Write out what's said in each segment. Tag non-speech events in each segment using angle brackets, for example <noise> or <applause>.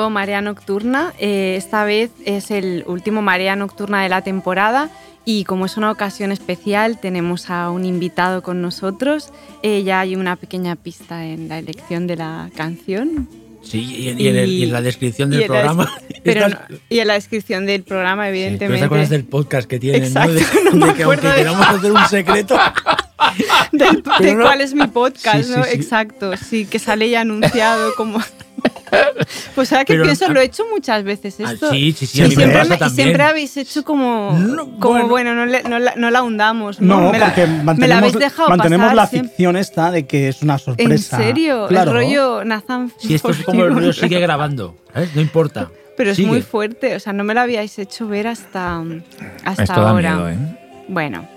Nuevo Marea Nocturna. Eh, esta vez es el último Marea Nocturna de la temporada y como es una ocasión especial tenemos a un invitado con nosotros. Eh, ya hay una pequeña pista en la elección de la canción. Sí, y en, y en el- y en la descripción del programa. <laughs> pero no- y en la descripción del programa, Sí, ¿Pero evidentemente. te acuerdas del podcast que tienen? Exacto, <laughs> ¿no? De, no me de que aunque de queramos hacer un secreto. del- <laughs> de cuál es mi podcast. Exacto, sí, que sale ya anunciado como... <laughs> pues ahora que Pero- pienso, lo he hecho muchas veces Ah, esto. sí, sí, sí, y a mí me siempre, pasa me- y siempre habéis hecho como, No, como bueno, bueno. no, le- no la, no la ahondamos. No, No, me la, porque me la mantenemos, habéis dejado mantenemos pasar la siempre. ficción esta de que es una ¿En sorpresa. serio? Claro. El rollo Nathan Si esto es como el rollo sigue grabando, ¿sabes? No importa. <laughs> Pero es Sigue. muy fuerte, o sea, no me lo habíais hecho ver hasta, hasta Esto da ahora. miedo, ¿eh? Bueno,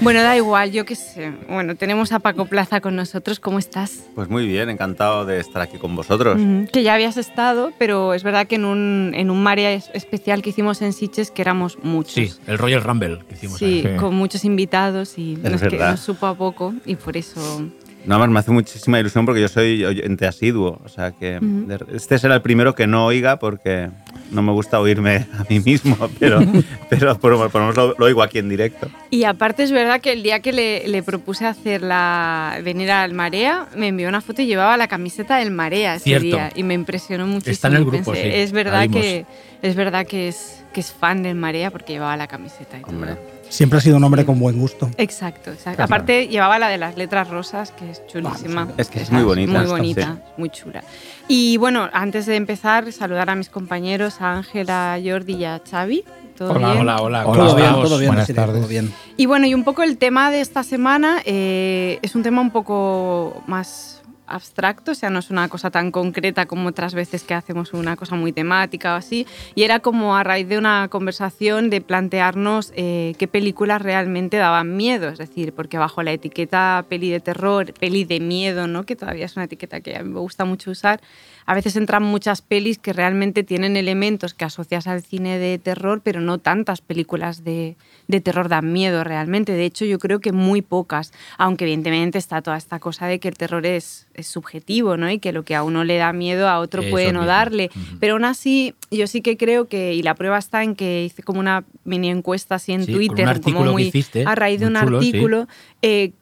bueno, da igual, yo qué sé. Bueno, tenemos a Paco Plaza con nosotros, ¿cómo estás? Pues muy bien, encantado de estar aquí con vosotros. Que ya habías estado, pero es verdad que en un, en un marea es- especial que hicimos en Siches, que éramos muchos. Sí, el Royal Rumble que hicimos Sí, ahí. Con muchos invitados y Es nos, que- nos supo a poco y por eso... Nada más me hace muchísima ilusión porque yo soy oyente asiduo. O sea que Ujú. de- este será el primero que no oiga porque no me gusta oírme <laughs> a mí mismo, pero, <laughs> pero por, por lo menos lo, oigo aquí en directo. Y aparte es verdad que el día que le, le propuse hacer la venir al Marea, me envió una foto y llevaba la camiseta del Marea ese Cierto. día y me impresionó muchísimo. Está en el grupo, Pensé, sí, Es verdad que es verdad que es que es fan del Marea porque llevaba la camiseta y todo. Siempre ha sido un hombre con buen gusto. Exacto, exacto. Aparte llevaba la de las letras rosas, que es chulísima. Es que es muy bonita. Muy bonita, muy chula. Y bueno, antes de empezar, saludar a mis compañeros, a Ángela, a Jordi y a Xavi. ¿Todo Hola, bien? hola, hola. Hola, ¿cómo todo bien, todo bien. Buenas tardes. todo bien. Y bueno, y un poco el tema de esta semana eh, es un tema un poco más abstracto, o sea, no es una cosa tan concreta como otras veces que hacemos una cosa muy temática o así. Y era como a raíz de una conversación de plantearnos eh, qué películas realmente daban miedo, es decir, porque bajo la etiqueta peli de terror, peli de miedo, ¿no? que todavía es una etiqueta que a mí me gusta mucho usar, a veces entran muchas pelis que realmente tienen elementos que asocias al cine de terror, pero no tantas películas de, de terror dan miedo realmente. De hecho, yo creo que muy pocas, aunque evidentemente está toda esta cosa de que el terror es, es subjetivo, ¿no? Y que lo que a uno le da miedo a otro Eso puede no mismo. darle. Pero aún así, yo sí que creo que, y la prueba está en que hice como una mini encuesta así en Sí, Twitter, como que muy hiciste, a raíz de un chulo, sí. artículo. eh,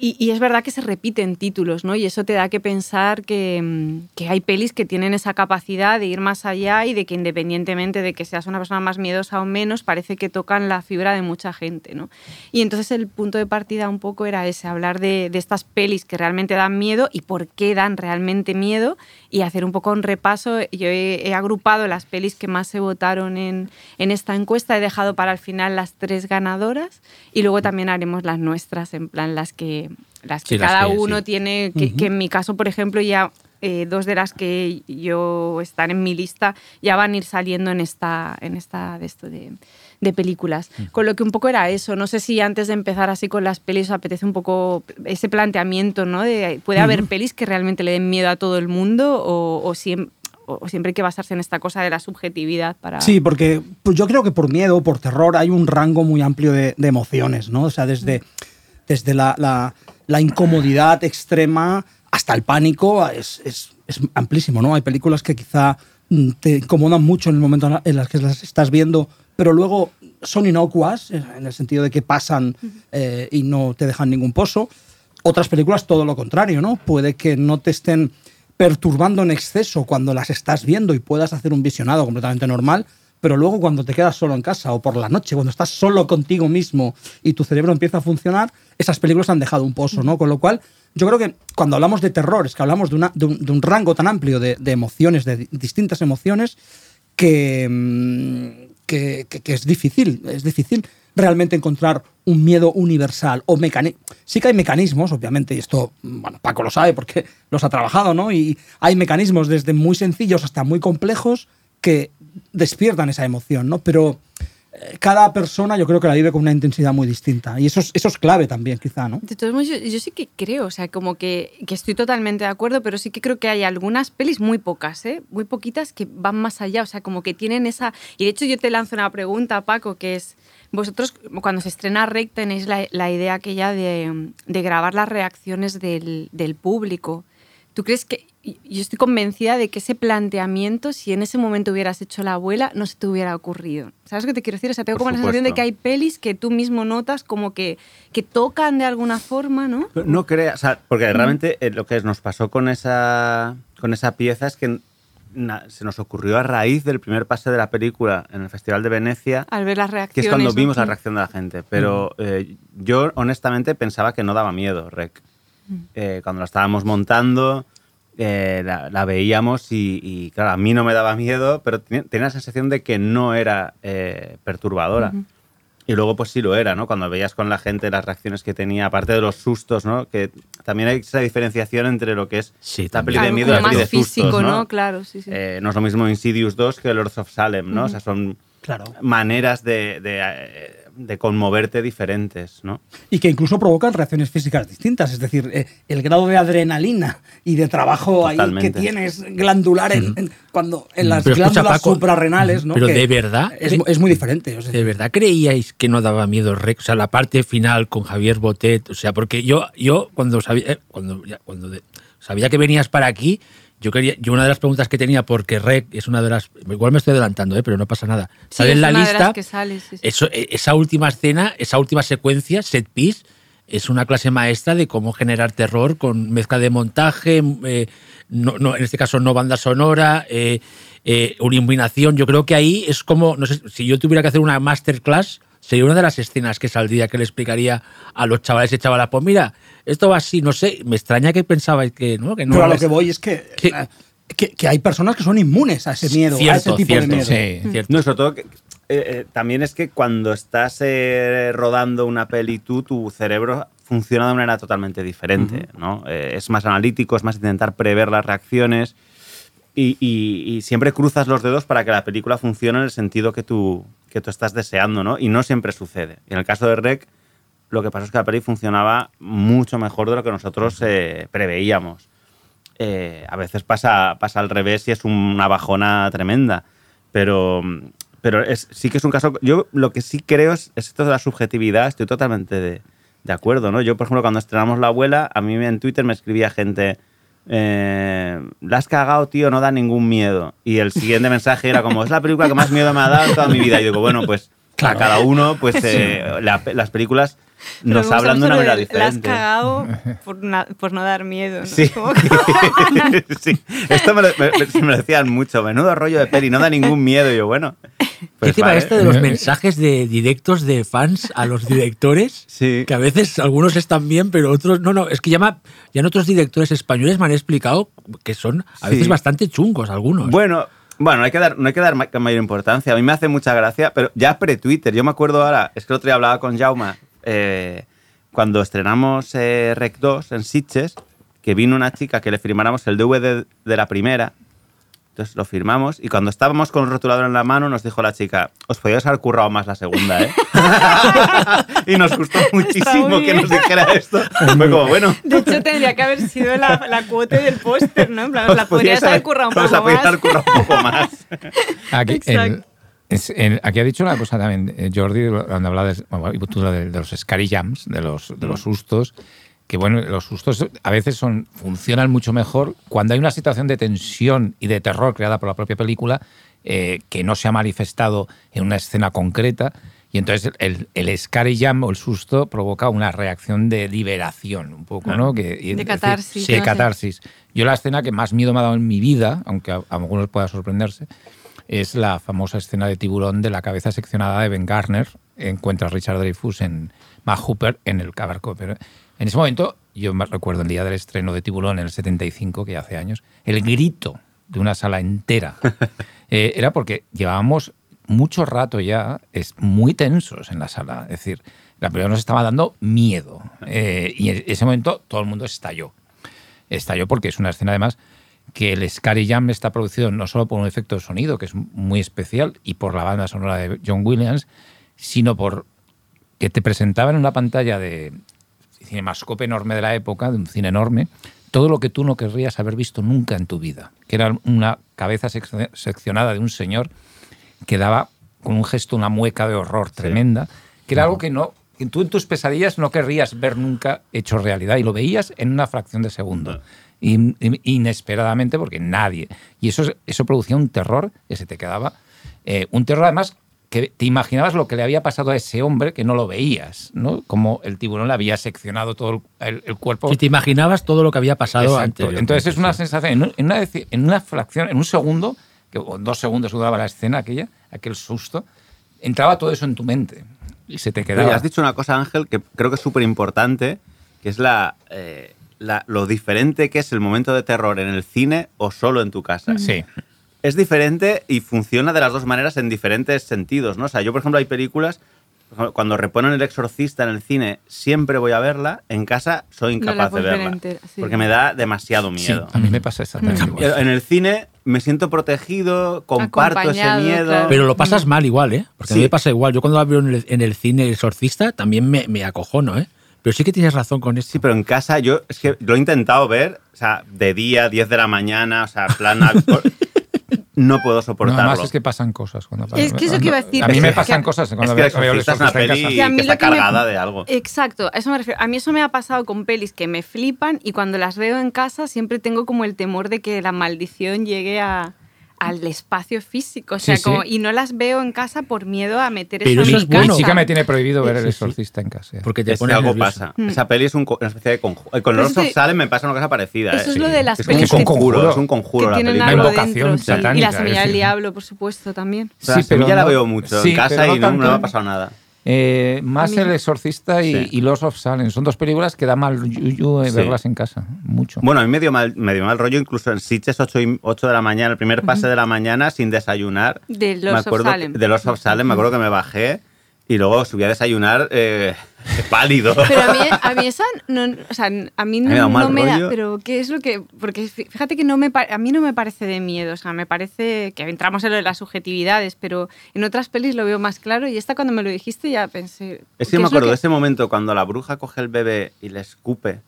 y, es verdad que se repiten títulos, ¿no? Y eso te da que pensar que, mm, que hay pelis que tienen esa capacidad de ir más allá y de que independientemente de que seas una persona más miedosa o menos, parece que tocan la fibra de mucha gente, ¿no? Y entonces el punto de partida un poco era ese, hablar de estas pelis que realmente dan miedo y por qué dan realmente miedo y hacer un poco un repaso. Yo he, he agrupado las pelis que más se votaron en, en esta encuesta, he dejado para el final las tres ganadoras y luego también haremos las nuestras, en plan las que, las que Sí, las cada que- uno sí. tiene, que, que en mi caso, por ejemplo, ya eh, dos de las que yo están en mi lista ya van a ir saliendo en esta, en esta de esto de, de películas. Con lo que un poco era eso. No sé si antes de empezar así con las pelis os apetece un poco ese planteamiento, ¿no? De, ¿Puede haber pelis que realmente le den miedo a todo el mundo o, o siem- o- siempre hay que basarse en esta cosa de la subjetividad para... Sí, porque pues yo creo que por miedo, por terror, hay un rango muy amplio de, de emociones, ¿no? O sea, desde, desde la, la- la incomodidad extrema hasta el pánico es, es- es amplísimo, ¿no? Hay películas que quizá mm, te incomodan mucho en el momento en las que las estás viendo, pero luego son inocuas, eh, en el sentido de que pasan eh, y no te dejan ningún pozo. Otras películas todo lo contrario, ¿no? Puede que no te estén perturbando en exceso cuando las estás viendo y puedas hacer un visionado completamente normal, pero luego cuando te quedas solo en casa o por la noche, cuando estás solo contigo mismo y tu cerebro empieza a funcionar, esas películas han dejado un pozo, ¿no? Con lo cual, yo creo que cuando hablamos de terror, es que hablamos de, una- de un, de un rango tan amplio de, de emociones, de di- distintas emociones, que, mm, que, es difícil, es difícil realmente encontrar un miedo universal o. Sí que hay mecanismos, obviamente, y esto, bueno, Paco lo sabe porque los ha trabajado, ¿no? Y hay mecanismos desde muy sencillos hasta muy complejos que despiertan esa emoción, ¿no? Pero cada persona yo creo que la vive con una intensidad muy distinta y eso es, eso es clave también, quizá, ¿no? De todos modos, yo, sí que creo, o sea, como que, que estoy totalmente de acuerdo, pero sí que creo que hay algunas pelis, muy pocas, ¿eh? Muy poquitas que van más allá, o sea, como que tienen esa... Y de hecho yo te lanzo una pregunta, Paco, que es, vosotros cuando se estrena Rec tenéis la, la idea aquella de, de grabar las reacciones del, del público. ¿Tú crees que... Yo estoy convencida de que ese planteamiento, si en ese momento hubieras hecho la abuela, no se te hubiera ocurrido. ¿Sabes lo que te quiero decir? O sea, tengo Por como la sensación de supuesto. que hay pelis que tú mismo notas como que, que tocan de alguna forma, ¿no? No creas, o sea, porque realmente eh, lo que nos pasó con esa, con esa pieza es que na- se nos ocurrió a raíz del primer pase de la película en el Festival de Venecia, Al ver las que reacciones. es cuando ¿no? vimos la reacción de la gente. Pero eh, yo honestamente pensaba que no daba miedo, Rec. Eh, cuando la estábamos montando, eh, la, la veíamos y, y, claro, a mí no me daba miedo, pero tenía, tenía la sensación de que no era eh, perturbadora. Y luego pues sí lo era, ¿no? Cuando veías con la gente las reacciones que tenía, aparte de los sustos, ¿no? Que también hay esa diferenciación entre lo que es Sí, la también. peli de miedo y la peli de más físico, sustos, ¿no? ¿no? Claro, sí, sí. Eh, no es lo mismo Insidious 2 que Lords of Salem, ¿no? O sea, son Claro. maneras de, de, eh, de conmoverte diferentes, ¿no? Y que incluso provocan reacciones físicas distintas. Es decir, eh, el grado de adrenalina y de trabajo ahí que tienes glandular en, en- cuando, en las Pero escucha, glándulas Paco, suprarrenales, ¿no? pero Que de verdad, Es, es muy diferente. o sea, ¿De verdad creíais que no daba miedo Rec? O sea, la parte final con Javier Botet. O sea, porque yo, yo cuando sabía, eh, cuando, ya- cuando de- sabía que venías para aquí, yo quería, yo una de las preguntas que tenía, porque Rec es una de las. Igual me estoy adelantando, eh, pero no pasa nada. Sí, Sale en la lista. que sale, sí, sí. Eso, eh, esa última escena, esa última secuencia, set piece, es una clase maestra de cómo generar terror con mezcla de montaje, eh, no, no, en este caso no banda sonora, eh, eh, una iluminación. Yo creo que ahí es como, no sé, si yo tuviera que hacer una masterclass, sería una de las escenas que saldría que le explicaría a los chavales y chavalas, pues mira, esto va así, no sé, me extraña que pensabais que no, que no pero a lo que voy es que, eh, que, que hay personas que son inmunes a ese miedo, a ese tipo cierto, de miedo. sí, cierto. No, sobre todo que, eh, eh, también es que cuando estás eh, rodando una peli tú, tu cerebro funciona de una manera totalmente diferente, ¿no? Eh, es más analítico, es más intentar prever las reacciones y, y- y siempre cruzas los dedos para que la película funcione en el sentido que tú, que tú estás deseando, ¿no? Y no siempre sucede. Y en el caso de Rec, lo que pasó es que la peli funcionaba mucho mejor de lo que nosotros eh, preveíamos. Eh, a veces pasa, pasa al revés y es una bajona tremenda. Pero, pero es, sí que es un caso. Yo lo que sí creo es, es esto de la subjetividad, estoy totalmente de, de acuerdo. ¿no? Yo, por ejemplo, cuando estrenamos La Abuela, a mí en Twitter me escribía gente. Eh, la has cagado, tío, no da ningún miedo. Y el siguiente mensaje era como, es la película que más miedo me ha dado toda mi vida. Y digo, bueno, pues a cada uno, pues eh, la- las películas Pero nos hablan de una manera diferente. La has cagado <laughs> por, na- por no dar miedo, ¿no? Sí. <laughs> Sí. Esto me lo, me- me- lo decían mucho. Menudo rollo de peli, no da ningún miedo. Y yo, bueno. ¿Qué Pues tema vale. este de los mensajes de directos de fans a los directores? <laughs> Sí. Que a veces algunos están bien, pero otros no, no. Es que ya, me- ya en otros directores españoles me han explicado que son a Sí. veces bastante chungos algunos. Bueno, bueno, no hay que dar, no hay que dar ma- mayor importancia. A mí me hace mucha gracia, pero ya pre-Twitter. Yo me acuerdo ahora, es que el otro día hablaba con Jauma eh, cuando estrenamos eh, Rec 2 en Sitges, que vino una chica que le firmáramos el DVD de la primera. Entonces lo firmamos y cuando estábamos con el rotulador en la mano nos dijo la chica, os podíais haber currado más la segunda, ¿eh? <laughs> y nos gustó muchísimo que nos dijera esto. Fue como, bueno, De hecho, tendría que haber sido la, la cuota del póster, ¿no? En plan, os la os podrías haber currado un os la poco podíais más. haber currado un poco más. <laughs> Aquí, Exacto. el- es- el- aquí ha dicho una cosa también, eh, Jordi, cuando habla de, bueno, y tú de, de los scary jumps, de los, de los sustos, que bueno, los sustos a veces son, funcionan mucho mejor cuando hay una situación de tensión y de terror creada por la propia película eh, que no se ha manifestado en una escena concreta. Y entonces el, el scary jump o el susto provoca una reacción de liberación, un poco, ¿no? Que, y- De decir, catarsis, Sí, de catarsis. Yo la escena que más miedo me ha dado en mi vida, aunque a, a algunos pueda sorprenderse, es la famosa escena de tiburón de la cabeza seccionada de Ben Garner. Encuentra a Richard Dreyfuss en Matt Hooper en el Cabarco. Pero en ese momento, yo me recuerdo el día del estreno de Tiburón en el 75, que ya hace años, el grito de una sala entera <laughs> eh, era porque llevábamos mucho rato ya es muy tensos en la sala. Es decir, la película nos estaba dando miedo. Eh, y en ese momento todo el mundo estalló estalló porque es una escena además que el Scary Jam está producido no solo por un efecto de sonido, que es muy especial, y por la banda sonora de John Williams, sino por que te presentaba en una pantalla de cinemascope enorme de la época, de un cine enorme, todo lo que tú no querrías haber visto nunca en tu vida, que era una cabeza sec- seccionada de un señor que daba con un gesto una mueca de horror tremenda, que era algo que no que tú en tus pesadillas no querrías ver nunca hecho realidad y lo veías en una fracción de segundo. In- in- inesperadamente porque nadie. Y eso, eso producía un terror que se te quedaba. eh, un terror además que te imaginabas lo que le había pasado a ese hombre que no lo veías, ¿no? Como el tiburón le había seccionado todo el, el- el cuerpo. Si te imaginabas todo lo que había pasado anteriormente, Entonces es una sensación, en, un- en una, en una fracción, en un segundo, que, o en dos segundos duraba la escena aquella, aquel susto, entraba todo eso en tu mente y se te Oye, quedaba. has dicho una cosa, Ángel, que creo que es súper importante, que es la, eh, la- lo diferente que es el momento de terror en el cine o solo en tu casa. Sí. Es diferente y funciona de las dos maneras en diferentes sentidos, ¿no? O sea, yo, por ejemplo, hay películas, cuando reponen El Exorcista en el cine, siempre voy a verla, en casa soy No incapaz de puedes ver verla, entera, sí. porque me da demasiado Sí, miedo. a mí me pasa exactamente igual. En el cine me siento protegido, comparto ese Acompañado, miedo. claro. Pero lo pasas mal igual, ¿eh? Porque a mí Sí. me pasa igual. Yo cuando la veo en el, en el cine El Exorcista también me, me acojono, ¿eh? Pero sí que tienes razón con esto. Sí, pero en casa yo es que lo he intentado ver, o sea, de día, 10 de la mañana, o sea, plan... <laughs> no puedo No, soportarlo. además es que pasan cosas cuando Es que eso que iba a decir, A mí es me que- pasan cosas cuando es que veo, una peli casa. Que a mí está me- cargada de algo. Exacto, a eso me refiero. A mí eso me ha pasado con pelis que me flipan y cuando las veo en casa siempre tengo como el temor de que la maldición llegue a, al espacio físico. O sea, Sí, sí. como, y no las veo en casa por miedo a meter Pero eso es mi Mi bueno. casa. chica me tiene prohibido ver El Sí, sí. Exorcista en casa. Porque te Es que pones algo nervioso. pasa. Mm. Esa peli es un una especie de conjuro. Con los de- Salem me pasa una cosa parecida. Eso ¿eh? es lo de las es un conjuro, es un conjuro que la algo invocación dentro. satánica, Y la semilla del diablo, por supuesto, también. O sea, la Sí, pero semilla la veo mucho en casa y no, me ha pasado nada. Eh, más El Exorcista y, Sí. y Los of Salem. Son dos películas que da mal yuyu eh, Sí. verlas en casa. Mucho. Bueno, a mí me dio mal, me dio mal rollo incluso en Sitges 8, y- 8 de la mañana, el primer pase de la mañana sin desayunar. De me Los of Salem. De los of Salem, me acuerdo que me bajé y luego subí a desayunar eh, <laughs> pálido. Pero a mí, a mí esa, no, o sea, a mí no, me da un mal no me da, pero ¿qué es lo que...? Porque fí- fíjate que no me, a mí no me parece de miedo, o sea, me parece que entramos en lo de las subjetividades, pero en otras pelis lo veo más claro y esta cuando me lo dijiste ya pensé... Es ¿qué que me acuerdo de ese momento cuando la bruja coge el bebé y le escupe,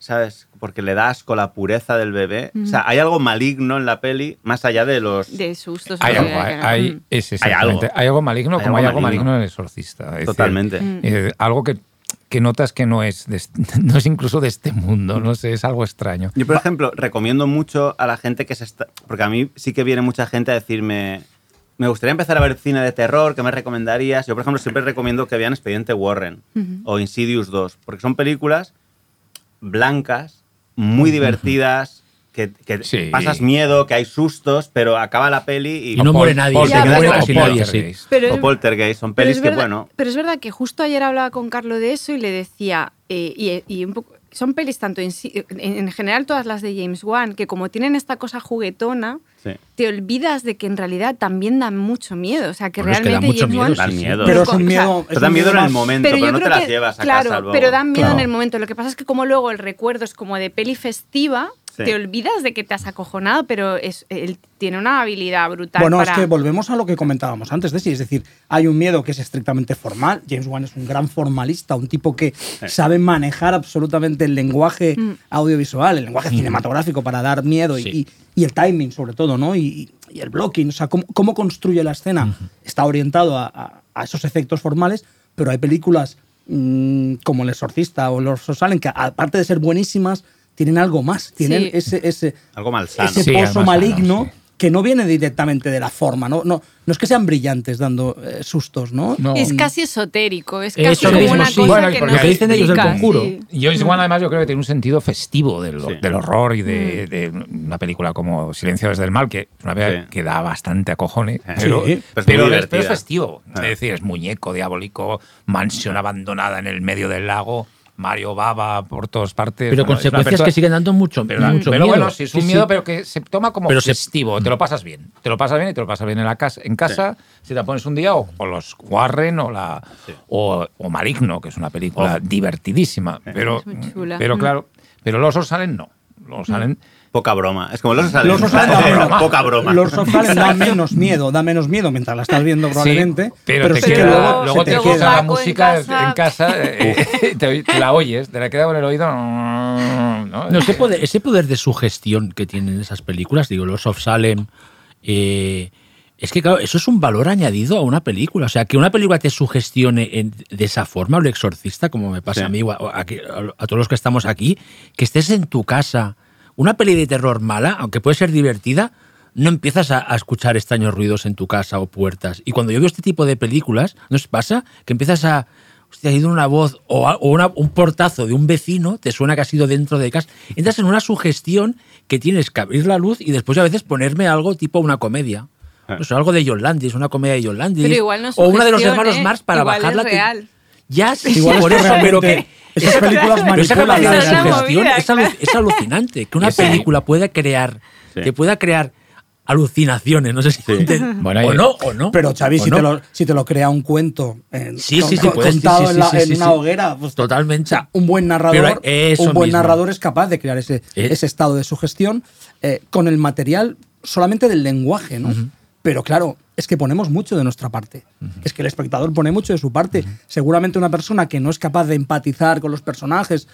¿sabes? Porque le da asco la pureza del bebé. O sea, hay algo maligno en la peli más allá de los... De sustos. hay algo, hay, hay- es Hay exactamente. algo. Hay algo maligno Hay como hay algo maligno. maligno en El Exorcista. Es decir, Totalmente. Mm. eh, algo que, que notas que no es, de <laughs> no es incluso de este mundo, no sé, es algo extraño. Yo, por ejemplo, recomiendo mucho a la gente que se está... Porque a mí sí que viene mucha gente a decirme... Me gustaría empezar a ver cine de terror, ¿qué me recomendarías? Yo, por ejemplo, siempre recomiendo que vean Expediente Warren o Insidious 2, porque son películas blancas, muy divertidas, que, que Sí. pasas miedo, que hay sustos, pero acaba la peli y... Y no muere nadie. Pol- Ya, pero- casi o. Poltergeist. Pero o es- Poltergeist, son pelis que, verdad, bueno... pero es verdad que justo ayer hablaba con Carlos de eso y le decía, eh, y, y un poco, son pelis tanto en, en, en general todas las de James Wan, que como tienen esta cosa juguetona, Sí. te olvidas de que en realidad también dan mucho miedo. O sea, que Bueno, es que da realmente mucho James miedo, Wan... sí, sí. Pero es o sea. Te dan miedo en el momento, pero, no te las que- llevas a claro, casa luego. pero dan miedo Claro. en el momento. Lo que pasa es que como luego el recuerdo es como de peli festiva, Sí. te olvidas de que te has acojonado, pero es, él tiene una habilidad brutal Bueno, para... es que volvemos a lo que comentábamos antes de sí, es decir, hay un miedo que es estrictamente formal. James Wan es un gran formalista, un tipo que sabe manejar absolutamente el lenguaje Mm. audiovisual, el lenguaje cinematográfico para dar miedo y- Sí. y, y el timing, sobre todo, ¿no? Y, y el blocking, o sea, cómo, cómo construye la escena. Está orientado a, a- a esos efectos formales, pero hay películas mm, como El Exorcista o Los Salem que, aparte de ser buenísimas, tienen algo más, tienen Sí. ese, ese, Algo malsano. ese Sí, pozo maligno sí. que no viene directamente de la forma, ¿no? No, no es que sean brillantes dando eh, sustos, ¿no? No. Es casi esotérico, es Eso casi mismo, como una sí. cosa Bueno, que porque no lo que se dicen ellos del explica, conjuro. sí. Y Joyce Wan además yo creo que tiene un sentido festivo del, Sí. del horror y de, de una película como Silencio desde el mal, que es una película Sí. que da bastante acojones, Sí. pero. Pues pero, es, pero es divertida. festivo. Ah. Es decir, es muñeco, diabólico, mansión abandonada en el medio del lago, Mario Baba por todas partes. Pero Bueno, consecuencias persona- que siguen dando mucho, pero, mucho pero miedo. bueno, sí, es un Sí, sí. miedo, pero que se toma como Pero se- festivo. Te lo pasas bien. Te lo pasas bien y te lo pasas bien en la casa, en casa si te pones un día, o, o los Warren o la o, o Maligno, que es una película divertidísima. Pero, Es muy chula. pero Mm. claro, pero los Osos salen no. Los salen. Poca broma. Es como los salen. Los Osos da <laughs> menos- Poca broma. Los Osos da menos miedo, da menos miedo mientras la estás viendo probablemente, Sí, pero, te sí que queda- luego, luego se te, queda. la en música en casa. <laughs> eh, te, te la oyes, te la queda con el oído. ¿no? No, ese poder, ese poder de sugestión que tienen esas películas, digo, los of Salem, eh, es que claro, eso es un valor añadido a una película. O sea, que una película te sugestione en- de esa forma, o el exorcista, como me pasa Sí. a mí, o a, a- a todos los que estamos aquí, que estés en tu casa, una peli de terror mala, aunque puede ser divertida, no empiezas a, a escuchar extraños ruidos en tu casa o puertas. Y cuando yo veo este tipo de películas, ¿no os pasa? Que empiezas a... Hostia, ha ido una voz o, a- o una- un portazo de un vecino, te suena que ha sido dentro de casa. Entras en una sugestión que tienes que abrir la luz y después a veces ponerme algo tipo una comedia. Ah. No sé, algo de John Landis, una comedia de John Landis. Pero igual no O una de los hermanos ¿eh? Marx para Igual bajar es la real. Ya, sí, Igual es por eso, pero que. Esas películas manipulan la sugestión es, alucinante. Que una Sí. película pueda crear, Sí. que pueda crear alucinaciones, no sé si Bueno, o no, o no. Pero Xavi, si, no. te lo, si te lo crea un cuento en- Sí, con- sí, sí, con- puedes, sí, contado sí, en, la- una hoguera, pues, Totalmente. o sea, un buen narrador, un buen mismo. narrador es capaz de crear ese, Eh. ese estado de sugestión eh, con el material solamente del lenguaje, ¿no? Pero claro, es que ponemos mucho de nuestra parte. Es que el espectador pone mucho de su parte. Seguramente una persona que no es capaz de empatizar con los personajes,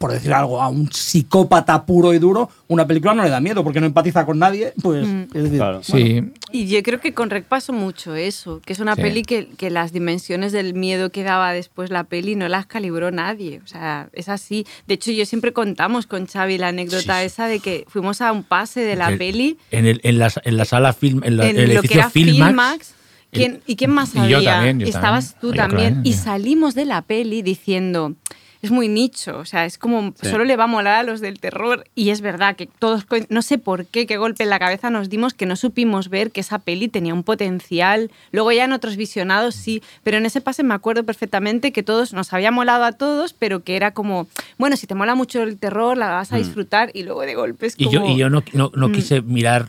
por decir algo, a un psicópata puro y duro, una película no le da miedo porque no empatiza con nadie. Pues, es decir, Claro. Sí, Y yo creo que con Rec pasó mucho eso, que es una Sí. peli que, que las dimensiones del miedo que daba después la peli no las calibró nadie. O sea, es así. De hecho, yo siempre contamos con Xavi la anécdota Sí, esa de que fuimos a un pase de la El- peli En, el- en, la, en la sala film, en, la, en el lo que edificio era Filmax. Filmax. ¿Quién- ¿Y quién más Y yo había? también, yo Estabas también. tú Yo también. Y salimos de la peli diciendo, es muy nicho, o sea, es como, Sí. solo le va a molar a los del terror. Y es verdad que todos, no sé por qué, qué golpe en la cabeza nos dimos que no supimos ver que esa peli tenía un potencial. Luego ya en otros visionados sí, pero en ese pase me acuerdo perfectamente que todos, nos había molado a todos, pero que era como, bueno, si te mola mucho el terror, la vas a disfrutar y luego de golpes Y como... yo, y yo no, no, no Mm. quise mirar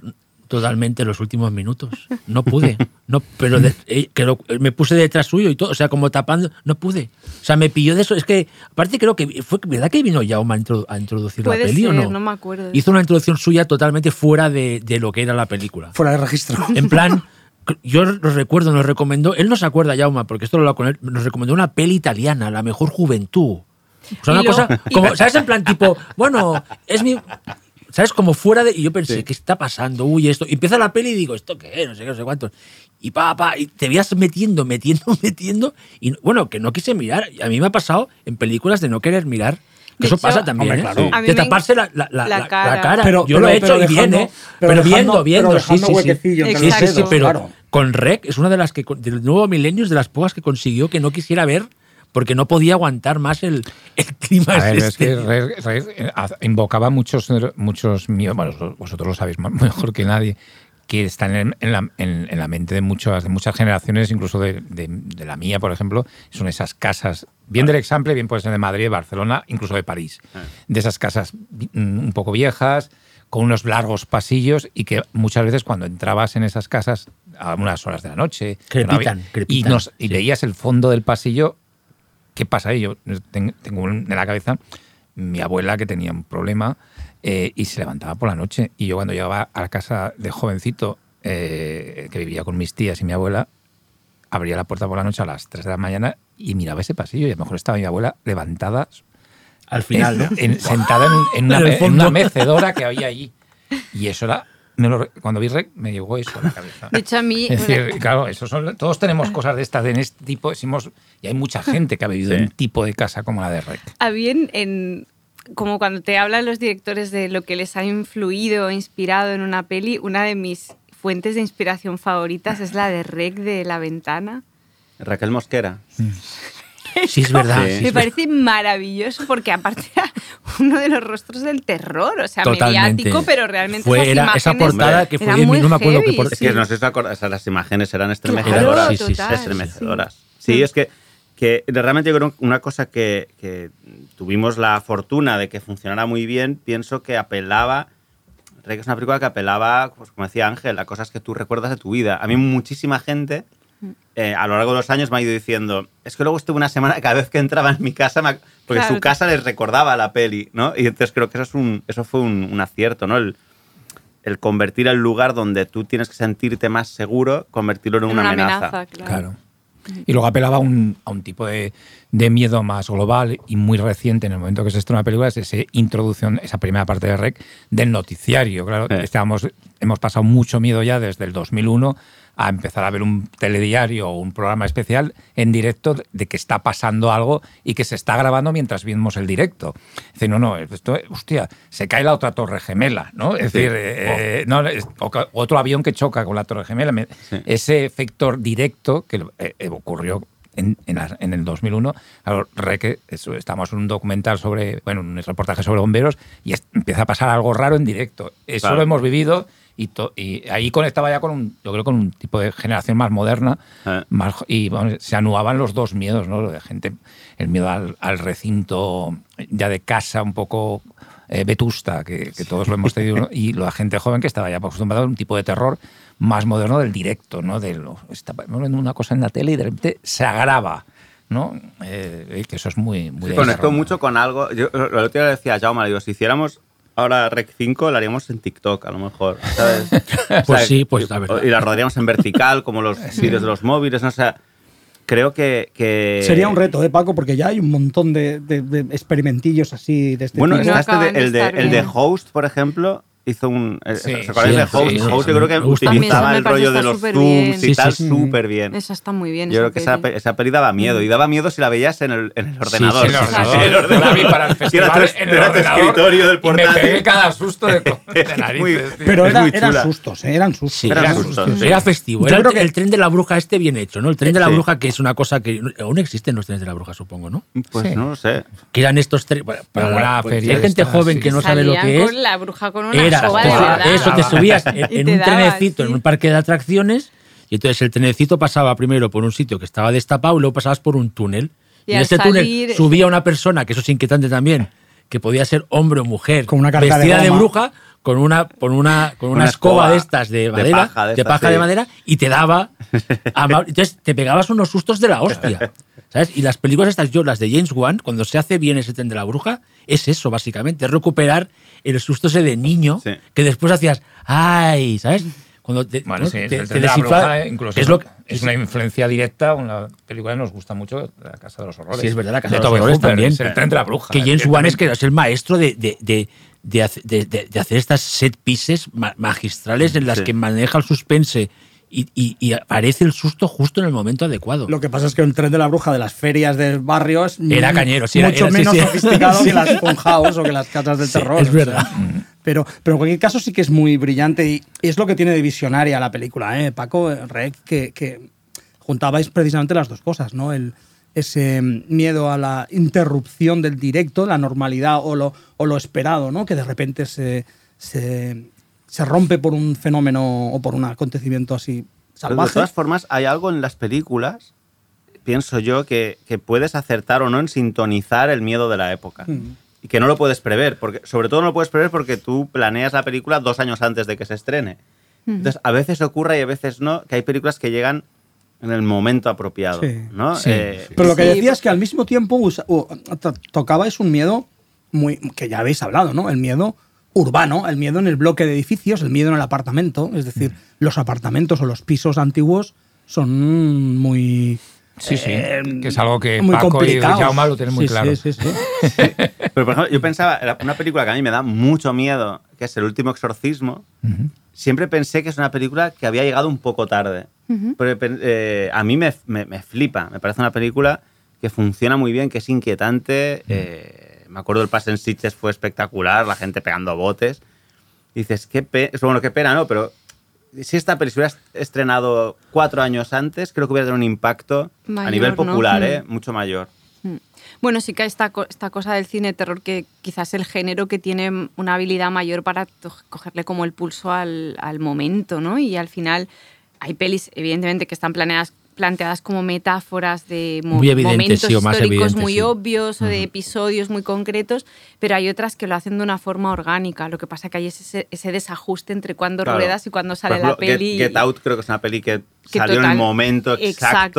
totalmente los últimos minutos. No pude. No, pero de- eh, que lo- me puse detrás suyo y todo. O sea, como tapando. No pude. O sea, me pilló de eso. Es que, aparte, creo que fue verdad que vino Jaume a, introdu- a introducir Puede la peli o ser, no. no me acuerdo Hizo una introducción suya totalmente fuera de, de lo que era la película. fuera de registro. <laughs> En plan. Yo lo recuerdo, nos recomendó, él no se acuerda, Jauma, porque esto lo hablaba con él, nos recomendó una peli italiana, La Mejor Juventud. O sea, una luego- cosa, como, ¿sabes? En plan, tipo, bueno, es mi. ¿Sabes? Como fuera de. Y yo pensé, Sí. ¿qué está pasando? Uy, esto. Y empieza la peli y digo, ¿esto qué? No sé qué, no sé cuánto. Y pa, pa, y te veías metiendo, metiendo, <laughs> metiendo. Y bueno, que no quise mirar. Y A mí me ha pasado en películas de no querer mirar. Que eso hecho, pasa también, hombre, ¿eh? claro. A mí De taparse la, la, la- la cara. la cara. Pero- yo pero- lo he hecho dejando- bien, ¿eh? pero Pero, dejando- viendo, viendo. pero sí, sí, sí. entre Sí, los sí, sí, pero claro. con Rec es una de las que, del nuevo Millennium, de las pocas que consiguió que no quisiera ver porque no podía aguantar más el, el clima. A ver, es este. que Re- Re- haz- invocaba muchos, muchos miedos, bueno, vosotros lo sabéis <laughs> mejor que nadie, que están en, en la, en- en la mente de muchas, de muchas generaciones, incluso de, de- de la mía, por ejemplo, son esas casas, bien del Example, bien puede ser de Madrid, de Barcelona, incluso de París, de esas casas mm, un poco viejas, con unos largos pasillos y que muchas veces cuando entrabas en esas casas a unas horas de la noche no Crepitan, había- crepitan, y, nos- y sí. veías el fondo del pasillo ¿qué pasa ahí? Yo ten- tengo en la cabeza mi abuela que tenía un problema eh, y se levantaba por la noche. Y yo cuando llegaba a la casa de jovencito, eh, que vivía con mis tías y mi abuela, abría la puerta por la noche a las 3 de la mañana y miraba ese pasillo y a lo mejor estaba mi abuela levantada, Al final, ¿no? en- sentada en, una mecedora que había allí. Y eso era... me lo cuando vi Rec me llegó eso a la cabeza. <laughs> De hecho, a mí. Es bueno, decir, claro, eso son, todos tenemos cosas de estas, de en este tipo, decimos, y hay mucha gente que ha vivido en un tipo de casa como la de Rec. había en, en- como cuando te hablan los directores de lo que les ha influido o inspirado en una peli, una de mis fuentes de inspiración favoritas es la de Rec de La Ventana. Raquel Mosquera. Sí, es verdad. Sí. sí, Me parece maravilloso porque aparte era uno de los rostros del terror, o sea, Totalmente. mediático, pero realmente Fue- esas era esa imágenes portada que fue bien, muy no me acuerdo qué heavy, por- Es que sí. no sé si os acordáis, o sea, las imágenes eran Claro, estremecedoras. sí, sí, total, estremecedoras. sí. Sí, es que, que realmente yo creo que una cosa que, que tuvimos la fortuna de que funcionara muy bien, pienso que apelaba, Rey que es una película que apelaba, pues como decía Ángel, a cosas que tú recuerdas de tu vida. A mí muchísima gente eh, a lo largo de los años me ha ido diciendo, es que luego estuve una semana, cada vez que entraba en mi casa, me porque Claro. su casa les recordaba la peli, ¿no? Y entonces creo que eso, es un, eso fue un, un acierto, ¿no? El, el convertir el lugar donde tú tienes que sentirte más seguro, convertirlo en, En una, amenaza. claro. Claro. Y luego apelaba a un, a un tipo de, de miedo más global y muy reciente en el momento que se estrena una película, es esa introducción, esa primera parte de REC del noticiario. Claro, Sí. estábamos, hemos pasado mucho miedo ya desde el 2001 a empezar a ver un telediario o un programa especial en directo de que está pasando algo y que se está grabando mientras vemos el directo. Dice, no, no, esto, hostia, se cae la otra torre gemela, ¿no? Es decir, eh, no, es- o ca- otro avión que choca con la torre gemela. Me- Ese efecto directo que eh, eh, ocurrió en, en la- en el 2001, claro, Reque, estamos en un documental sobre, bueno, un reportaje sobre bomberos y es- empieza a pasar algo raro en directo. Eso Claro. lo hemos vivido y, to- y ahí conectaba ya con un, yo creo, con un tipo de generación más moderna Eh. más, y bueno, se anuaban los dos miedos, ¿no? De gente, el miedo al, al recinto ya de casa un poco eh, vetusta, que, que todos lo hemos tenido, ¿no? <laughs> y la gente joven que estaba ya acostumbrada a un tipo de terror más moderno del directo, ¿no? De lo, está viendo una cosa en la tele y de repente se agrava, ¿no? Eh, que eso es muy... muy Sí, de conectó mucho con algo. Yo lo le decía a Jaume, digo, si hiciéramos ahora Rec 5, lo haríamos en TikTok, a lo mejor. ¿sabes? <laughs> O Pues sea, sí, pues y- la verdad. Y la rodaríamos en vertical, como los vídeos de los móviles. ¿no? O sea, creo que. que- Sería un reto, ¿eh, Paco? Porque ya hay un montón de, de- de experimentillos así de este Bueno, tipo. está No este de- el, el de. Host, por ejemplo, hizo un. eh, Sí, ¿Os acordáis sí, de Host? sí, sí, yo creo que utilizaba el rollo de los zooms bien. y Sí, tal sí, sí. súper bien. Esa está muy bien. Yo esa creo que esa, esa peli daba miedo. Y daba miedo si la veías en el, en el ordenador. Sí, sí, Sí, el sí, ordenador. sí, el la vi para el festival tu- en el era tu ordenador escritorio del y me portátil. pegué cada susto de, de <laughs> Es muy- narices, tío. Pero era- muy eran sustos, ¿eh? eran sustos. Sí, Eran era, sustos, era festivo. Yo Era el, creo que- el tren de la bruja este bien hecho, ¿no? El tren de la bruja, que es una cosa que aún existen los trenes de la bruja, supongo, ¿no? Pues no lo sé. Que eran estos trenes. Para, una pues, feria hay gente joven que no sabe lo que es. la bruja con una Era eso, te subías en, <laughs> Y en te un daba, trenecito, sí. en un parque de atracciones, y entonces el trenecito pasaba primero por un sitio que estaba destapado y luego pasabas por un túnel. Y Y, en ese salir- túnel subía una persona, que eso es inquietante también, que podía ser hombre o mujer, Con una de vestida de, bruja, con una, con una, con una, Una escoba, escoba de estas de de madera, paja, de paja sí. de madera, y te daba. <laughs> Entonces te pegabas unos sustos de la hostia. <laughs> ¿Sabes? Y las películas estas, yo, las de James Wan, cuando se hace bien ese tren de la bruja, es eso, básicamente, es recuperar el susto ese de niño Sí. que después hacías, ¡ay! ¿Sabes? Cuando te, Bueno, ¿no? sí, te- el te de la bruja, eh, incluso es lo que- es una influencia directa, una película que nos gusta mucho, La Casa de los Horrores. Sí, es verdad, La Casa de de los Horrores Hooper, también. Es el tren de la bruja. que James Wan es que es el maestro de, de, de, de de- hacer estas set pieces ma- magistrales en las Sí. que maneja el suspense y, y- y aparece el susto justo en el momento adecuado. Lo que pasa es que un tren de la bruja de las ferias del barrio es Era mu- cañero, sí, era- mucho era- sí, menos sí. sofisticado <laughs> Sí. que las Funhouse o que las casas del terror. es o sea. verdad. Pero, pero en cualquier caso sí que es muy brillante y, es lo que tiene de visionaria la película, ¿eh? Paco, eh, Rec, que, que juntabais precisamente las dos cosas, ¿no? El, ese mm, miedo a la interrupción del directo, la normalidad o lo, o lo esperado, ¿no? Que de repente se, se, se rompe por un fenómeno o por un acontecimiento así Pero de salvaje. todas formas, hay algo en las películas, pienso yo, que, que puedes acertar o no en sintonizar el miedo de la época. Mm. Y que no lo puedes prever. Porque, sobre todo no lo puedes prever porque tú planeas la película dos años antes de que se estrene. Entonces, a veces ocurre y a veces no, que hay películas que llegan en el momento apropiado. Sí. ¿no? Sí. Eh, Pero lo que Sí, decía es que al mismo tiempo usa- o- to- tocabais un miedo muy que ya habéis hablado, ¿no? El miedo urbano, el miedo en el bloque de edificios, el miedo en el apartamento. Es decir, los apartamentos o los pisos antiguos son muy. Sí, sí. eh, que es algo que muy Paco y. Jaume lo tienen muy Sí, claro. sí, sí, sí. <laughs> Pero, por ejemplo, yo pensaba, una película que a mí me da mucho miedo, que es El último exorcismo. Siempre pensé que es una película que había llegado un poco tarde. Pero, eh, a mí me, me- me flipa. Me parece una película que funciona muy bien, que es inquietante. eh, me acuerdo el pase en Sitges fue espectacular, la gente pegando botes. Y dices, qué pena, bueno, qué pena, ¿no? Pero si esta película se hubiera estrenado cuatro años antes, creo que hubiera tenido un impacto a Mayor, nivel ¿no? popular, Mm. ¿eh? Mucho mayor. Bueno, sí que esta, esta cosa del cine terror que quizás el género que tiene una habilidad mayor para cogerle como el pulso al, al momento, ¿no? Y al final hay pelis, evidentemente, que están planeadas planteadas como metáforas de mo- Muy momentos sí, o más históricos muy sí. obvios o de episodios muy concretos, pero hay otras que lo hacen de una forma orgánica. Lo que pasa que hay ese, ese desajuste entre cuando Claro. ruedas y cuando Por sale ejemplo, la peli. Get, Get Out creo que es una peli que, Que salió en total- el momento exacto,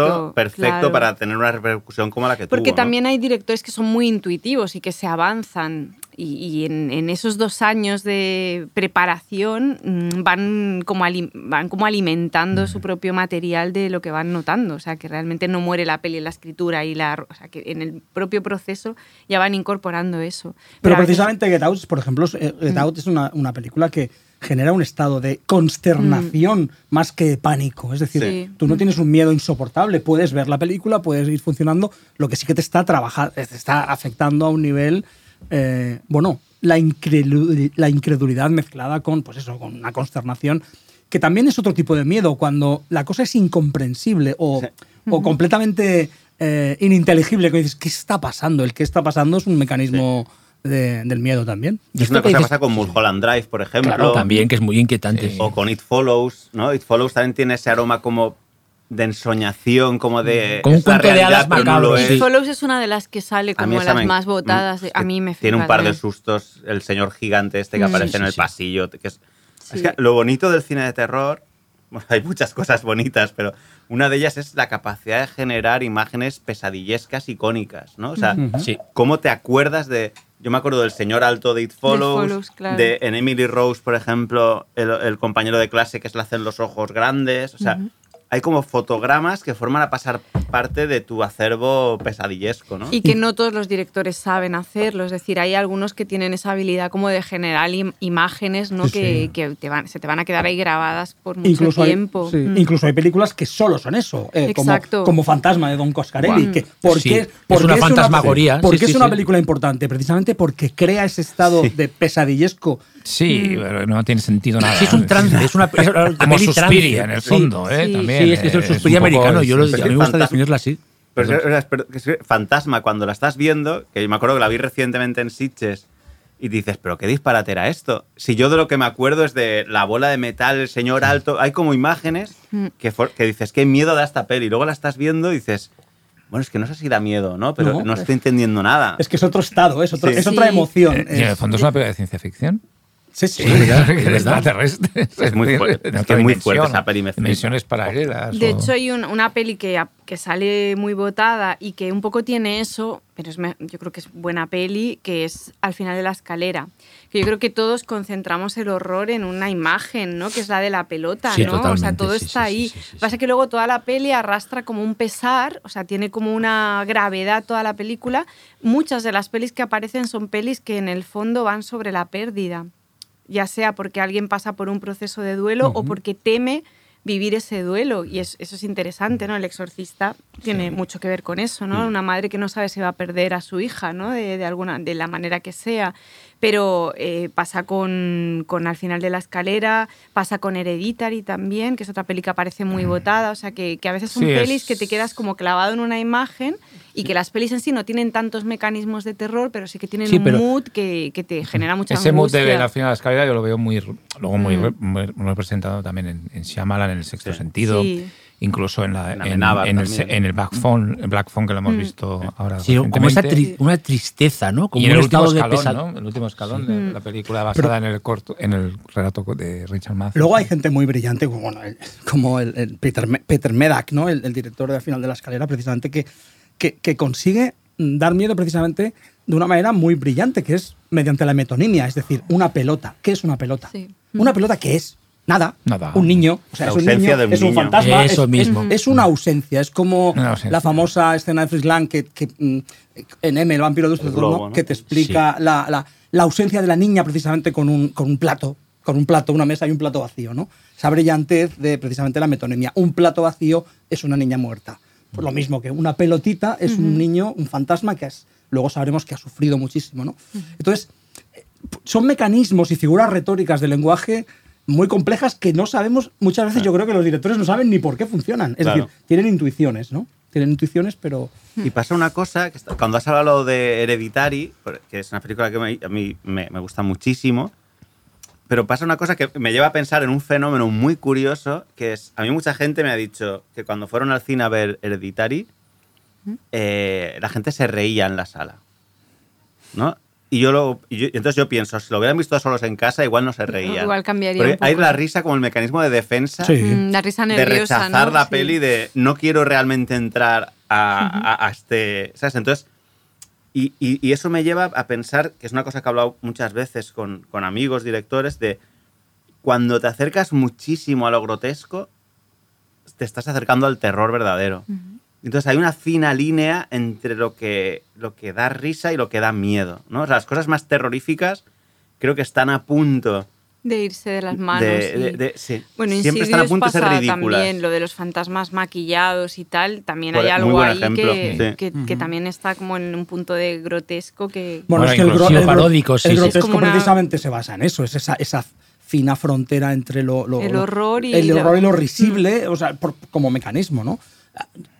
Exacto, perfecto claro. para tener una repercusión como la que Porque tuvo. ¿no? también hay directores que son muy intuitivos y que se avanzan. Y, y en, en esos dos años de preparación mm, van como, ali- van como alimentando su propio material de lo que van notando. O sea, que realmente no muere la peli en la escritura y la. O sea, que en el propio proceso ya van incorporando eso. Pero veces- precisamente Get Out, por ejemplo, eh, Get Out es una, una película que genera un estado de consternación más que de pánico. Es decir, Sí. tú no tienes un miedo insoportable, puedes ver la película, puedes ir funcionando, lo que sí que te está trabajando, te está afectando a un nivel, eh, bueno, la, incredulidad mezclada con, pues eso, con una consternación, que también es otro tipo de miedo, cuando la cosa es incomprensible o, Sí. o completamente eh, ininteligible, que dices, ¿qué está pasando? El qué está pasando es un mecanismo de- del miedo también. Y Es una cosa que pasa con Mulholland Drive, por ejemplo. Claro, también, que es muy inquietante. O con It Follows, ¿no? It Follows también tiene ese aroma como de ensoñación, como de... Como un cuento de realidad, hadas no macabro, es. sí. Follows es una de las que sale como las me- más votadas. de- a mí me Tiene un par de sustos, el señor gigante este que Mm. aparece Sí, en sí, el sí. pasillo. Que es, Sí. es que lo bonito del cine de terror, bueno, hay muchas cosas bonitas, pero una de ellas es la capacidad de generar imágenes pesadillescas icónicas, ¿no? O sea, Sí. ¿cómo te acuerdas de...? Yo me acuerdo del señor alto de It Follows, Follows, claro. de en Emily Rose, por ejemplo, el, el compañero de clase que se le hacen los ojos grandes. O sea, hay como fotogramas que forman a pasar parte de tu acervo pesadillesco, ¿no? Y que no todos los directores saben hacerlo. Es decir, hay algunos que tienen esa habilidad como de generar im- imágenes ¿no? Sí, que, sí. que te van, se te van a quedar ahí grabadas por mucho Incluso hay, tiempo. sí, Mm. incluso hay películas que solo son eso, eh, como, Exacto. como Fantasma de Don Coscarelli. Que, ¿Por Sí, qué- es una fantasmagoría, ¿Por sí, qué sí, es una sí. película importante? Precisamente porque crea ese estado de pesadillesco. Sí, pero no tiene sentido nada. Sí, es un trance, es una, es Como Suspiria, en el Sí. fondo, ¿eh? sí. También, Sí, es que es el eh, Suspiria un poco- americano. Yo lo, a es mí que me gusta definirlo así. Pero es Fantasma, cuando la estás viendo, que me acuerdo que la vi recientemente en Sitges, y dices, pero qué disparate era esto. Si yo de lo que me acuerdo es de la bola de metal, el señor alto, hay como imágenes que, for- que dices, qué miedo da esta peli. Y luego la estás viendo y dices, bueno, es que no sé si da miedo, ¿no? Pero No. no, estoy entendiendo nada. Es que es otro estado, es, otro- Sí. es otra Sí. emoción. Eh, y en el es- fondo es una película de ciencia ficción. Sí, sí. <laughs> extraterrestre. Es muy fuerte, es que es muy fuerte esa peli. Dimensiones paralelas. De o- hecho, hay un- una peli que, que sale muy votada y que un poco tiene eso, pero es yo creo que es buena peli, que es Al final de la escalera. Que yo creo que todos concentramos el horror en una imagen, ¿no? Que es la de la pelota, Sí, ¿no? O sea, todo sí, está sí, ahí. sí, sí, sí, Pasa sí. que luego toda la peli arrastra como un pesar, o sea, tiene como una gravedad toda la película. Muchas de las pelis que aparecen son pelis que en el fondo van sobre la pérdida ya sea porque alguien pasa por un proceso de duelo o porque teme vivir ese duelo. Y es- eso es interesante, ¿no? El exorcista tiene mucho que ver con eso, ¿no? Una madre que no sabe si va a perder a su hija, ¿no? De, de alguna, de la manera que sea. Pero eh, pasa con, con Al final de la escalera, pasa con Hereditary también, que es otra peli que aparece muy votada. O sea, que, que a veces son Sí, es- pelis que te quedas como clavado en una imagen y que las pelis en sí no tienen tantos mecanismos de terror, pero sí que tienen Sí, un mood que, que te genera mucha Ese mood angustia. de la final de la escalera yo lo veo muy, luego muy, Mm. muy- muy representado también en, en Shyamalan, en el sexto Sí. sentido, Sí. Incluso en, la, En en, el, en el Black Phone, el Black Phone que lo hemos Mm. visto ahora. Sí, como esa tri- una tristeza, ¿no? Como y un el último estado de escalón, pesadilla. ¿no? El último escalón de la película basada en el corto, en el relato de Richard Matheson. Luego hay gente muy brillante, como, bueno, el, como el, el Peter, Peter Medak, ¿no? el, el director de Al final de la escalera, precisamente, que, que, que consigue dar miedo precisamente de una manera muy brillante, que es mediante la metonimia, es decir, una pelota. ¿Qué es una pelota? Sí. Una pelota que es nada, Nada. un niño, o sea, La es un niño, de un es un niño. fantasma, Eso es, mismo. es- es una ausencia, es como ausencia. la famosa escena de Frisland que, que, mm, en M, el vampiro de. ¿no? que te explica la, la- la ausencia de la niña precisamente con un, con un plato, con un plato, una mesa y un plato vacío, ¿no? Esa brillantez de precisamente la metonimia. Un plato vacío es una niña muerta. Pues lo mismo que una pelotita es un niño, un fantasma que es, luego sabremos que ha sufrido muchísimo, ¿no? Entonces, son mecanismos y figuras retóricas del lenguaje muy complejas que no sabemos, muchas veces yo creo que los directores no saben ni por qué funcionan. Es Claro. decir, tienen intuiciones, ¿no? Tienen intuiciones, pero... Y pasa una cosa, que está- cuando has hablado de Hereditary, que es una película que me- a mí me, me gusta muchísimo, pero pasa una cosa que me lleva a pensar en un fenómeno muy curioso, que es, a mí mucha gente me ha dicho que cuando fueron al cine a ver Hereditary, eh, la gente se reía en la sala. ¿No? Y yo, lo, y yo- entonces yo pienso, si lo hubieran visto solos en casa, igual no se reían. Igual cambiaría Porque un poco. hay la risa como el mecanismo de defensa Sí. Mm, La risa de nerviosa, rechazar ¿no? la Sí. peli de no quiero realmente entrar a, a- a este. ¿Sabes? Entonces. Y, y- y eso me lleva a pensar, que es una cosa que he hablado muchas veces con, con amigos, directores, de cuando te acercas muchísimo a lo grotesco, te estás acercando al terror verdadero. Entonces hay una fina línea entre lo que, lo que da risa y lo que da miedo. ¿no? O sea, las cosas más terroríficas creo que están a punto De irse de las manos. de, y- de- de- sí. Bueno, siempre están a punto de ser ridículas. también, lo de los fantasmas maquillados y tal, también Por- hay algo ahí ejemplo, que, sí. que- que también está como en un punto de grotesco que... Bueno, Bueno, es que el, gro- el paródico, sí, el grotesco una- precisamente se basa en eso, es esa, esa fina frontera entre lo, lo- El horror y el horror y lo risible, o sea, por- como mecanismo, ¿no?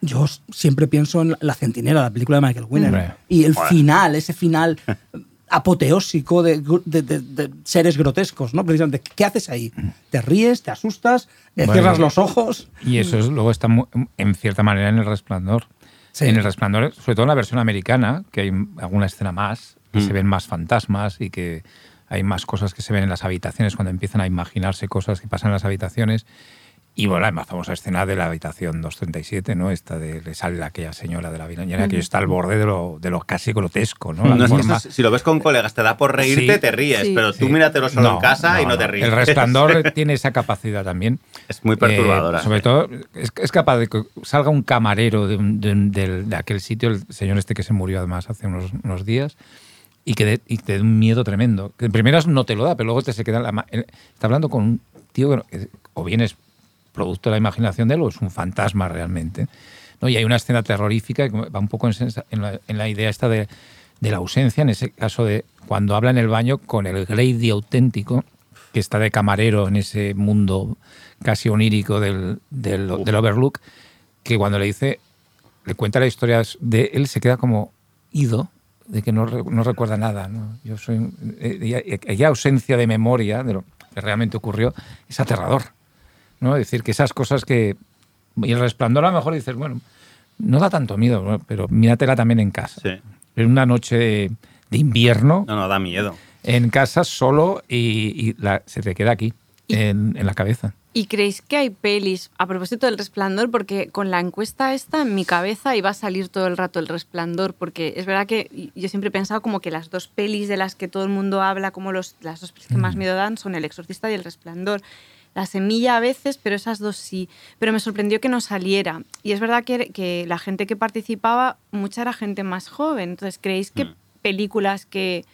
Yo siempre pienso en La Centinela, la película de Michael Winner, y el final, ese final <laughs> apoteósico de, gr- de- de- de seres grotescos, ¿no? Precisamente, ¿qué haces ahí? ¿Te ríes, te asustas, Bueno. cierras los ojos? Y eso es, luego está mu- en cierta manera en el resplandor. Sí. En el resplandor, sobre todo en la versión americana, que hay alguna escena más, que Mm. se ven más fantasmas y que hay más cosas que se ven en las habitaciones cuando empiezan a imaginarse cosas que pasan en las habitaciones. Y bueno, la más famosa escena de la habitación 237, ¿no? Esta de le sale aquella señora de la vinañera que está al borde de lo, de lo casi grotesco, ¿no? La No es que si lo ves con colegas te da por reírte, Sí. te ríes, Sí. pero tú Sí. míratelo solo No, en casa y no, te ríes. El resplandor <laughs> tiene esa capacidad también. Es muy perturbadora. Eh, sobre todo, es, es capaz de que salga un camarero de, un- de del- de aquel sitio, el señor este que se murió además hace unos, unos días, y que, de- y te dé un miedo tremendo. Que en primeras no te lo da, pero luego te se queda en la Está hablando con un tío que no- que o bien es producto de la imaginación de él o es un fantasma realmente. ¿no? Y hay una escena terrorífica que va un poco en, en la, en la idea esta de, de la ausencia, en ese caso de cuando habla en el baño con el Grady auténtico, que está de camarero en ese mundo casi onírico del, del, del Overlook, que cuando le dice, le cuenta la historia de él, se queda como ido, de que no, no recuerda nada. ¿no? Yo soy, eh, ausencia de memoria de lo que realmente ocurrió es aterrador. ¿No? Es decir, que esas cosas que... Y el resplandor a lo mejor dices, bueno, no da tanto miedo, ¿no? pero míratela también en casa. Sí. En una noche de, de invierno, No, no, da miedo. en casa solo y, y la- se te queda aquí, en, en la cabeza. ¿Y creéis que hay pelis, a propósito del resplandor, porque con la encuesta esta en mi cabeza iba a salir todo el rato el resplandor, porque es verdad que yo siempre he pensado como que las dos pelis de las que todo el mundo habla, como los, las dos pelis que más miedo dan, son El Exorcista y El Resplandor. La semilla a veces, pero esas dos sí. Pero me sorprendió que no saliera. Y es verdad que, que la gente que participaba, mucha era gente más joven. Entonces, ¿creéis que Mm. películas que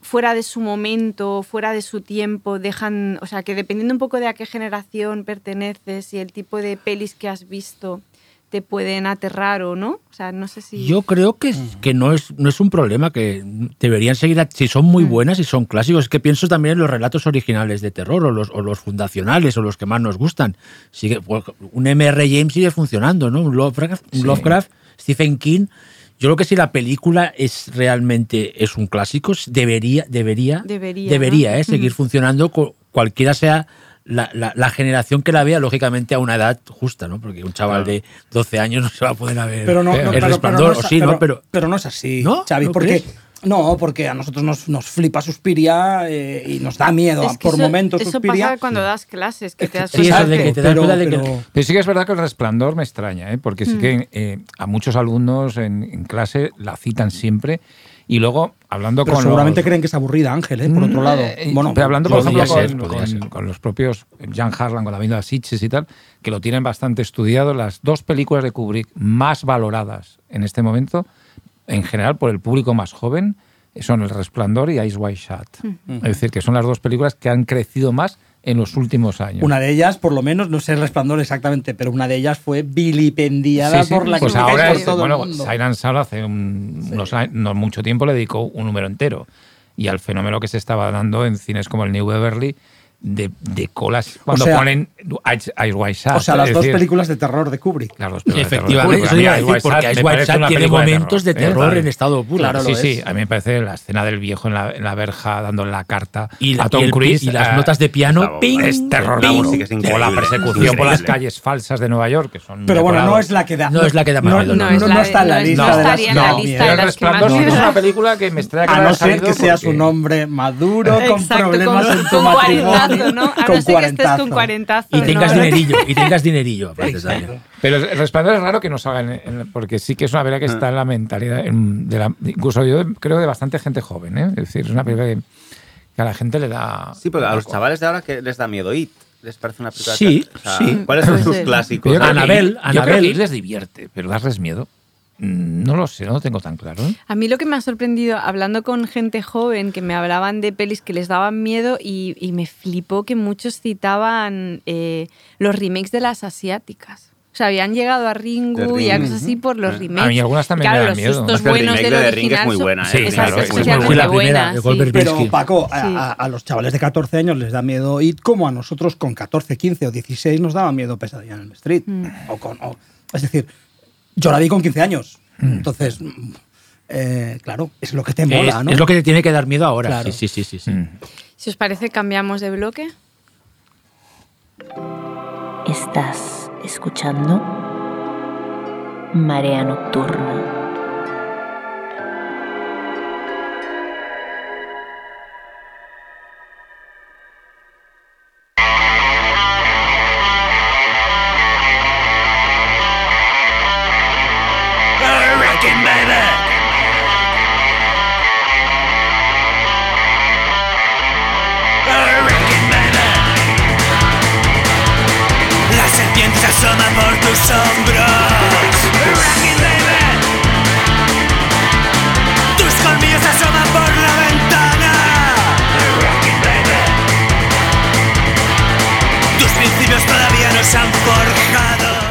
fuera de su momento, fuera de su tiempo, dejan, o sea, que dependiendo un poco de a qué generación perteneces y el tipo de pelis que has visto, te pueden aterrar o no? O sea, no sé si... Yo creo que, que no, es, no es un problema, que deberían seguir, a- si son muy buenas y son clásicos. Es que pienso también en los relatos originales de terror o los, o los fundacionales o los que más nos gustan. Sigue, pues, un M.R. James sigue funcionando, ¿no? Un Lovecraft, Sí. Lovecraft, Stephen King. Yo creo que si la película es realmente es un clásico, debería, debería, Debería, ¿no? ¿eh? seguir funcionando cu- cualquiera sea la, la- la generación que la vea, lógicamente a una edad justa, ¿no? Porque un chaval Claro. de 12 años no se va a poder ver Pero no, no, el pero- pero resplandor, no es- o sí, ¿no? pero- Pero, pero no es así, ¿No? Xavi, ¿No porque crees? no, porque a nosotros nos, nos flipa Suspiria eh, y nos da miedo Es que por eso, momentos eso Suspiria. pasa cuando das clases, que te das Sí, cuenta de que te das pero- cuenta de que- pero- Pero sí que es verdad que el resplandor me extraña, ¿eh? porque Mm. sí que eh, a muchos alumnos en, en clase la citan siempre Y luego, hablando Pero con seguramente los- creen que es aburrida, Ángel, ¿eh? por otro lado. Eh, Bueno, pero hablando, por ejemplo, ser, con, los propios Jan Harlan, con la vida de Sitges y tal, que lo tienen bastante estudiado, las dos películas de Kubrick más valoradas en este momento, en general por el público más joven, son El Resplandor y Eyes Wide Shut. Es decir, que son las dos películas que han crecido más en los últimos años. Una de ellas, por lo menos, no sé el resplandor exactamente, pero una de ellas fue vilipendiada Sí, sí, por la pues ahora por es- todo bueno, el mundo. Siren Sound hace un- unos años- no mucho tiempo le dedicó un número entero y al fenómeno que se estaba dando en cines como el New Beverly de, de colas cuando sea- ponen Eyes Wide Shut. O sea, las dos decir, películas de terror de Kubrick. las dos películas de terror. Efectivamente, Porque Eyes Wide porque Shut tiene momentos de terror ¿eh? en estado puro. Claro, sí, sí, a mí me parece la escena del viejo en la, en la verja dándole la carta Y, la- a Tom Cruise y las eh, notas de piano, ¡ping! es terror o la increíble. persecución por las calles falsas de Nueva York que son Pero bueno, no es la que da. No es la que da más no, está en la lista no de las estaría en la no, El Resplandor es una película que me extraña que A no ser que seas un hombre maduro, con problemas en tu matrimonio. Cuarentazo, ¿no? A con no ser que estés con cuarentazo. Y tengas ¿no? dinerillo, y <laughs> tengas dinerillo. Pero el resplandor es raro que no salga, en- en- porque sí que es una película que está en la mentalidad, en- de la- incluso yo creo de bastante gente joven. ¿eh? Es decir, es una película que, que a la gente le da. Sí, porque a los chavales de ahora que les da miedo It. ¿Les parece una película? Sí, o sea, sí. ¿Cuáles son sus clásicos? Anabel, yo creo que Anabel. Les divierte, pero darles miedo. Mm, No lo sé, no lo tengo tan claro. ¿eh? A mí lo que me ha sorprendido, hablando con gente joven que me hablaban de pelis que les daban miedo y, y me flipó que muchos citaban eh, los remakes de las asiáticas. O sea, habían llegado a Ringu y a cosas así por los Ah. remakes. A mí algunas también claro, me dan los miedo. el buenos del de Ring es original muy buena, ¿eh? Sí, claro, es es muy buena. La primera, buena, sí. Goldberg Pero. Paco, a, Sí. a- a los chavales de 14 años les da miedo IT como a nosotros con 14, 15 o 16 nos daba miedo Pesadilla en el Street. Mm. O con, o- es decir, yo la vi con 15 años. Entonces, mm, eh, claro, es lo que te mola, Es, ¿no? es lo que te tiene que dar miedo ahora. Claro. Sí, sí, sí, sí. sí. Mm. Si os parece, cambiamos de bloque. Estás escuchando Marea Nocturna. Forjado.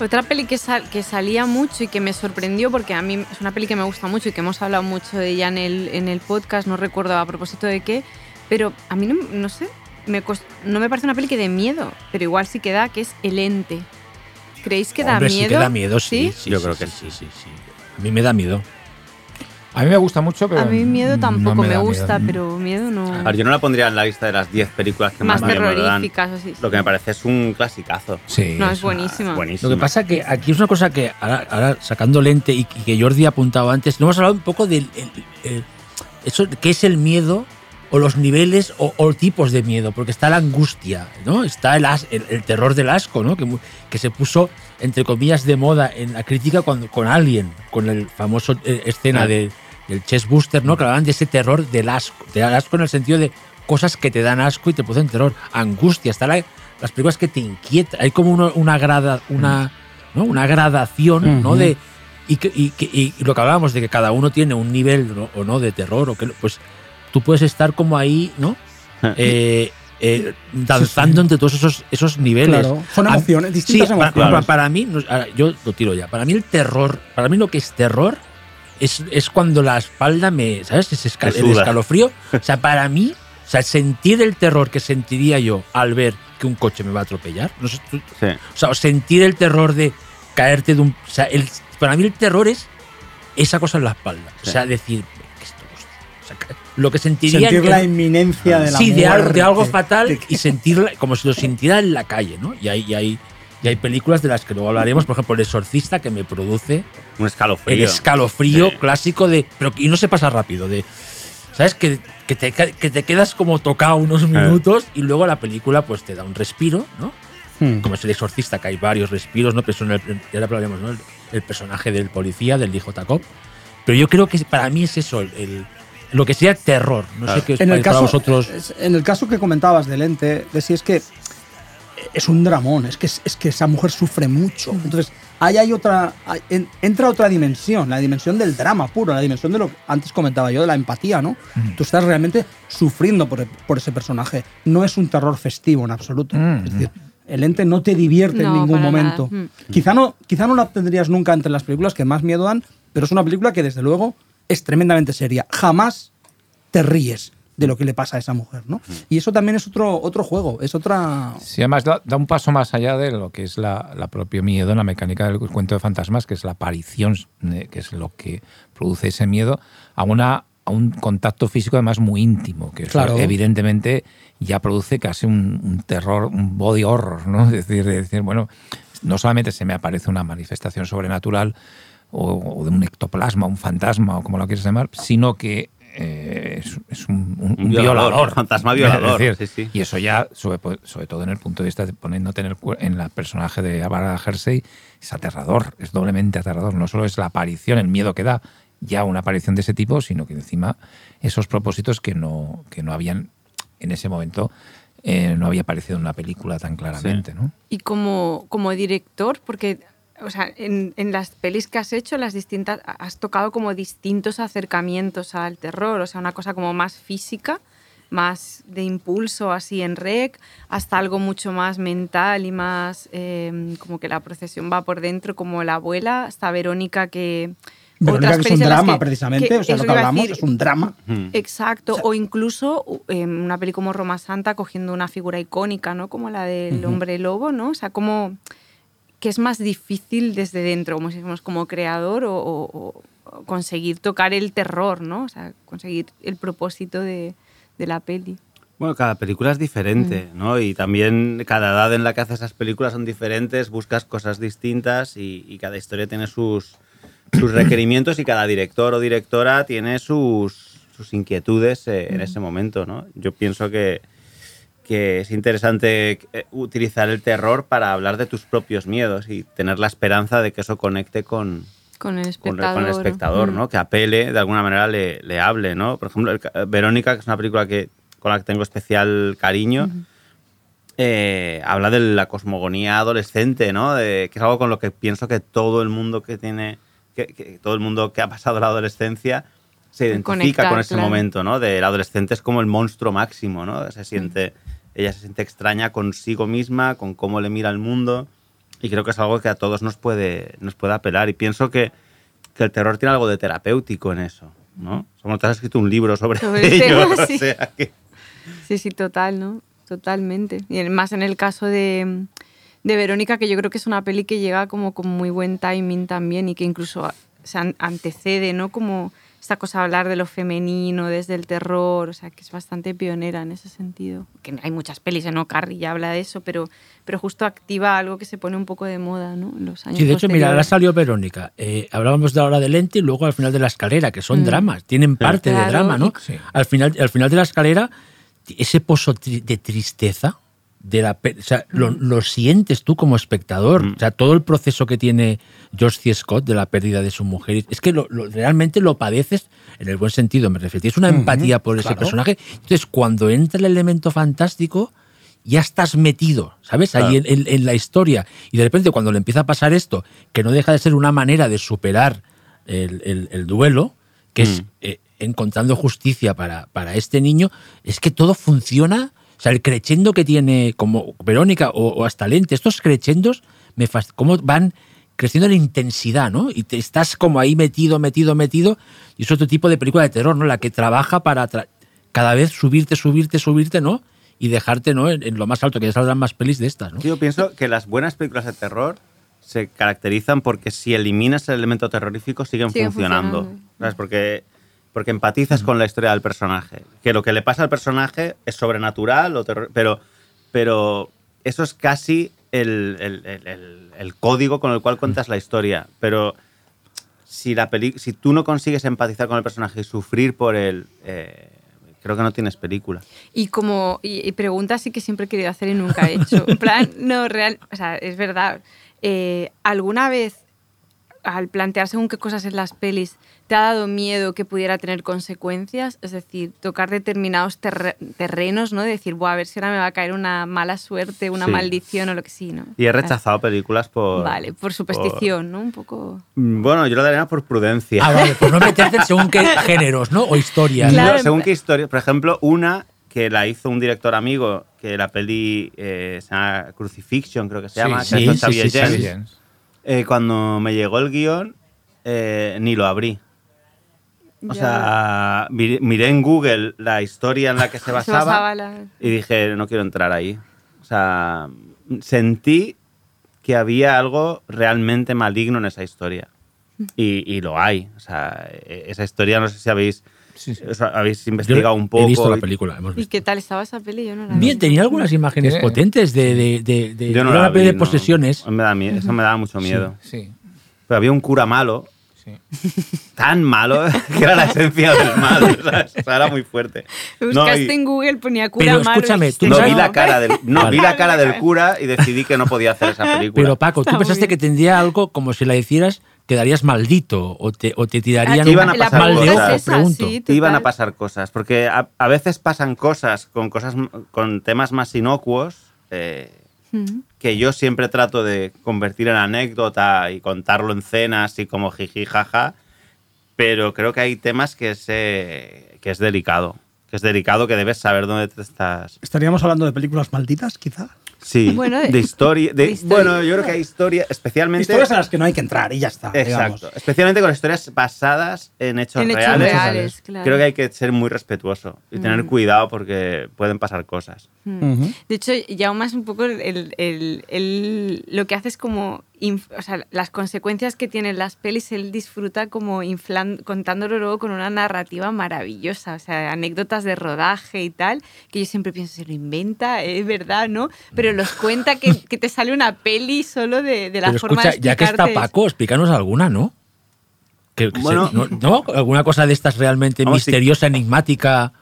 Otra peli que, sal- que salía mucho y que me sorprendió, porque a mí es una peli que me gusta mucho y que hemos hablado mucho de ella en el, en el podcast, no recuerdo a propósito de qué, pero a mí no, no sé, me no me parece una peli que dé miedo, pero igual sí que da, que es El Ente. ¿Creéis que da miedo? sí que da miedo, sí. sí, Yo sí, creo sí, que sí, sí, sí. A mí me da miedo. A mí me gusta mucho, pero. A mí miedo no tampoco me, gusta, miedo. pero miedo no... A ver, yo no la pondría en la lista de las 10 películas que más, más miedo me dan. terroríficas, así. Lo que me parece es un clasicazo. Sí. No, es una- buenísima. Buenísimo. Lo que pasa que aquí es una cosa que ahora, ahora sacando lente y, y que Jordi ha apuntado antes, no hemos hablado un poco del el- el- eso, qué es el miedo o los niveles o, o tipos de miedo, porque está la angustia, ¿no? Está el, as- el, el terror del asco, ¿no? Que, que se puso entre comillas de moda en la crítica cuando con Alien, con el famoso eh, escena Ah. de, del chest buster, ¿no? Que hablaban de ese terror del asco, del asco en el sentido de cosas que te dan asco y te producen terror, angustia, está la- las películas que te inquietan, hay como uno- una grada, una, ¿no? una gradación, ¿no? Ujú. De y, que- y que- y lo que hablábamos de que cada uno tiene un nivel ¿no? o no de terror o que pues tú puedes estar como ahí, ¿no? Eh, eh, danzando entre todos esos, esos niveles. Claro, son A- emociones, distintas sí, para- emociones. Para, para mí, yo lo tiro ya. Para mí el terror, para mí lo que es terror es, es cuando la espalda me, ¿sabes? Me el escalofrío. <laughs> O sea, para mí, o sea, sentir el terror que sentiría yo al ver que un coche me va a atropellar. No sé, tú- Sí. o sea, o sentir el terror de caerte de un. O sea, el- para mí el terror es esa cosa en la espalda. O sea, decir. O sea, lo que sentiría. Sentir en- la inminencia de la sí, de algo, de algo muerte. fatal y sentirla como si lo sintiera en la calle, ¿no? Y hay, y hay, y hay películas de las que luego hablaremos, por ejemplo, El Exorcista, que me produce Un el escalofrío. escalofrío Sí. clásico de. Pero y no se pasa rápido, de. ¿Sabes? Que, que, te, que te quedas como tocado unos minutos y luego la película pues te da un respiro, ¿no? Hmm. como es el exorcista, que hay varios respiros, ¿no? Pero eso en el, ya lo hablaremos, ¿no? El, el personaje del policía, del hijo Jacob. Pero yo creo que para mí es eso, el- lo que sea terror. No sé qué os En el, para caso, vosotros. en el caso que comentabas del ente, de si es que es un dramón, es que, es que esa mujer sufre mucho. Entonces, ahí hay otra, hay- en- entra otra dimensión, la dimensión del drama puro, la dimensión de lo que antes comentaba yo, de la empatía, ¿no? Tú estás realmente sufriendo por, por ese personaje. No es un terror festivo en absoluto. Mm. Es decir, el ente no te divierte en ningún momento. Mm. Quizá no, quizá no la tendrías nunca entre las películas que más miedo dan, pero es una película que desde luego es tremendamente seria. Jamás te ríes de lo que le pasa a esa mujer, ¿no? Y eso también es otro, otro juego, es otra... Sí, además da, da un paso más allá de lo que es la, la propio miedo en la mecánica del cuento de fantasmas, que es la aparición, eh, que es lo que produce ese miedo, a, una, a un contacto físico además muy íntimo, que eso evidentemente ya produce casi un, un terror, un body horror, ¿no? <laughs> Es decir, de decir, bueno, no solamente se me aparece una manifestación sobrenatural o, o de un ectoplasma, un fantasma o como lo quieras llamar, sino que eh, es, es un, un- Un violador, violador. un fantasma violador, Es decir, sí, sí. Y eso ya, sobre, sobre todo en el punto de vista de poniéndote en el, en el personaje de Barbara Hersey, es aterrador, es doblemente aterrador. No solo es la aparición, el miedo que da ya una aparición de ese tipo, sino que encima esos propósitos que no, que no habían en ese momento, eh, no había aparecido en una película tan claramente, ¿no? Y como, como director, porque o sea, en, en las pelis que has hecho, las distintas, has tocado como distintos acercamientos al terror, o sea, una cosa como más física, más de impulso así en rec, hasta algo mucho más mental y más eh, como que la procesión va por dentro, como la abuela, hasta Verónica que... Verónica, que es un drama, que- precisamente, que o sea, lo que hablamos decir, es un drama. Mm. Exacto, o incluso en una peli como Roma Santa cogiendo una figura icónica, ¿no? Como la del hombre lobo, ¿no? O sea, como que es más difícil desde dentro, como si fuéramos como creador o, o- o conseguir tocar el terror, ¿no? O sea, conseguir el propósito de, de la peli. Bueno, cada película es diferente, ¿no? Y también cada edad en la que haces esas películas son diferentes, buscas cosas distintas y, y cada historia tiene sus, sus <coughs> requerimientos y cada director o directora tiene sus, sus inquietudes eh, en ese momento, ¿no? Yo pienso que, que es interesante eh, utilizar el terror para hablar de tus propios miedos y tener la esperanza de que eso conecte con, Con el espectador. con el espectador, Mm. ¿no? Que apele, de alguna manera le, le hable, ¿no? Por ejemplo, el Verónica, que es una película que, con la que tengo especial cariño, eh, habla de la cosmogonía adolescente, ¿no? De- que es algo con lo que pienso que todo el mundo que tiene, que, que todo el mundo que ha pasado la adolescencia se identifica Conectar, con ese claro. momento, ¿no? De el adolescente es como el monstruo máximo, ¿no? Se siente, ella se siente extraña consigo misma, con cómo le mira al mundo, y creo que es algo que a todos nos puede, nos puede apelar. Y pienso que, que el terror tiene algo de terapéutico en eso, ¿no? Como te has escrito un libro sobre, Sobre el ello, tema, <laughs> o sí. sea que... Sí, sí, total, ¿no? Totalmente. Y más en el caso de, de Verónica, que yo creo que es una peli que llega como con muy buen timing también y que incluso se an- antecede, ¿no? Como esta cosa de hablar de lo femenino, desde el terror, o sea, que es bastante pionera en ese sentido. Que hay muchas pelis, ¿no? Carrie ya habla de eso, pero, pero justo activa algo que se pone un poco de moda, ¿no? En los años Sí, de hecho, mira, ahora salió Verónica. Eh, hablábamos de la hora del lente y luego al final de la escalera, que son Mm. dramas, tienen parte de Claro, drama, ¿no? y- Sí. Al, final, al final de la escalera, ese pozo tri- de tristeza, de la, o sea, lo, lo sientes tú como espectador. Mm. O sea, todo el proceso que tiene George C. Scott de la pérdida de su mujer, es que lo- lo- realmente lo padeces en el buen sentido, me refiero. Es una empatía por ese claro. personaje. Entonces, cuando entra el elemento fantástico, ya estás metido, ¿sabes? Ahí en, en- en la historia. Y de repente, cuando le empieza a pasar esto, que no deja de ser una manera de superar el, el- el duelo, que es Mm. eh, encontrando justicia para, para este niño, es que todo funciona. O sea, el crescendo que tiene como Verónica o, o hasta Lente, estos crescendos, me cómo van creciendo en intensidad, ¿no? Y te estás como ahí metido, metido, metido. Y es otro tipo de película de terror, ¿no? La que trabaja para tra- cada vez subirte, subirte, subirte, ¿no? Y dejarte, ¿no? En, en lo más alto, que ya saldrán más pelis de estas, ¿no? Yo pienso que las buenas películas de terror se caracterizan porque si eliminas el elemento terrorífico siguen, Siguen funcionando. funcionando. ¿Sabes? Porque, porque empatizas con la historia del personaje. Que lo que le pasa al personaje es sobrenatural, o pero, pero eso es casi el, el- el- el- el código con el cual cuentas la historia. Pero si, la peli si tú no consigues empatizar con el personaje y sufrir por él, eh, creo que no tienes película. Y como y, y pregunta sí que siempre he querido hacer y nunca he hecho. En plan, <laughs> no, real, o sea, es verdad. Eh, ¿Alguna vez al plantear según qué cosas en las pelis te ha dado miedo que pudiera tener consecuencias? Es decir, tocar determinados terre- terrenos, ¿no? De decir, Buah, a ver si ahora me va a caer una mala suerte, una Sí. maldición o lo que sí, ¿no? Y he rechazado películas por... Vale, por superstición, ¿no? Un poco... Mm, Bueno, yo lo daría por prudencia. Ah, vale, pues no meterte según qué <laughs> géneros, ¿no? O historias. Claro. No, según qué historia. Por ejemplo, una que la hizo un director amigo, que la peli eh, se llama Crucifixion, creo que se Sí, llama, sí, que sí, Jens. Eh, cuando me llegó el guion, eh, ni lo abrí. O Ya. sea, miré, miré en Google la historia en la que se <laughs> Se basaba, basaba la- y dije, no quiero entrar ahí. O sea, sentí que había algo realmente maligno en esa historia. Y, y lo hay. O sea, e- esa historia, no sé si habéis, Sí, sí. o sea, habéis Yo investigado un poco. He visto la y- película, hemos ¿Y visto. qué tal estaba esa peli? Yo no la vi. Bien, tenía algunas imágenes Tiene- potentes de, de, de, de- Yo no la una peli vi, de no. posesiones. Me da miedo, eso me daba mucho miedo. Sí, Pero había un cura malo, sí. <laughs> tan malo, <laughs> que era la esencia del mal. ¿sabes? O sea, era muy fuerte. No, Buscaste y- en Google, ponía cura Pero malo. y escúchame, tú no, vi la cara del, no, Vale. vi la cara del cura y decidí que no podía hacer esa película. Pero Paco, tú Está pensaste que tendría algo como si la hicieras, quedarías maldito o te, o te tirarían Ah, Iban a pasar mal de cosas. ojo, pregunto. sí, Iban a pasar cosas, porque a, a veces pasan cosas con cosas con temas más inocuos eh, Que yo siempre trato de convertir en anécdota y contarlo en cenas y como jiji jaja, pero creo que hay temas que es, eh, que es delicado, que es delicado que debes saber dónde te estás. ¿Estaríamos hablando de películas malditas, quizá? Sí, Bueno, de- historia, de, de historia. Bueno, yo creo que hay historia, especialmente. Historias en las que no hay que entrar y ya está. Exacto. digamos. Especialmente con historias basadas en hechos En hechos reales. reales, claro. Creo que hay que ser muy respetuoso y tener Mm. cuidado porque pueden pasar cosas. Ujú. De hecho, ya más un poco el, el- el- lo que hace es como, o sea, las consecuencias que tienen las pelis, él disfruta como inflan- contándolo luego con una narrativa maravillosa, o sea, anécdotas de rodaje y tal, que yo siempre pienso, se lo inventa, es verdad, ¿no? Pero los cuenta que, que te sale una peli solo de, de la Pero forma escucha, de ya que está Paco, explícanos alguna, ¿no? Que- que se- Bueno. ¿no, no? ¿Alguna cosa de estas realmente Vamos, sí. misteriosa, enigmática?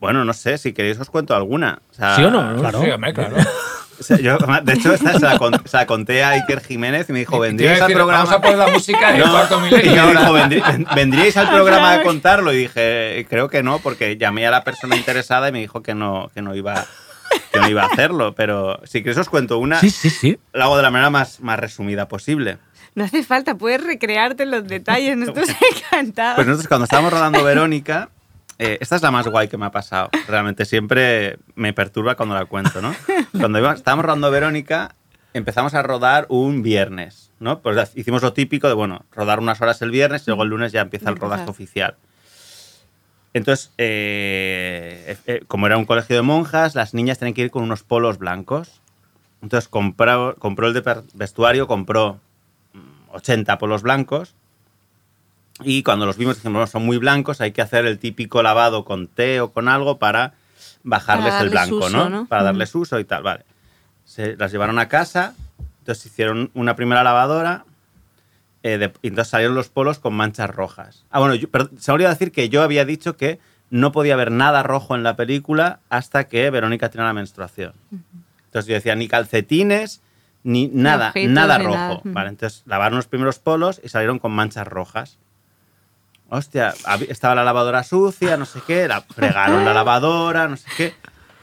Bueno, no sé, si queréis os cuento alguna. O sea, ¿Sí o no? Claro. Sí, hombre, claro. <laughs> o sea, yo, de hecho, esta se la, con- se la conté a Iker Jiménez y me dijo, ¿vendríais al programa? Vamos a poner la música del <laughs> No, cuarto y milenio. me ahora. dijo, "Vendrí- ven- ¿vendríais al <laughs> programa a contarlo? Y dije, creo que no, porque llamé a la persona interesada y me dijo que no, que no, iba, que no iba a hacerlo. Pero si queréis os cuento una, Sí, sí, sí. lo hago de la manera más, más resumida posible. No hace falta, puedes recrearte en los detalles, nosotros encantados. Pues nosotros cuando estábamos rodando Verónica, eh, esta es la más guay que me ha pasado. Realmente siempre me perturba cuando la cuento, ¿no? Cuando iba- estábamos rodando Verónica, empezamos a rodar un viernes, ¿no? Pues hicimos lo típico de, bueno, rodar unas horas el viernes y luego el lunes ya empieza el rodaje oficial. Entonces, eh, eh, como era un colegio de monjas, las niñas tenían que ir con unos polos blancos. Entonces compró, compró el de vestuario, compró mm, 80 polos blancos y cuando los vimos dijimos, "Bueno, son muy blancos, hay que hacer el típico lavado con té o con algo para bajarles Para el blanco, uso, ¿no? ¿no? Para darles uso y tal, vale. Se las llevaron a casa, entonces hicieron una primera lavadora eh, de- y entonces salieron los polos con manchas rojas. Ah, bueno, yo- pero se me olvidó decir que yo había dicho que no podía haber nada rojo en la película hasta que Verónica tenía la menstruación. Entonces yo decía, ni calcetines, ni nada, nada rojo. nada. Vale, entonces lavaron los primeros polos y salieron con manchas rojas. Hostia, estaba la lavadora sucia, no sé qué, la fregaron la lavadora, no sé qué,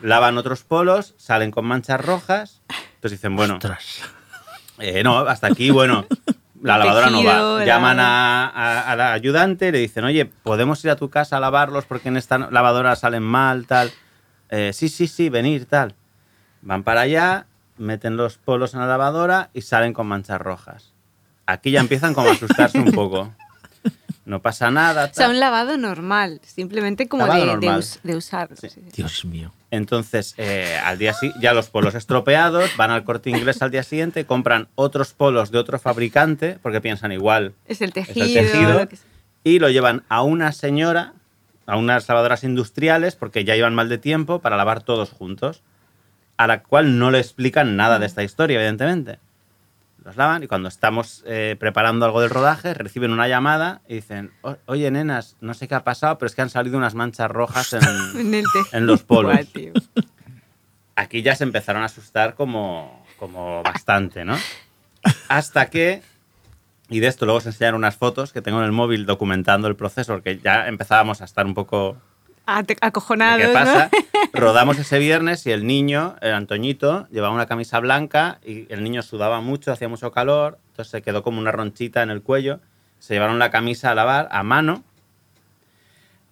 lavan otros polos, salen con manchas rojas, entonces dicen, bueno, Ostras. eh, no, hasta aquí, bueno, <laughs> la lavadora no va. la- Llaman a, a- a la ayudante, le dicen, oye, ¿podemos ir a tu casa a lavarlos porque en esta lavadora salen mal, tal? "Eh, sí, sí, sí, venir, tal. Van para allá, meten los polos en la lavadora y salen con manchas rojas. Aquí ya empiezan como a asustarse un poco. No pasa nada. O sea, tal. un lavado normal, simplemente como de, de normal. us- de usarlo. Sí. sí. Dios mío. Entonces, eh, al día sí, ya los polos estropeados, van al corte inglés al día siguiente, compran otros polos de otro fabricante, porque piensan igual, Es el es tejido. el tejido, lo y lo llevan a una señora, a unas lavadoras industriales, porque ya iban mal de tiempo, para lavar todos juntos, a la cual no le explican nada de esta historia, evidentemente. Los lavan y cuando estamos eh, preparando algo del rodaje reciben una llamada y dicen, "O- oye nenas, no sé qué ha pasado, pero es que han salido unas manchas rojas en, <laughs> En los polos. Aquí ya se empezaron a asustar como, como bastante, ¿no? Hasta que, y de esto luego os enseñaré unas fotos que tengo en el móvil documentando el proceso, porque ya empezábamos a estar un poco Ate- ¿De Acojonados, ¿Qué ¿no? pasa? <laughs> Rodamos ese viernes y el niño, el Antoñito, llevaba una camisa blanca y el niño sudaba mucho, hacía mucho calor, entonces se quedó como una ronchita en el cuello. Se llevaron la camisa a lavar a mano.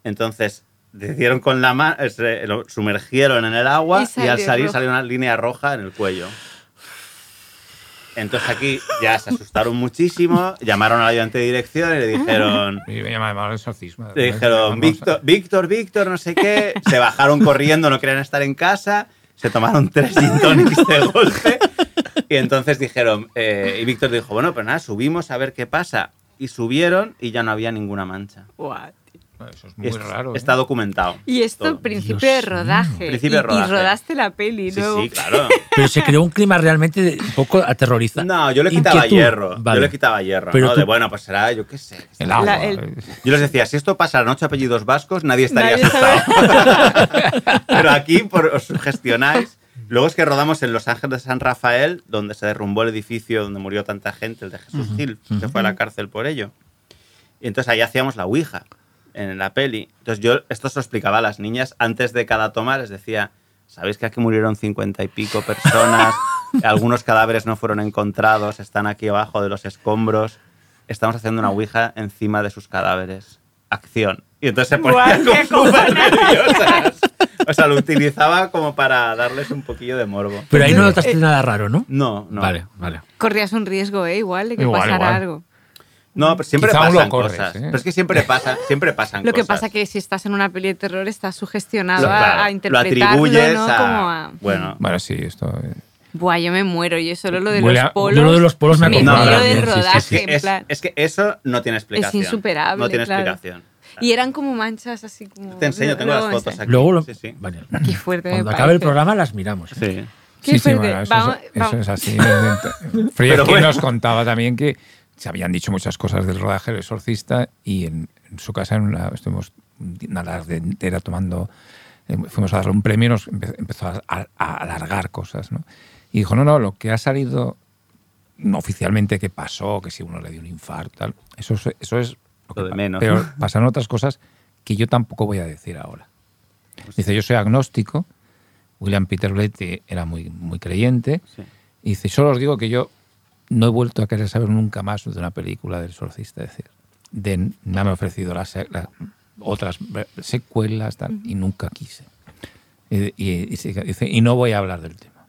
Entonces decidieron con la mano, lo sumergieron en el agua Y al salir salió una línea roja en el cuello. Entonces aquí ya se asustaron muchísimo, llamaron al ayudante de dirección y le dijeron, Y me llamaban exorcismo. le dijeron, Víctor, Víctor, Víctor, no sé qué. Se bajaron corriendo, no querían estar en casa. Se tomaron tres gin tonics de golpe. Y entonces dijeron, eh, y Víctor dijo, bueno, pues nada, subimos a ver qué pasa. Y subieron y ya no había ninguna mancha. Tío. Eso es muy es- raro. ¿eh? Está documentado. Y esto al todo. principio Dios de rodaje. Principio de Y- rodaje. Y, rodaste la peli, Sí, luego. sí, claro. <laughs> Pero se creó un clima realmente de- un poco aterrorizante. No, yo le quitaba Inquietud. hierro. Vale. Yo le quitaba hierro. Pero ¿no? tú- De bueno, pues será, yo qué sé. El agua. La- el- eh. Yo les decía, si esto pasa a la noche apellidos vascos, nadie estaría Nadie asustado. <laughs> Pero aquí por, os sugestionáis. Luego es que rodamos en Los Ángeles de San Rafael, donde se derrumbó el edificio donde murió tanta gente, el de Jesús Gil, se fue a la cárcel por ello. Y entonces ahí hacíamos la Ouija en la peli. Entonces yo esto se lo explicaba a las niñas antes de cada toma, les decía, ¿sabéis que aquí murieron cincuenta y pico personas? <laughs> Algunos cadáveres no fueron encontrados, están aquí abajo de los escombros. Estamos haciendo una Ouija encima de sus cadáveres. Acción. Y entonces se ponían como nerviosas. O sea, lo utilizaba como para darles un poquillo de morbo. Pero ahí no notaste nada raro, ¿no? No, no. Vale, vale. Corrías un riesgo, ¿eh? Igual, de que Igual, pasara igual. algo. No, pero siempre Quizá pasan lo corres, cosas. ¿eh? Pero es que siempre pasa, siempre pasan Lo que cosas. pasa que si estás en una peli de terror estás sugestionado Lo- a, claro, a lo interpretarlo, atribuyes ¿no? a... Como a... Bueno, Bueno, sí, esto. eh, Buah, yo me muero. Yo solo lo de Huele los a- polos... yo lo de los polos me acompara muero también, del sí, sí, sí. rodaje, es que, en es, plan. es que eso no tiene explicación. insuperable, No tiene claro. explicación. Y eran como manchas así como... Te enseño, tengo las fotos enseño. aquí. Luego, lo- Sí, sí. vale. Qué fuerte Cuando acabe el parece. programa las miramos. ¿eh? Sí. Qué sí, sí, fuerte. bueno, eso, Vamos- es, eso vamos. es así. <laughs> Pero bueno. nos contaba también que se habían dicho muchas cosas del rodaje del exorcista y en, en su casa en una, estuvimos una tarde entera tomando, eh, fuimos a darle un premio y nos empe- empezó a, a- a alargar cosas. ¿no? Y dijo, no, no, lo que ha salido no oficialmente que pasó, que si uno le dio un infarto, tal, eso, es- eso es lo que Lo de pa- menos, Pero <laughs> pasaron otras cosas que yo tampoco voy a decir ahora. Dice, yo soy agnóstico, William Peter Blatty era muy, muy creyente, Sí. y dice, solo os digo que yo no he vuelto a querer saber nunca más de una película del exorcista, es decir, de, me han ofrecido las, las otras secuelas tal, y nunca quise. Y, y- y se- dice, y no voy a hablar del tema.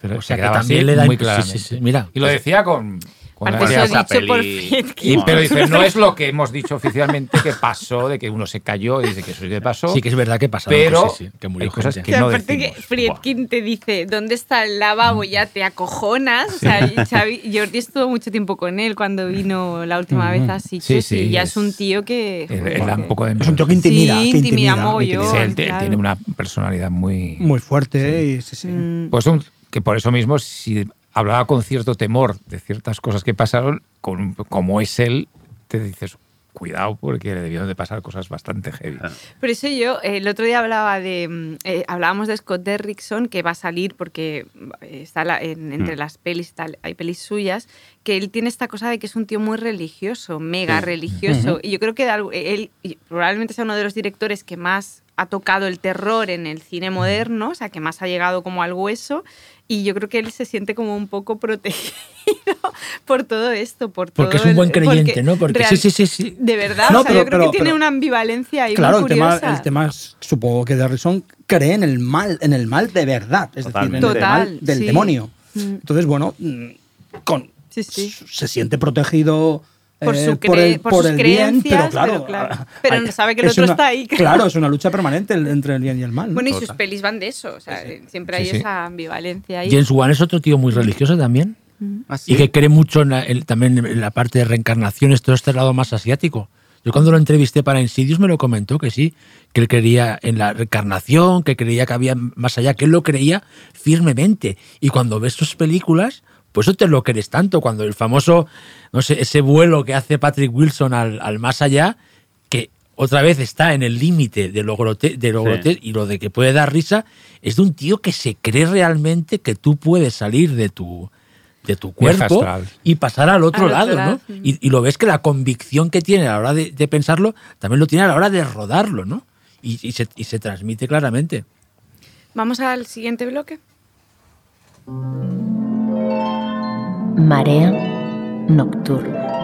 Pero O se sea, que también así le da muy sí, claramente. sí, sí, mira. y lo decía con... con la- eso dicho por Friedkin. y- pero dice, no es lo que hemos dicho oficialmente que pasó, de que uno se cayó y dice que eso sí que pasó. Sí que es verdad que pasa. Pero sí, sí, que murió hay cosas gente. que O sea, no aparte decimos. que Friedkin te dice, ¿dónde está el lavabo? Ya te acojonas. O sea, y Xavi, Jordi estuvo mucho tiempo con él cuando vino la última vez a Sitges Sí, sí, y ya es, es- un tío que... Da un poco de Es un tío que intimida. Sí, que intimida intimida, él, claro. tiene una personalidad muy... Muy fuerte y sí, sí. Mm, Pues un- que por eso mismo, si hablaba con cierto temor de ciertas cosas que pasaron, con- como es él, te dices, cuidado, porque le debieron de pasar cosas bastante heavy. Por eso yo el otro día hablaba de mm, eh, hablábamos de Scott Derrickson que va a salir porque eh, está la- en- entre Mm. las pelis tal, hay pelis suyas que él tiene esta cosa de que es un tío muy religioso, mega Sí. religioso y yo creo que algo- él probablemente sea uno de los directores que más ha tocado el terror en el cine moderno, o sea, que más ha llegado como al hueso y yo creo que él se siente como un poco protegido <laughs> por todo esto, por Porque todo es un buen creyente, porque ¿no? Porque real- sí, sí, sí, sí. De verdad, No, o sea, pero- yo creo pero- que tiene una ambivalencia ahí Claro, muy el tema, curiosa. el tema es, supongo que Derrison cree en el mal, en el mal de verdad, es Totalmente. decir, en el mal del sí. demonio. Mm. Entonces, bueno, mm, con, sí. se siente protegido Por eh, su por cre- el, por por sus el bien, pero creencias, claro, pero claro. ah, Pero hay- sabe que el otro una- está ahí. <laughs> Claro, es una lucha permanente entre el bien y el mal. ¿no? Bueno, y sus Total. pelis van de eso, o sea, siempre hay Sí, sí. esa ambivalencia ahí. James Wan es otro tío muy religioso también. ¿Ah, sí? Y que cree mucho en la- en- también en la parte de reencarnaciones, todo este lado más asiático. Yo cuando lo entrevisté para Insidious me lo comentó que sí, que él creía en la reencarnación, que creía que había más allá, que él lo creía firmemente. Y cuando ves sus películas, Por eso te lo crees tanto. Cuando el famoso, no sé, ese vuelo que hace Patrick Wilson al, al más allá, que otra vez está en el límite de lo, grote- de lo Sí. grote- y lo de que puede dar risa, es de un tío que se cree realmente que tú puedes salir de tu, de tu cuerpo y pasar al otro Al otro lado, lado, ¿no? sí. Y, y lo ves que la convicción que tiene a la hora de, de pensarlo, también lo tiene a la hora de rodarlo, ¿no? Y, y se, y se transmite claramente. Vamos al siguiente bloque. Marea nocturna.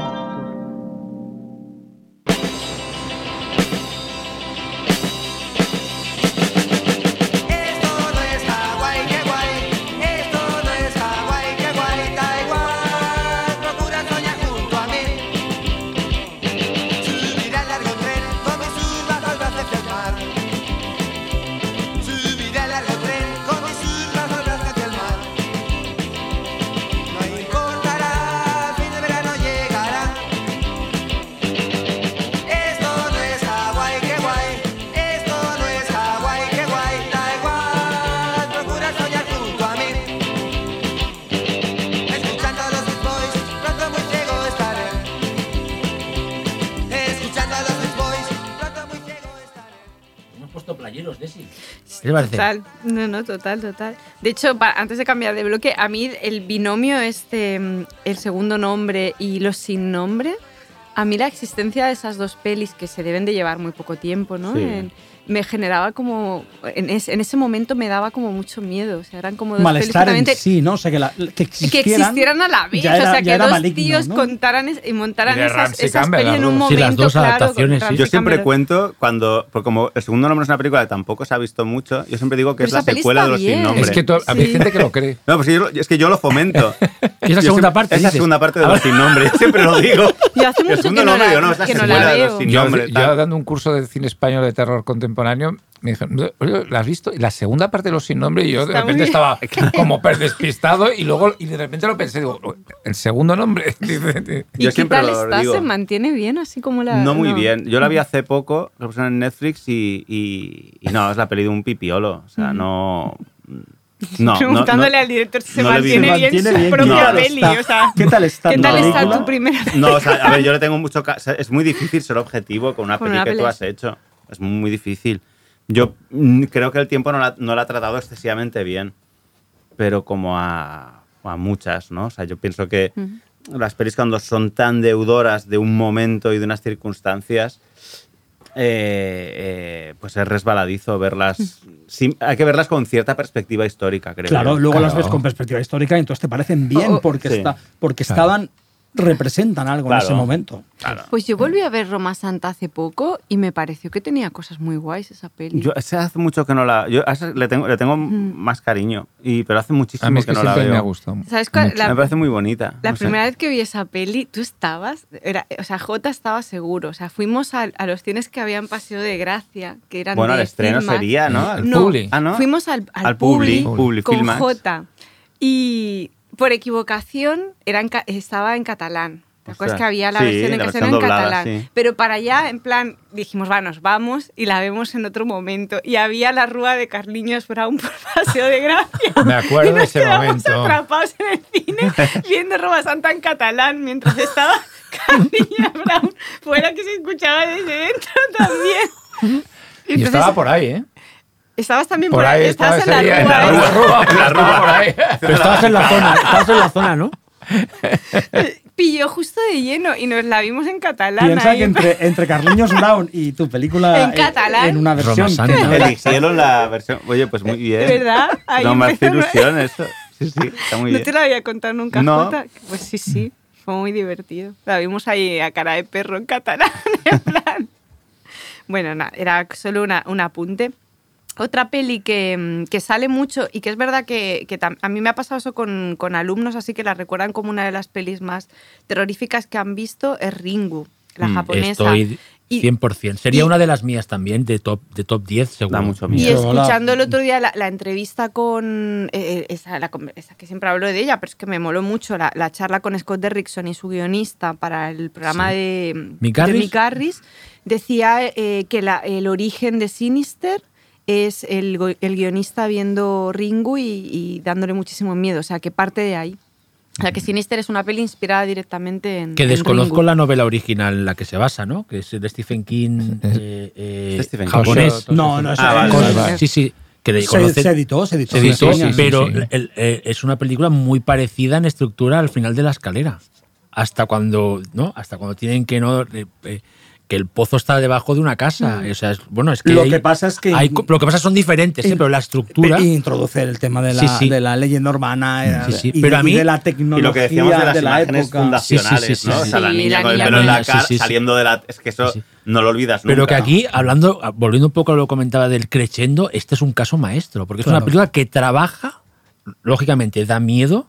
Puesto playeros, Desi. ¿Qué te parece? Total, no, no, total, total. De hecho, antes de cambiar de bloque, a mí el binomio este, mm, el segundo nombre y los sin nombre, a mí la existencia de esas dos pelis que se deben de llevar muy poco tiempo, ¿no? Sí. En- me generaba como, en, es- en ese momento me daba como mucho miedo, o sea, eran como dos Malestar en sí, ¿no? O sea, que, la- que que existieran, existieran a la vez, era- o sea, que dos maligno, tíos ¿no? contaran es- y montaran Y esas, esas pelis en un dos. Sí, momento, las dos claro, adaptaciones, sí. Yo siempre cuento cuando, porque como el segundo nombre es una película que tampoco se ha visto mucho, yo siempre digo que Pero es la secuela de los bien. sin nombre. Es que hay Sí. gente que lo cree. No, pues yo, es que yo lo fomento. <laughs> Es la Yo segunda siempre- parte. Es la segunda parte de los sin nombre, yo siempre lo digo. <laughs> Yo hace <laughs> El mucho segundo que no nombre, la- digo, no, es la que no la secuela de los veo. Yo, nombre. yo dando un curso de cine español de terror contemporáneo, me dijeron, "Oye, ¿la has visto? Y la segunda parte de Los Sin Nombre, y yo de Está repente estaba <laughs> como despistado y luego y de repente lo pensé, digo, ¿el segundo nombre? <laughs> ¿Y Yo qué siempre tal lo está? digo. ¿Se mantiene bien así como la...? No muy bien. Yo la vi hace poco, la pusieron en Netflix y, y, y no, es la peli de un pipiolo. O sea, no. <laughs> No, Preguntándole no, al director si se no mantiene, Se bien mantiene su bien. propia ¿Qué tal peli. O sea, ¿Qué tal está ¿Qué tal está tu primera No, o sea, a ver, yo le tengo mucho. o sea, es muy difícil ser objetivo con una Con peli una que peli tú has hecho. Es muy difícil. Yo mm, creo que el tiempo no la, no la ha tratado excesivamente bien, pero como a, a muchas, ¿no? O sea, yo pienso que las pelis cuando son tan deudoras de un momento y de unas circunstancias, eh, eh, pues es resbaladizo verlas. sí, hay que verlas con cierta perspectiva histórica, creo. Claro, yo. luego las ves con perspectiva histórica y entonces te parecen bien Oh, porque, Sí. está, porque estaban, representan algo Claro. en ese momento. Claro. Pues yo volví a ver Roma Santa hace poco y me pareció que tenía cosas muy guays esa peli. Yo ese hace mucho que no la. Yo a esa le tengo, le tengo más cariño, y, pero hace muchísimo a mí es que, que no la veo. me ha gustado. ¿Sabes cuál? La, Me parece muy bonita. la no sé. primera vez que vi esa peli, tú estabas, era, o sea, Jota estaba seguro. O sea, fuimos a, a los cines que había en Paseo de Gracia, que eran Bueno, de el estreno Filmax. sería, ¿no? Al- No, Publi. Ah, ¿no? fuimos al, al, Al Publi, Publi, Publi con Filmax. Jota. Y por equivocación era en ca- estaba en catalán. ¿Te acuerdas que había la sí, versión en la versión en doblada, catalán? sí. Pero para allá, en plan, dijimos, va, nos vamos y la vemos en otro momento. Y había la rúa de Carliños Brown por Paseo de Gracia. <laughs> Me acuerdo y de nos ese quedamos momento. atrapados en el cine <laughs> viendo Roma Santa en catalán mientras estaba <laughs> Carliños Brown fuera que se escuchaba desde dentro también. Y entonces- estaba por ahí, ¿eh? Estabas también Por ahí estaba estabas en la en rúa. la esa. rúa, en la rúa por ahí. Pero estabas en la zona, estabas en la zona, ¿no? <laughs> Pilló justo de lleno y nos la vimos en catalán. Piensa ahí. que entre, entre Carliños Brown y tu película En catalán. en una versión Eligieron la versión. Oye, pues muy bien. ¿Verdad? Ahí no me hace ilusión eso. Sí, sí, está muy ¿No bien. te la había contado nunca, No. Jota? Pues sí, sí. Fue muy divertido. La vimos ahí a cara de perro en catalán. <laughs> en plan. Bueno, nada, era solo una, un apunte. Otra peli que, mm, que sale mucho y que es verdad que, que tam- a mí me ha pasado eso con, con alumnos, así que la recuerdan como una de las pelis más terroríficas que han visto, es Ringu, la Mm, japonesa. Estoy Y- 100%. Sería y- una de las mías también, de top, de top 10, seguro. Da mucho Y miedo. La- escuchando el otro día la, la entrevista con eh, esa, la esa que siempre hablo de ella, pero es que me moló mucho la, la charla con Scott Derrickson y su guionista para el programa Sí. de, Mick de Garris. Mick Garris, decía eh, que la- el origen de Sinister es el, el guionista viendo Ringu y, y dándole muchísimo miedo, o sea que parte de ahí. O sea, que Sinister es una peli inspirada directamente en. Que en desconozco Ringu. la novela original en la que se basa, ¿no? Que es de Stephen King <laughs> eh, eh, ¿De Stephen King? japonés. No, no, es Ah, vale, vale, vale. Sí, sí. Que le se, conocen- se editó, se editó. se editó, sí, sí, pero sí. el- eh, es una película muy parecida en estructura al final de la escalera. Hasta cuando, ¿no? Hasta cuando tienen que no eh, eh, que el pozo está debajo de una casa. O sea, es- bueno, es que Lo hay- que pasa es que- hay lo que pasa son diferentes, sí, In- pero la estructura. E introduce el tema de la, Sí, sí. de la leyenda urbana eh, Sí, sí. y, Pero de, a mí- y de la Y tecnología lo que decíamos de las la imágenes época. fundacionales, Sí, sí, sí, ¿no? sí, O sea, la niña Sí, con el la pelo en la niña, cara sí, sí, sí. saliendo de la. Es que eso Sí, sí. no lo olvidas nunca. Pero que aquí, hablando, volviendo un poco a lo que comentaba del crescendo, este es un caso maestro, porque es una película que trabaja, lógicamente da miedo,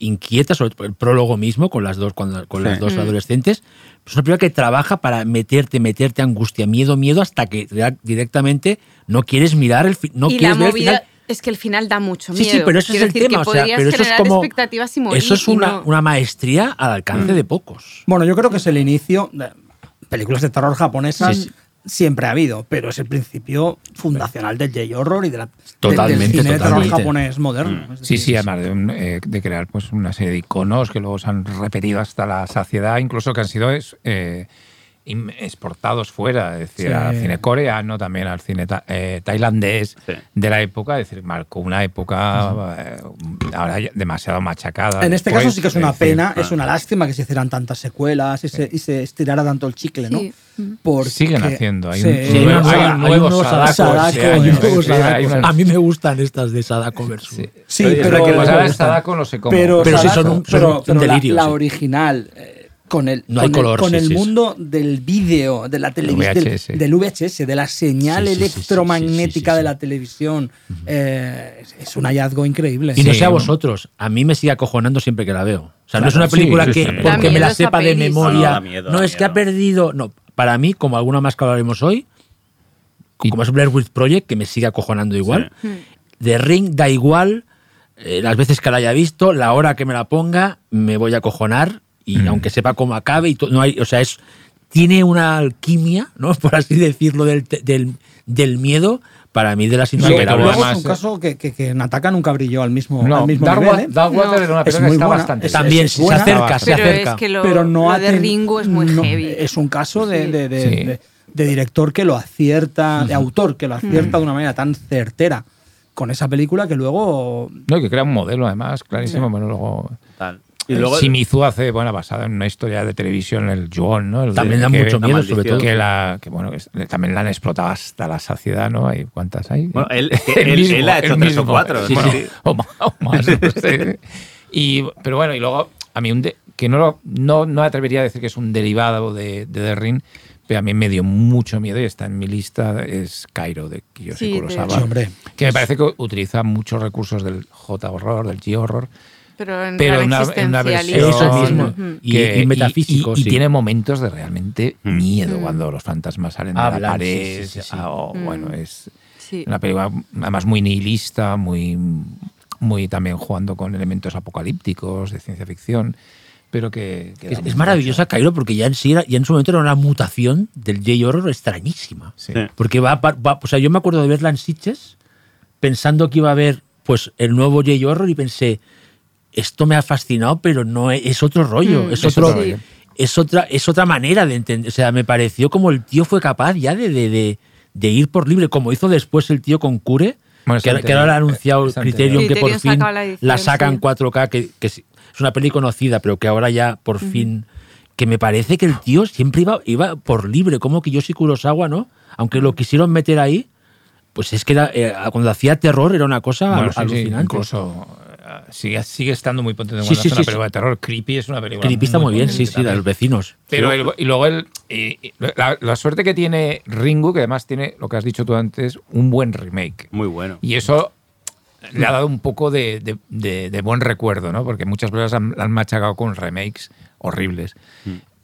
inquieta, sobre todo el prólogo mismo con las dos, con, con las Sí. dos adolescentes. Es una película que trabaja para meterte, meterte angustia, miedo, miedo, hasta que directamente no quieres mirar el fi- no y la quieres ver el movida final. es que el final da mucho Sí, miedo. sí, pero eso es el decir tema. Que O sea, pero eso es como. expectativas y morir. Eso es una, no- una maestría al alcance de pocos. Bueno, yo creo que es el inicio. de películas de terror japonesas Sí, sí. Siempre ha habido, pero es el principio fundacional del J-horror y de la, Totalmente, del cine de terror japonés moderno. Es Sí, decir, sí, es- además de, un, eh, de crear pues una serie de iconos que luego se han repetido hasta la saciedad, incluso que han sido es, eh, exportados fuera, es decir, Sí. al cine coreano, también al cine ta- eh, tailandés Sí. de la época, es decir, marcó una época eh, ahora demasiado machacada. En este después, caso sí que es una es decir, pena, es una lástima que se hicieran tantas secuelas y se, y se estirara tanto el chicle, ¿no? Porque- Siguen haciendo, hay Sí. un- Sí, hay nuevo- un- hay un hay un nuevo nuevo Sadako Sadako, hay año, un es nuevo decir, hay Sadako. una- A mí me gustan estas de Sadako versus. Sí, Sí, pero- que pero- el Sadako no sé cómo. Pero, Pero sí Sadako- son un- son pero- un pero la- delirio, la, sí. original, eh, con el, No hay con el- color, con sí, el sí, sí. mundo del vídeo, de la televisión, del, VHS. del VHS, de la señal Sí, sí, sí, sí, electromagnética sí, sí, sí, de la televisión, eh, es- un hallazgo increíble. Y no sé a vosotros, a mí me sigue acojonando siempre que la veo. O sea, no es una película sí, que porque me la sepa de memoria. No, miedo, es que ha perdido. No, para mí, como alguna más que hablaremos hoy, Y- como es Blair Witch Project, que me sigue acojonando igual. The Ring da igual, eh, las veces que la haya visto, la hora que me la ponga, me voy a acojonar. Y Mm. aunque sepa cómo acabe, y to- no hay, o sea, es tiene una alquimia, ¿no? <laughs> Por así decirlo, del, te- del, del miedo, para mí de las No, insuperables. luego es un caso que, que, que Nataka nunca brilló al mismo, No, al mismo Darkwa- nivel. ¿eh? Darkwater era una Es película que está buena. bastante Es- También, es se buena, acerca, se Pero acerca. es que lo, pero no lo de Ringo es muy no, heavy. Es un caso de, Sí. de- de- Sí. de- de director que lo acierta, de autor que lo acierta de una manera tan certera con esa película que luego. No, y que crea un modelo además, clarísimo. Bueno, luego. Tal. Y luego. Shimizu hace, bueno, basada en una historia de televisión, el Juon, ¿no? El de- También da que- mucho miedo, sobre todo. Que, la, que bueno, también la han explotado hasta la saciedad, ¿no? Hay ¿Cuántas hay? Bueno, él- <laughs> él ha hecho el tres o cuatro, Sí, bueno, sí. sí. O más, o más, no sé. Y, pero bueno, y luego, a mí, un de- que no, lo- no, no atrevería a decir que es un derivado de, de The Ring, pero a mí me dio mucho miedo y está en mi lista, es Cairo, de Kiyoshi Sí, de- Kurosawa. Sí, hombre. Que me parece que utiliza muchos recursos del J-horror, del G-horror, Pero en pero una, en una versión Eso mismo. Y- que- y metafísico, y, y sí. tiene momentos de realmente Mm. miedo Mm. cuando los fantasmas salen de la pared. sí, sí, sí, sí. ah, o, Mm. Bueno, es Sí. una película además muy nihilista, muy, muy también jugando con elementos apocalípticos de ciencia ficción, pero que, Es, es maravillosa. Cairo porque ya en sí era- ya en su momento era una mutación del J-horror extrañísima. Sí. Porque va, va- o sea, yo me acuerdo de verla en Sitges pensando que iba a ver pues el nuevo J-horror y pensé, esto me ha fascinado, pero no es, es otro rollo, Mm, es es otro otro rollo. es otra es otra manera de entender, o sea, me pareció como el tío fue capaz ya de, de, de- de ir por libre, como hizo después el tío con Cure, Bueno, que, ahora- que ahora ha anterior, anunciado. Criterion que por fin la edición, la sacan sí. 4K, que, que es una peli conocida, pero que ahora ya por fin que me parece que el tío siempre iba, iba por libre, como que Yoshi Kurosawa, ¿no? Aunque lo quisieron meter ahí, pues es que era, eh, cuando hacía terror era una cosa Bueno, al- sí, sí, alucinante. incluso eh, sigue, sigue estando muy potente Sí, sí, hace una sí, película de terror. Creepy es una película Creepy está muy bien, sí, sí, de los vecinos. Pero el- y luego el, y- y la, la suerte que tiene Ringu, que además tiene, lo que has dicho tú antes, un buen remake. Muy bueno. Y eso le ha dado un poco de, de- de- de buen recuerdo, ¿no? Porque muchas películas han, han machacado con remakes horribles.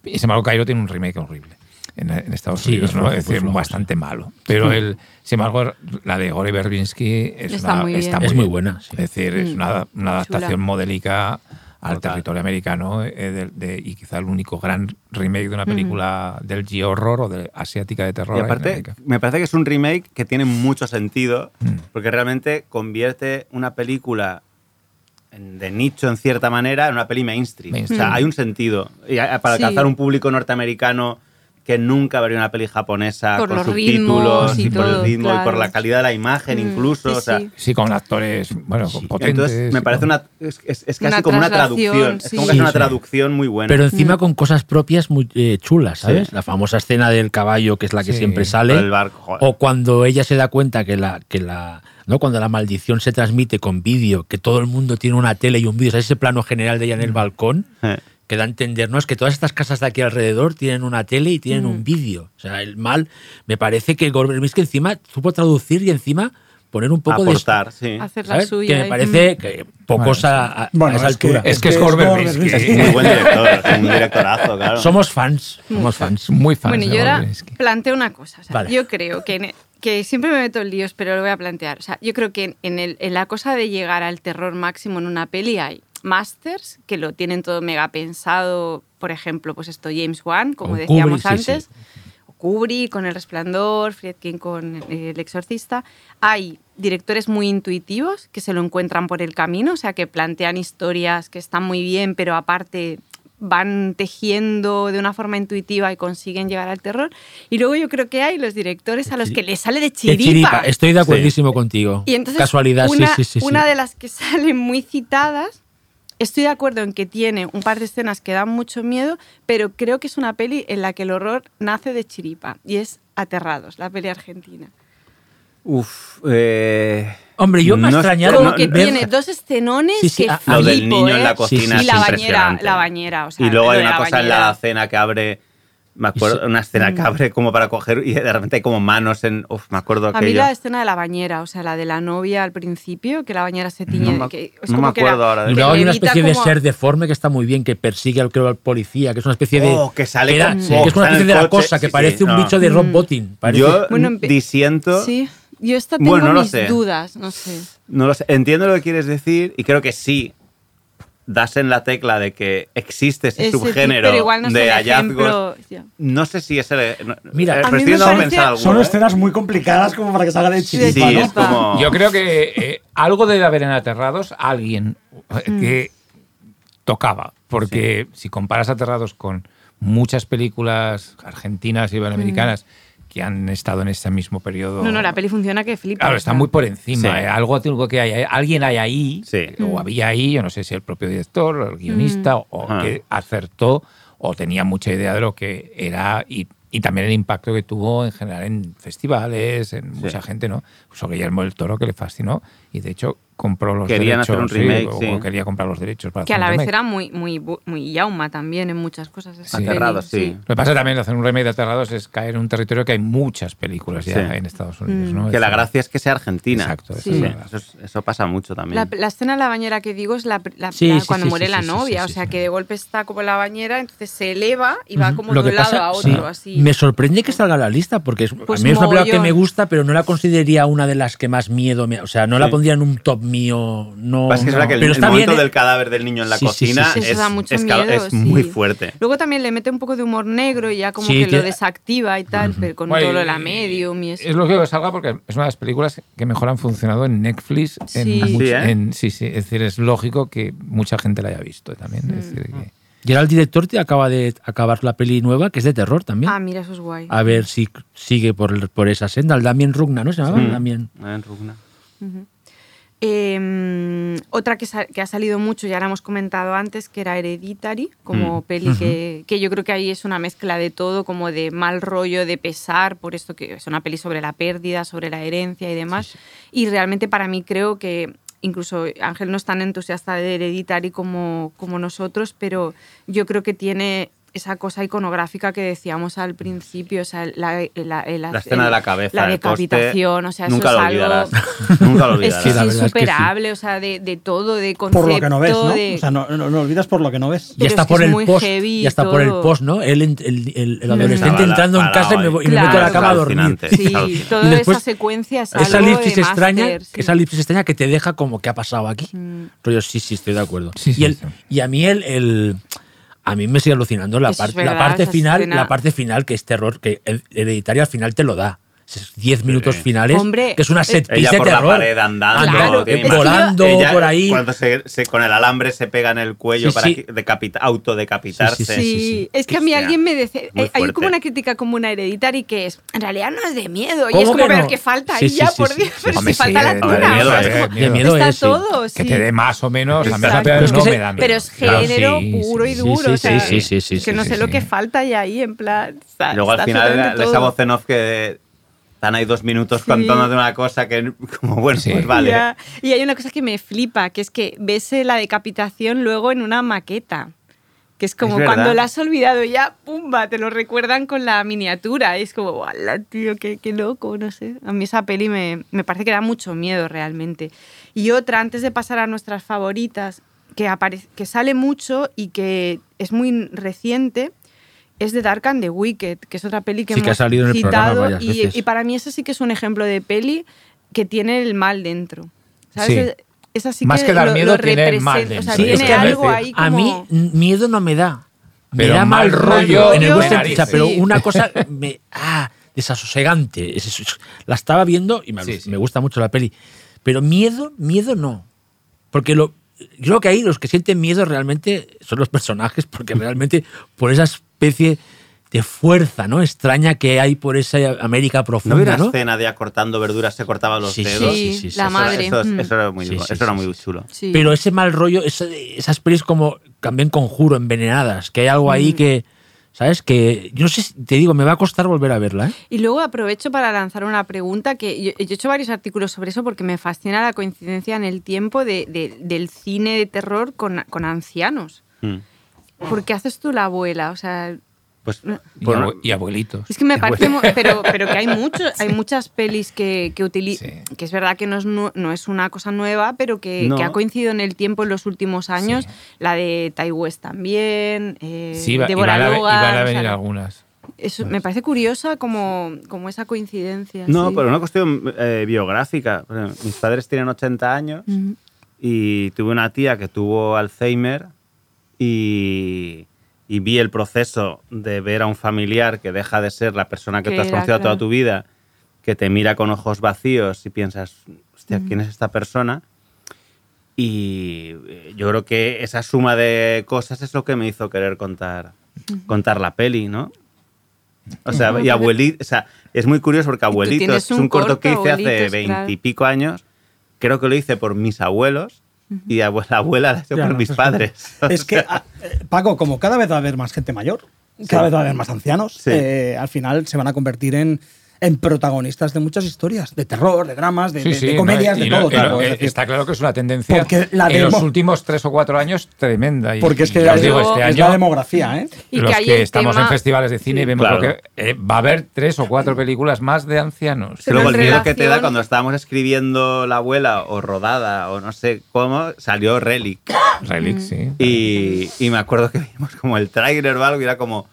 Y sin embargo, Cairo tiene un remake horrible en, en Estados Sí, Unidos, es ¿no? flojo, Es decir, es flojo, bastante malo. Pero el, sin embargo, la de Gore Verbinski es, Está una- muy está bien. Es muy buena, sí. Es decir, es Mm, una, una adaptación chula. modélica al Total. territorio americano eh, de- de- y quizá el único gran remake de una película del G-horror o de asiática de terror. Y aparte, me parece que es un remake que tiene mucho sentido, Mm. porque realmente convierte una película de nicho en cierta manera en una peli mainstream. Mainstream. O sea, hay un sentido. Y a- para Sí. alcanzar un público norteamericano que nunca vería una peli japonesa Por con los subtítulos y, y por el todo, ritmo y por claro. la calidad de la imagen Mm, incluso. sí, o sea, sí. Sí, con actores, bueno, sí. potentes. Entonces me parece con- una es, es- es casi Una como una traducción. Es como casi Sí, una sí. traducción muy buena. Pero Mm. encima con cosas propias muy eh, chulas, ¿sabes? Sí. La famosa escena del caballo, que es la que Sí, siempre sale. el barco. O cuando ella se da cuenta que la, que la, ¿no? Cuando la maldición se transmite con vídeo, que todo el mundo tiene una tele y un vídeo, o sea, ese plano general de ella en el balcón, Eh. Que da a entender, ¿no? Es que todas estas casas de aquí alrededor tienen una tele y tienen Mm. un vídeo. O sea, el mal, me parece que Gorberbisky encima supo traducir y encima poner un poco aportar, sí. de... Hacer la suya. Que me parece que pocos Bueno, a, a- Bueno, a esa es que- altura. Es que es Gorberbisky. Gorberbisky. Muy buen director, es un directorazo, claro. Somos fans, somos fans. muy fan. Bueno, yo ahora planteo una cosa. o sea, Vale. Yo creo que, en- que siempre me meto en líos, pero lo voy a plantear. O sea, yo creo que en, en el- en la cosa de llegar al terror máximo en una peli hay masters que lo tienen todo mega pensado. Por ejemplo, pues esto James Wan, como Con decíamos Kubrick, sí, antes. o Kubrick con El Resplandor, Friedkin con eh, El Exorcista. Hay directores muy intuitivos que se lo encuentran por el camino, o sea, que plantean historias que están muy bien, pero aparte van tejiendo de una forma intuitiva y consiguen llegar al terror. Y luego yo creo que hay los directores a los que les sale de De chiripa. chiripa, Estoy de acuerdísimo contigo. Y entonces, Casualidad, una, sí, sí, sí. sí. Una de las que <laughs> salen muy citadas, estoy de acuerdo en que tiene un par de escenas que dan mucho miedo, pero creo que es una peli en la que el horror nace de chiripa. Y es Aterrados, la peli argentina. Uf, eh, Hombre, yo me ha no- extrañado Como no- que ver- tiene dos escenones Sí, sí, que ah, Lo del flipo, niño en ¿eh? la cocina y es la bañera, impresionante. la bañera, o sea, y luego hay una cosa en la cena que abre. Me acuerdo, se- una escena que abre como para coger y de repente hay como manos en. Uf, me acuerdo A mí aquello. la escena de la bañera, o sea, la de la novia al principio, que la bañera se tiñe. No me- que es no como me que la- acuerdo ahora de Y que luego hay una especie de como- ser deforme que está muy bien, que persigue al, creo, al policía, que es una especie de. Oh, que sale era- con- que oh, es una especie de la coche, cosa, que sí, sí, parece un no. bicho de Rob Mm. Bottin. parece- Yo Bueno, disiento. Sí, yo esta tengo Bueno, no mis sé. dudas, no sé. No lo sé. Entiendo lo que quieres decir y creo que sí. Das en la tecla de que existe ese, Ese tipo, subgénero pero igual no es de hallazgos. ejemplo. No sé si es el. no- Mira, eh, a mí estoy me parece- pensar alguno, Son ¿eh? escenas muy complicadas como para que salga de Sí, chiripa, Sí, ¿no? es como. Yo creo que eh, algo debe haber en Aterrados alguien eh, Mm. que tocaba, porque si comparas Aterrados con muchas películas argentinas y iberoamericanas que han estado en ese mismo periodo. Mm. No, no, la peli funciona que flipa. Claro, está sea. muy por encima. Sí. eh, Algo, algo que hay, hay- alguien hay ahí, Sí. o Mm. había ahí, yo no sé si el propio director el guionista, o Ajá. que acertó o tenía mucha idea de lo que era y, y también el impacto que tuvo en general en festivales, en mucha gente, ¿no? Incluso Guillermo del Toro, que le fascinó y de hecho compró los Querían derechos. hacer un sí, remake, o- sí. o quería comprar los derechos para Que a hacer la un vez remake. era muy, muy, bu- muy yauma también en muchas cosas. Sí. Aterrados, sí. Lo que pasa también de hacer un remake de Aterrados es caer en un territorio que hay muchas películas ya Sí. en Estados Unidos, Mm. ¿no? Que la gracia es que sea argentina. Exacto, eso Sí. Sí, eso, es- eso pasa mucho también. La, la escena de la bañera que digo es la, la- Sí, la- sí, cuando sí, muere sí, la sí, sí, novia, sí, o sí, sea sí. que de golpe está como en la bañera, entonces se eleva y va como Lo de un lado a sí, otro, así. me sorprende que salga a la lista, porque es, Pues a mí es una película que me gusta, pero no la consideraría una de las que más miedo me. O sea, no la Sí. Pondría en un top mío. No, Pasa que es no. verdad que el, pero el está momento bien, ¿eh? del cadáver del niño en la Sí, sí, sí, cocina sí. Es, da mucho es ca- miedo, es muy sí. fuerte. Luego también le mete un poco de humor negro y ya como Sí, que que- lo desactiva y tal, pero con Bueno, todo lo de la medium y eso. Es lógico que salga porque es una de las películas que mejor han funcionado en Netflix. En Sí. much- Sí, ¿eh? en- sí, sí. Es decir, es lógico que mucha gente la haya visto también. Es decir, que- Y ahora el director te acaba de acabar la peli nueva, que es de terror también. Ah, mira, eso es guay. A ver si sigue por, el- por esa senda. El Damien Rugna, ¿no se llamaba? Mm. Damien. En Rugna. Eh, otra que ha salido mucho, ya la hemos comentado antes, que era Hereditary, como Mm. peli que, que yo creo que ahí es una mezcla de todo, como de mal rollo, de pesar, por esto que es una peli sobre la pérdida, sobre la herencia y demás. Y realmente para mí creo que incluso Ángel no es tan entusiasta de Hereditary como, como nosotros, pero yo creo que tiene esa cosa iconográfica que decíamos al principio, o sea, la, la- la- La escena de la cabeza. la el poste, decapitación, o sea, eso nunca es lo algo- olvidarás. <laughs> <laughs> nunca lo es olvidarás. Sí, es que sí. superable, o sea, de, de todo, de concepto. Por lo que no ves, ¿no? de- O sea, no, no, no olvidas por lo que no ves. Pero está es por es el post. heavy Ya está por el post, ¿no? Él, el, el- el- el adolescente entrando en casa y me, y meto a la cama a dormir. Sí, toda Y después, esa secuencia es esa algo elipsis de extraña, sí. esa elipsis extraña que te deja como que ha pasado aquí. Mm. Sí, sí, estoy de acuerdo. Sí, sí, y, y a mí el, el- a mí me sigue alucinando la, parte la parte final, la parte final que es terror, que el hereditario al final te lo da. Esos 10 minutos Sí. finales, Hombre, que es una set Ella piece de por la terror. pared andando, Claro, eh, volando Ella, por ahí. Cuando se, se- con el alambre se pega en el cuello Sí, para sí. decapita- autodecapitarse. Sí, Sí, sí, sí. es que a mí alguien me dice, muy hay- como una crítica como una hereditaria que es, en realidad no es de miedo, y ¿Cómo es como, que pero no? que falta Sí, ahí sí, ya, sí, por sí. Dios, pero Hombre, si falta sí, la de tuna. miedo, o sea, eh, es como- de miedo está todo, Que te dé más o menos. A mí Pero es que no se- me da miedo. Pero es Claro, género puro y duro. que no sé lo que falta ahí ahí, en plan. Luego al final esa todo. voz en off que están ahí dos minutos Sí. contándote una cosa que como bueno, Sí. pues vale. Ya. Y hay una cosa que me flipa, que es que ves eh, la decapitación luego en una maqueta. Que es como Es cuando la has olvidado ya, ¡pumba! Te lo recuerdan con la miniatura. Es como, ¡wala, tío! Qué, qué loco! No sé. A mí esa peli me, me parece que da mucho miedo realmente. Y otra, antes de pasar a nuestras favoritas, que, aparece, que sale mucho y que es muy reciente, es The Dark and the Wicked, que es otra peli que Sí, que ha hemos salido en el programa citado. y, veces. y para mí eso sí que es un ejemplo de peli que tiene el mal dentro. ¿Sabes? Sí. Es- Esa sí Más que, que dar lo- miedo, lo tiene el mal representa. O sea, dentro. tiene es que algo ahí como... A mí miedo no me da. Me Pero da mal rollo rollo en el de narices. o sea, pero una cosa <laughs> me ah, desasosegante. Es- es- la estaba viendo y me, Sí, sí. me gusta mucho la peli. Pero miedo, miedo no. Porque lo creo que ahí los que sienten miedo realmente son los personajes, porque realmente por esa especie de fuerza, ¿no? Extraña que hay por esa América ¿No profunda, hubiera ¿no? escena de acortando verduras se cortaban los Sí, dedos? Sí, sí, sí, la sí, madre. Eso, mm. eso era muy, Sí, sí, eso era muy sí. chulo. Sí. Pero ese mal rollo, esa- esas pelis como también conjuro, envenenadas, que hay algo ahí Mm. que, ¿sabes? Que yo no sé, si- te digo, me va a costar volver a verla, ¿eh? Y luego aprovecho para lanzar una pregunta que yo, yo he hecho varios artículos sobre eso porque me fascina la coincidencia en el tiempo de- de- del cine de terror con, con ancianos. Mm. ¿Por qué haces tú la abuela? O sea, Pues, Y, bueno, y abuelitos. es que me <laughs> parece, pero, pero que hay muchos, hay <laughs> muchas pelis que, que utilizan, Sí. que es verdad que no es, no es una cosa nueva, pero que, No. que ha coincidido en el tiempo en los últimos años. Sí. La de Tai West también, eh, Sí, Deborah van a, Logan, van a o sea, venir algunas. eso me parece curiosa como, como esa coincidencia. no, sí. pero una cuestión eh, biográfica. Mis padres tienen 80 años Ujú. y tuve una tía que tuvo Alzheimer y, y vi el proceso de ver a un familiar que deja de ser la persona que Que tú has conocido toda claro. tu vida, que te mira con ojos vacíos y piensas, hostia, ¿quién es esta persona? Y eh, yo creo que esa suma de cosas es lo que me hizo querer contar, contar la peli, ¿no? O sea, y abuelito, o sea, es muy curioso porque Abuelitos es un corto corto, que hice hace veintipico años. Creo que lo hice por mis abuelos y la abuela la hice por no, mis es padres. <laughs> Es que, ah, eh, Paco, como cada vez va a haber más gente mayor, cada vez va a haber más ancianos, Sí. eh, al final se van a convertir en, en protagonistas de muchas historias, de terror, de dramas, de, Sí, de- sí, de ¿no? comedias, de todo es eh, decir, está claro que es una tendencia Porque la en los últimos tres o cuatro años tremenda. Y, porque es que es, digo, este es año la demografía, ¿eh? Y los que estamos tema- en festivales de cine Sí. vemos Claro. lo que eh, va a haber tres o cuatro películas más de ancianos. Pero Luego el miedo que te da cuando estábamos escribiendo La abuela o Rodada o no sé cómo, salió Relic. Relic, Mm. sí. Y, y me acuerdo que vimos como el tráiler o algo y era como,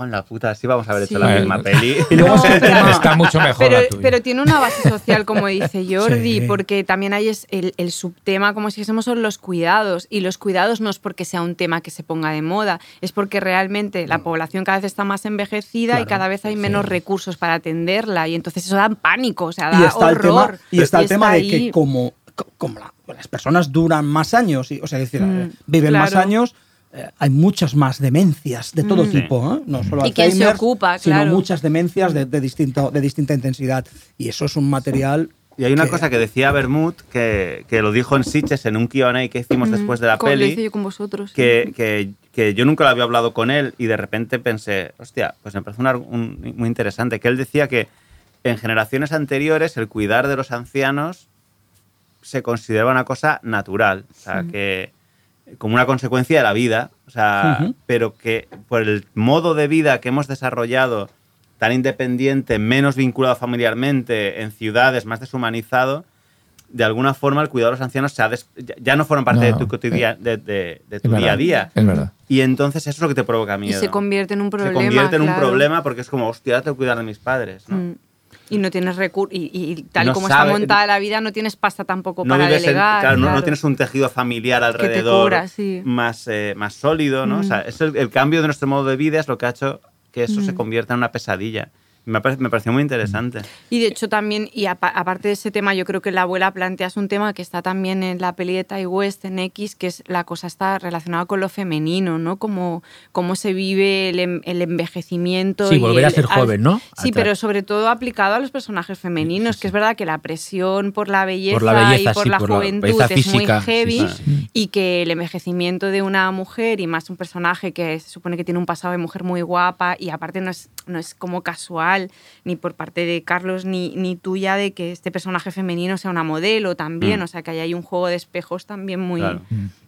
con la puta, sí vamos a haber hecho Sí. la Bueno. misma peli. <laughs> Y luego No, está <laughs> mucho mejor Pero, la tuya. pero tiene una base social, como dice <laughs> Jordi, Sí. porque también hay es el, el subtema, como si dijésemos, son los cuidados. Y los cuidados no es porque sea un tema que se ponga de moda, es porque realmente la población cada vez está más envejecida y cada vez hay menos recursos para atenderla. Y entonces eso da pánico, o sea, da y está el tema, horror. y está el tema de ahí. que como, co- como la- las personas duran más años, y, o sea, es decir, Mm, eh, viven más años, eh, hay muchas más demencias de todo Mm. tipo, ¿eh? no solo Y quién se Alzheimer, ocupa, sino claro. muchas demencias de, de distinto, de distinta intensidad. Y eso es un material Y hay una que- cosa que decía Bermud, que, que lo dijo en Sitges en un Q&A que hicimos Mm, después de la como lo hice peli, yo con vosotros. que, que, que yo nunca lo había hablado con él y de repente pensé, hostia, pues me parece una- un- muy interesante, que él decía que en generaciones anteriores el cuidar de los ancianos se consideraba una cosa natural, o sea, que como una consecuencia de la vida, o sea, Ujú. pero que por el modo de vida que hemos desarrollado tan independiente, menos vinculado familiarmente, en ciudades, más deshumanizado, de alguna forma el cuidado de los ancianos se ha des- ya- no fueron parte No, de tu, cotidia- de, de- de Es tu día a día. Es verdad. Y entonces eso es lo que te provoca y miedo. se convierte en un problema. Se convierte en un claro. problema porque es como, hostia, que cuidar de mis padres. ¿no? Mm. Y no tienes recursos. Y, y tal No como sabe- está montada la vida, no tienes pasta tampoco No, para en- delegar. claro, no- tienes un tejido familiar alrededor cura, sí. más, eh, más sólido, ¿no? O Mm. sea, es el, el cambio de nuestro modo de vida es lo que ha hecho que eso se Mm. convierta en una pesadilla. Me, parece- me pareció muy interesante. Y de hecho también, y apa- aparte de ese tema, yo creo que la abuela planteas un tema que está también en la peli de Ty West en X, que es la cosa está relacionada con lo femenino, ¿no? Como cómo se vive el, el envejecimiento. Sí, y volver a el- ser joven, ¿no? Sí, Atra- pero sobre todo aplicado a los personajes femeninos, que es verdad que la presión por la belleza, Por la belleza, y por sí, la por la juventud belleza es física, muy sí, heavy sí, y que el envejecimiento de una mujer y más un personaje que se supone que tiene un pasado de mujer muy guapa y aparte no es, no es como casual ni por parte de Carlos ni, ni tuya de que este personaje femenino sea una modelo también, Mm. o sea que ahí hay un juego de espejos también muy, Claro.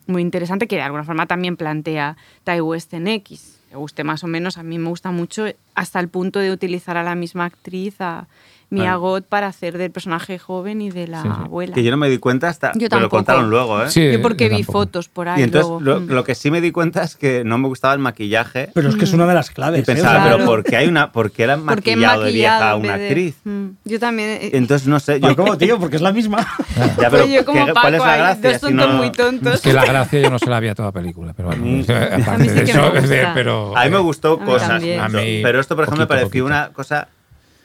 muy interesante que de alguna forma también plantea Ty West en X. Me guste más o menos, a mí me gusta mucho hasta el punto de utilizar a la misma actriz, a Mia Claro. Goth, para hacer del personaje joven y de la Sí, sí. abuela. Que yo no me di cuenta hasta. Yo pero lo tampoco. contaron luego, ¿eh? Sí, Yo porque yo vi tampoco. fotos por ahí. Y entonces luego. lo, Mm. lo que sí me di cuenta es que no me gustaba el maquillaje. Pero es que es una de las y claves. ¿eh? pensaba, Claro. pero ¿por qué hay una, por qué era ¿Por qué maquillado de vieja a una de- actriz? Mm, Yo también. eh, Entonces no sé. Yo, ¿Cómo, tío? Porque es la misma. <laughs> ya, pero pues yo como ¿qué- Paco, ¿cuál es la gracia? dos Si tontos no- muy tontos. Es que la gracia yo no se la había toda película, pero A bueno, aparte A mí de eso, me A mí me gustó A cosas. A pero esto, por ejemplo, me pareció una cosa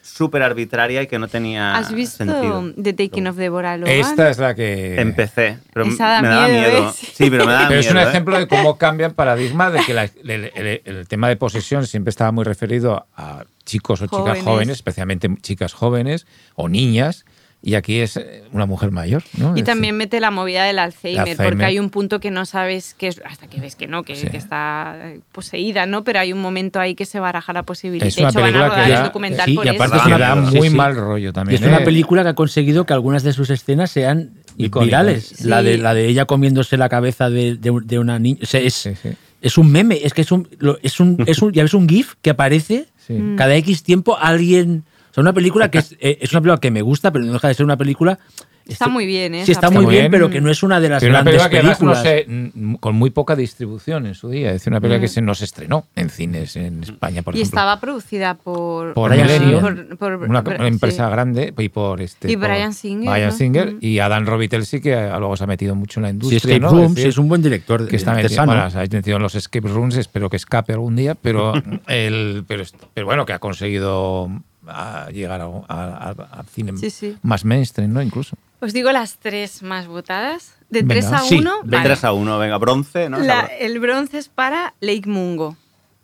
súper arbitraria y que no tenía ¿Has visto sentido. The Taking of Deborah Logan? Esta es la que... Empecé, pero Esa da me daba miedo, miedo. ¿eh? Sí, pero me daba Pero es un ¿eh? ejemplo de cómo cambia el paradigma de que la- el, el- el tema de posesión siempre estaba muy referido a chicos o chicas Jóvenes. jóvenes, especialmente chicas jóvenes o niñas, y aquí es eh, una mujer mayor. ¿no? Y Es- también mete la movida del Alzheimer, Alzheimer. porque hay un punto que no sabes que es, hasta que ves que no, que, Sí. que está eh, poseída, ¿no? Pero hay un momento ahí que se baraja la posibilidad. Es de una hecho, van a película que rodar da- el documental sí, por y eso. aparte es que una da muy sí, sí. mal rollo Y también. es una ¿eh? película que ha conseguido que algunas de sus escenas sean virales. La, de, la de ella comiéndose la cabeza de, de- de una niña. O sea, es, Sí, sí. es un meme, es que es un, es un, es un, ya ves un GIF que aparece Sí. Mm. cada X tiempo alguien. Sea, una película que es, eh, es una película que me gusta, pero no deja de ser una película. Está muy bien, ¿eh? Sí, esa está muy bien, Muy pero bien. que no es una de las Pero una grandes película que además, no películas. sé, mm, con muy poca distribución en su día. Es decir, una película Mm. que se nos estrenó en cines en España, por y ejemplo. estaba producida por... por Brian por- por- una, una empresa sí. grande y por este Y por Bryan Singer, Bryan ¿no? Singer Mm. y Adam Robitel que a- luego se ha metido mucho en la Sí, industria Escape ¿no? Room, Es sí, decir, es un buen director. que está metido, bueno, se ha metido en los escape rooms espero que escape algún día pero <laughs> el pero, pero bueno que ha conseguido ah, llegar a- a- a- al cine Sí, sí. más mainstream no incluso Os digo las tres más votadas. De Venga. 3 a Sí, 1. De 3 a 1, venga, bronce, ¿no? La- el bronce es para Lake Mungo.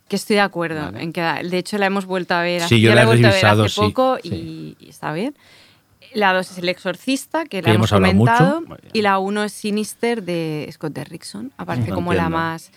Que estoy de acuerdo en que de hecho la hemos vuelto a ver. Sí, yo la he he vuelto a ver hace sí, poco sí. y, y está bien. La 2 es El Exorcista, que, Que la hemos comentado. mucho. Y la 1 es Sinister de Scott Derrickson. Aparece No como la más.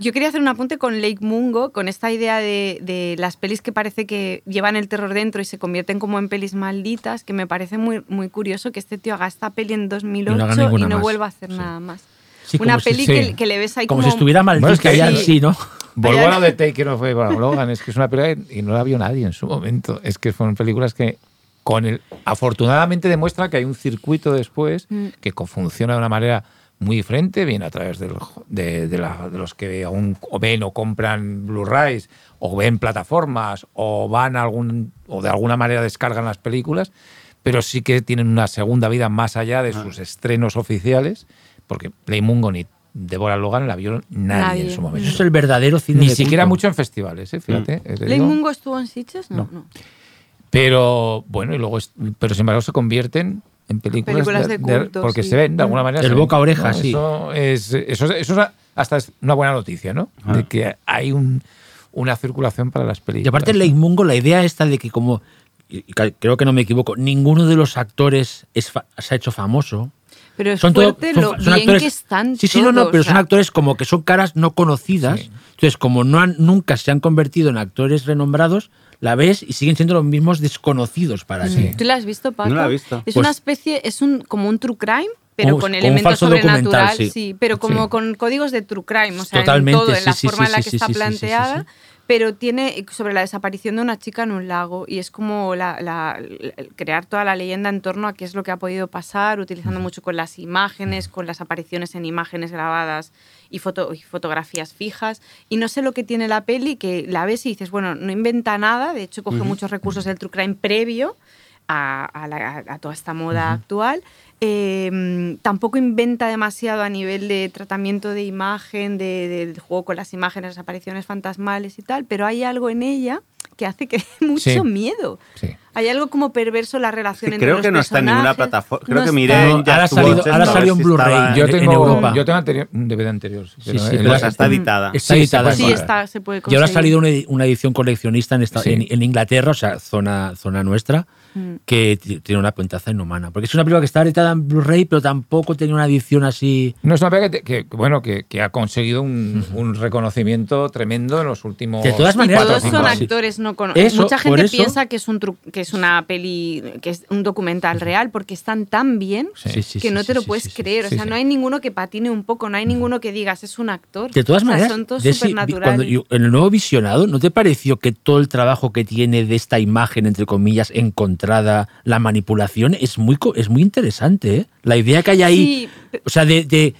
Yo quería hacer un apunte con Lake Mungo, con esta idea de, de las pelis que parece que llevan el terror dentro y se convierten como en pelis malditas, que me parece muy, muy curioso que este tío haga esta peli en 2008 haga y no más. vuelva a hacer Sí. nada más. Sí, Una si- peli sí. que, le ves ahí Como, como... si estuviera Bueno, maldita es que ya sí, ¿no? Vaya- a lo de Taker of Logan, es que es una película que- y no la vio nadie en su momento. Es que fueron películas que con el afortunadamente demuestra que hay un circuito después Mm. que funciona de una manera muy diferente, bien a través del- de, de la- de los que aún o ven o compran Blu-rays o ven plataformas o van a algún o de alguna manera descargan las películas, pero sí que tienen una segunda vida más allá de sus estrenos oficiales, porque Play Mungo ni Deborah Logan la vio nadie, Nadie. en su momento. Eso es el verdadero cine Ni de siquiera mucho en festivales, ¿eh? fíjate. eh, te ¿Lake digo. Mungo estuvo en Sitges? No, No. no. Pero bueno, y luego pero sin embargo se convierten en películas, Películas de culto, porque sí. se ven de alguna manera. Ven, boca a oreja, ¿no? sí. Eso es, eso, es- eso es hasta es una buena noticia, ¿no? Ah. De que hay un, una circulación para las películas. Y aparte, Lake Mungo, la idea esta de que, como. creo que no me equivoco, ninguno de los actores es fa- se ha hecho famoso. Pero es Son todo- fuerte son- lo son bien actores- que están Sí, sí, no, no, pero o son actores como que son caras no conocidas. Sí. Entonces, como no han, nunca se han convertido en actores renombrados, la ves y siguen siendo los mismos desconocidos para ti. ¿Tú la has visto, Paco? No la he visto. Es Pues- una especie, es un como un true crime, pero con elementos sobrenatural, sí. sí. pero como Sí. con códigos de true crime, o sea, Totalmente, en todo, en sí, la sí, forma sí, en la sí, que está sí, sí, sí, sí, sí, planteada. sí. Pero tiene sobre la desaparición de una chica en un lago y es como la- la- crear toda la leyenda en torno a qué es lo que ha podido pasar, utilizando mucho con las imágenes, con las apariciones en imágenes grabadas y, foto, y fotografías fijas. Y no sé lo que tiene la peli, que la ves y dices, bueno, no inventa nada, de hecho coge muchos recursos del true crime previo a, a la- a toda esta moda actual. Eh, tampoco inventa demasiado a nivel de tratamiento de imagen, de, del juego con las imágenes, las apariciones fantasmales y tal, pero hay algo en ella que hace que dé <laughs> mucho Sí. miedo. Sí. Hay algo como perverso en la relación Que entre creo los que no está en ninguna plataforma. Creo No que miré No, en ahora salido- ahora salió si Blu-ray. Yo en- en tengo, Europa. yo tengo anterior, un DVD anterior. Sí, sí, pero la- Pues está editada. Está Sí, editada. se Sí, puede está, se puede Y ahora conseguir. ha salido una, edi- una edición coleccionista en, esta, Sí. en, en Inglaterra, o sea, zona, zona nuestra, Mm. que tiene una cuentaza inhumana. Porque es una película que está editada en Blu-ray, pero tampoco tenía una edición así. No es una película que, que- bueno, que, que ha conseguido un, un reconocimiento tremendo en los últimos. De todas Y maneras, todos son actores no cono- Eso, Mucha gente eso- piensa que es un tru- que es una peli, que es un documental real, porque están tan bien Sí, sí, que sí, no sí, te lo sí, puedes creer. Sí, o sea, sí. no hay ninguno que patine un poco, no hay ninguno que digas es un actor. De todas O sea, maneras, son todos de ese- supernaturales. cuando yo- en el nuevo visionado, ¿no te pareció que todo el trabajo que tiene de esta imagen, entre comillas, la manipulación, es muy, es muy interesante? ¿eh? La idea que hay ahí, Sí, o sea, de, de-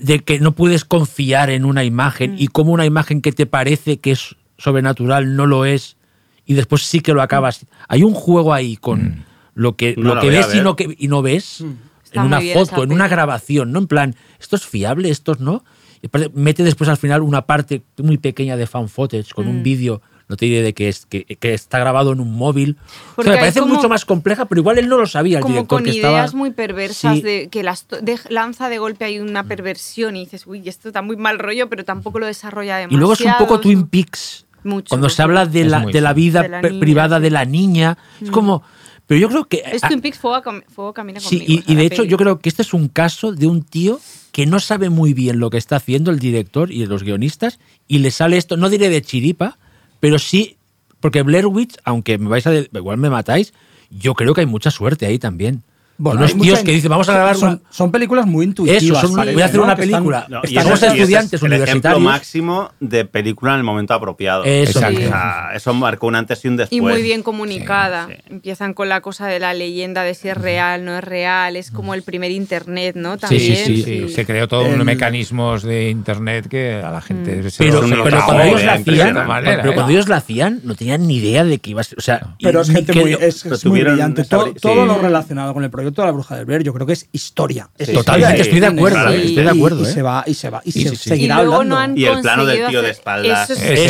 de que no puedes confiar en una imagen y cómo una imagen que te parece que es sobrenatural no lo es y después sí que lo acabas. Hay un juego ahí con lo que, No lo que ves y no, que, y no ves Está en una foto, en una grabación, ¿no? En plan, esto es fiable, esto no. Y mete después al final una parte muy pequeña de fan footage con Mm. un vídeo, no te diré de que, es, que, que está grabado en un móvil. O sea, me parece como- mucho más compleja, pero igual él no lo sabía, el como director con que ideas estaba... muy perversas Sí. de que las de- lanza de golpe hay una perversión y dices, uy, esto está muy mal rollo, pero tampoco lo desarrolla Y demasiado. luego es un poco Twin Peaks. Mucho, Cuando se habla de la, de la sí. vida De la niña, privada sí. de la niña. Es como... Pero yo creo que... Es Twin Peaks, fuego, fuego camina Sí, conmigo. y, o sea, y de hecho peli. yo creo que este es un caso de un tío que no sabe muy bien lo que está haciendo el director y los guionistas y le sale esto, no diré de chiripa, pero sí, porque Blair Witch, aunque me vais a igual me matáis, yo creo que hay mucha suerte ahí también. Bueno, Unos tíos mucha- que dicen, vamos a grabar son, una- son películas muy Eso, intuitivas. son- parece, voy a hacer ¿no? una película. No, eso ese estudiantes es el ejemplo universitarios. máximo de película en el momento apropiado. Eso. O sea, eso marcó un antes y un después. Y muy bien comunicada. Sí, sí. Empiezan con la cosa de la leyenda de si es real, no es real. Es como el primer internet, ¿no? Sí, También. sí, Sí, se creó todos El- mecanismos de internet que a la gente se Pero, lo- se lo pero tragó cuando ellos de la hacían, manera, pero ¿eh? cuando ellos la hacían, no tenían ni idea de que iba a ser. O sea, Pero es gente muy, es, pero brillante. todo lo relacionado con el proyecto de la Bruja del Blair, yo creo que es historia. Es Sí, historia Totalmente, estoy de acuerdo, eh, estoy de Y- acuerdo, Y, eh. se va, y se va, y Sí, se sí, sí. seguirá y luego hablando. no han Y el plano del tío de espaldas. Eso es,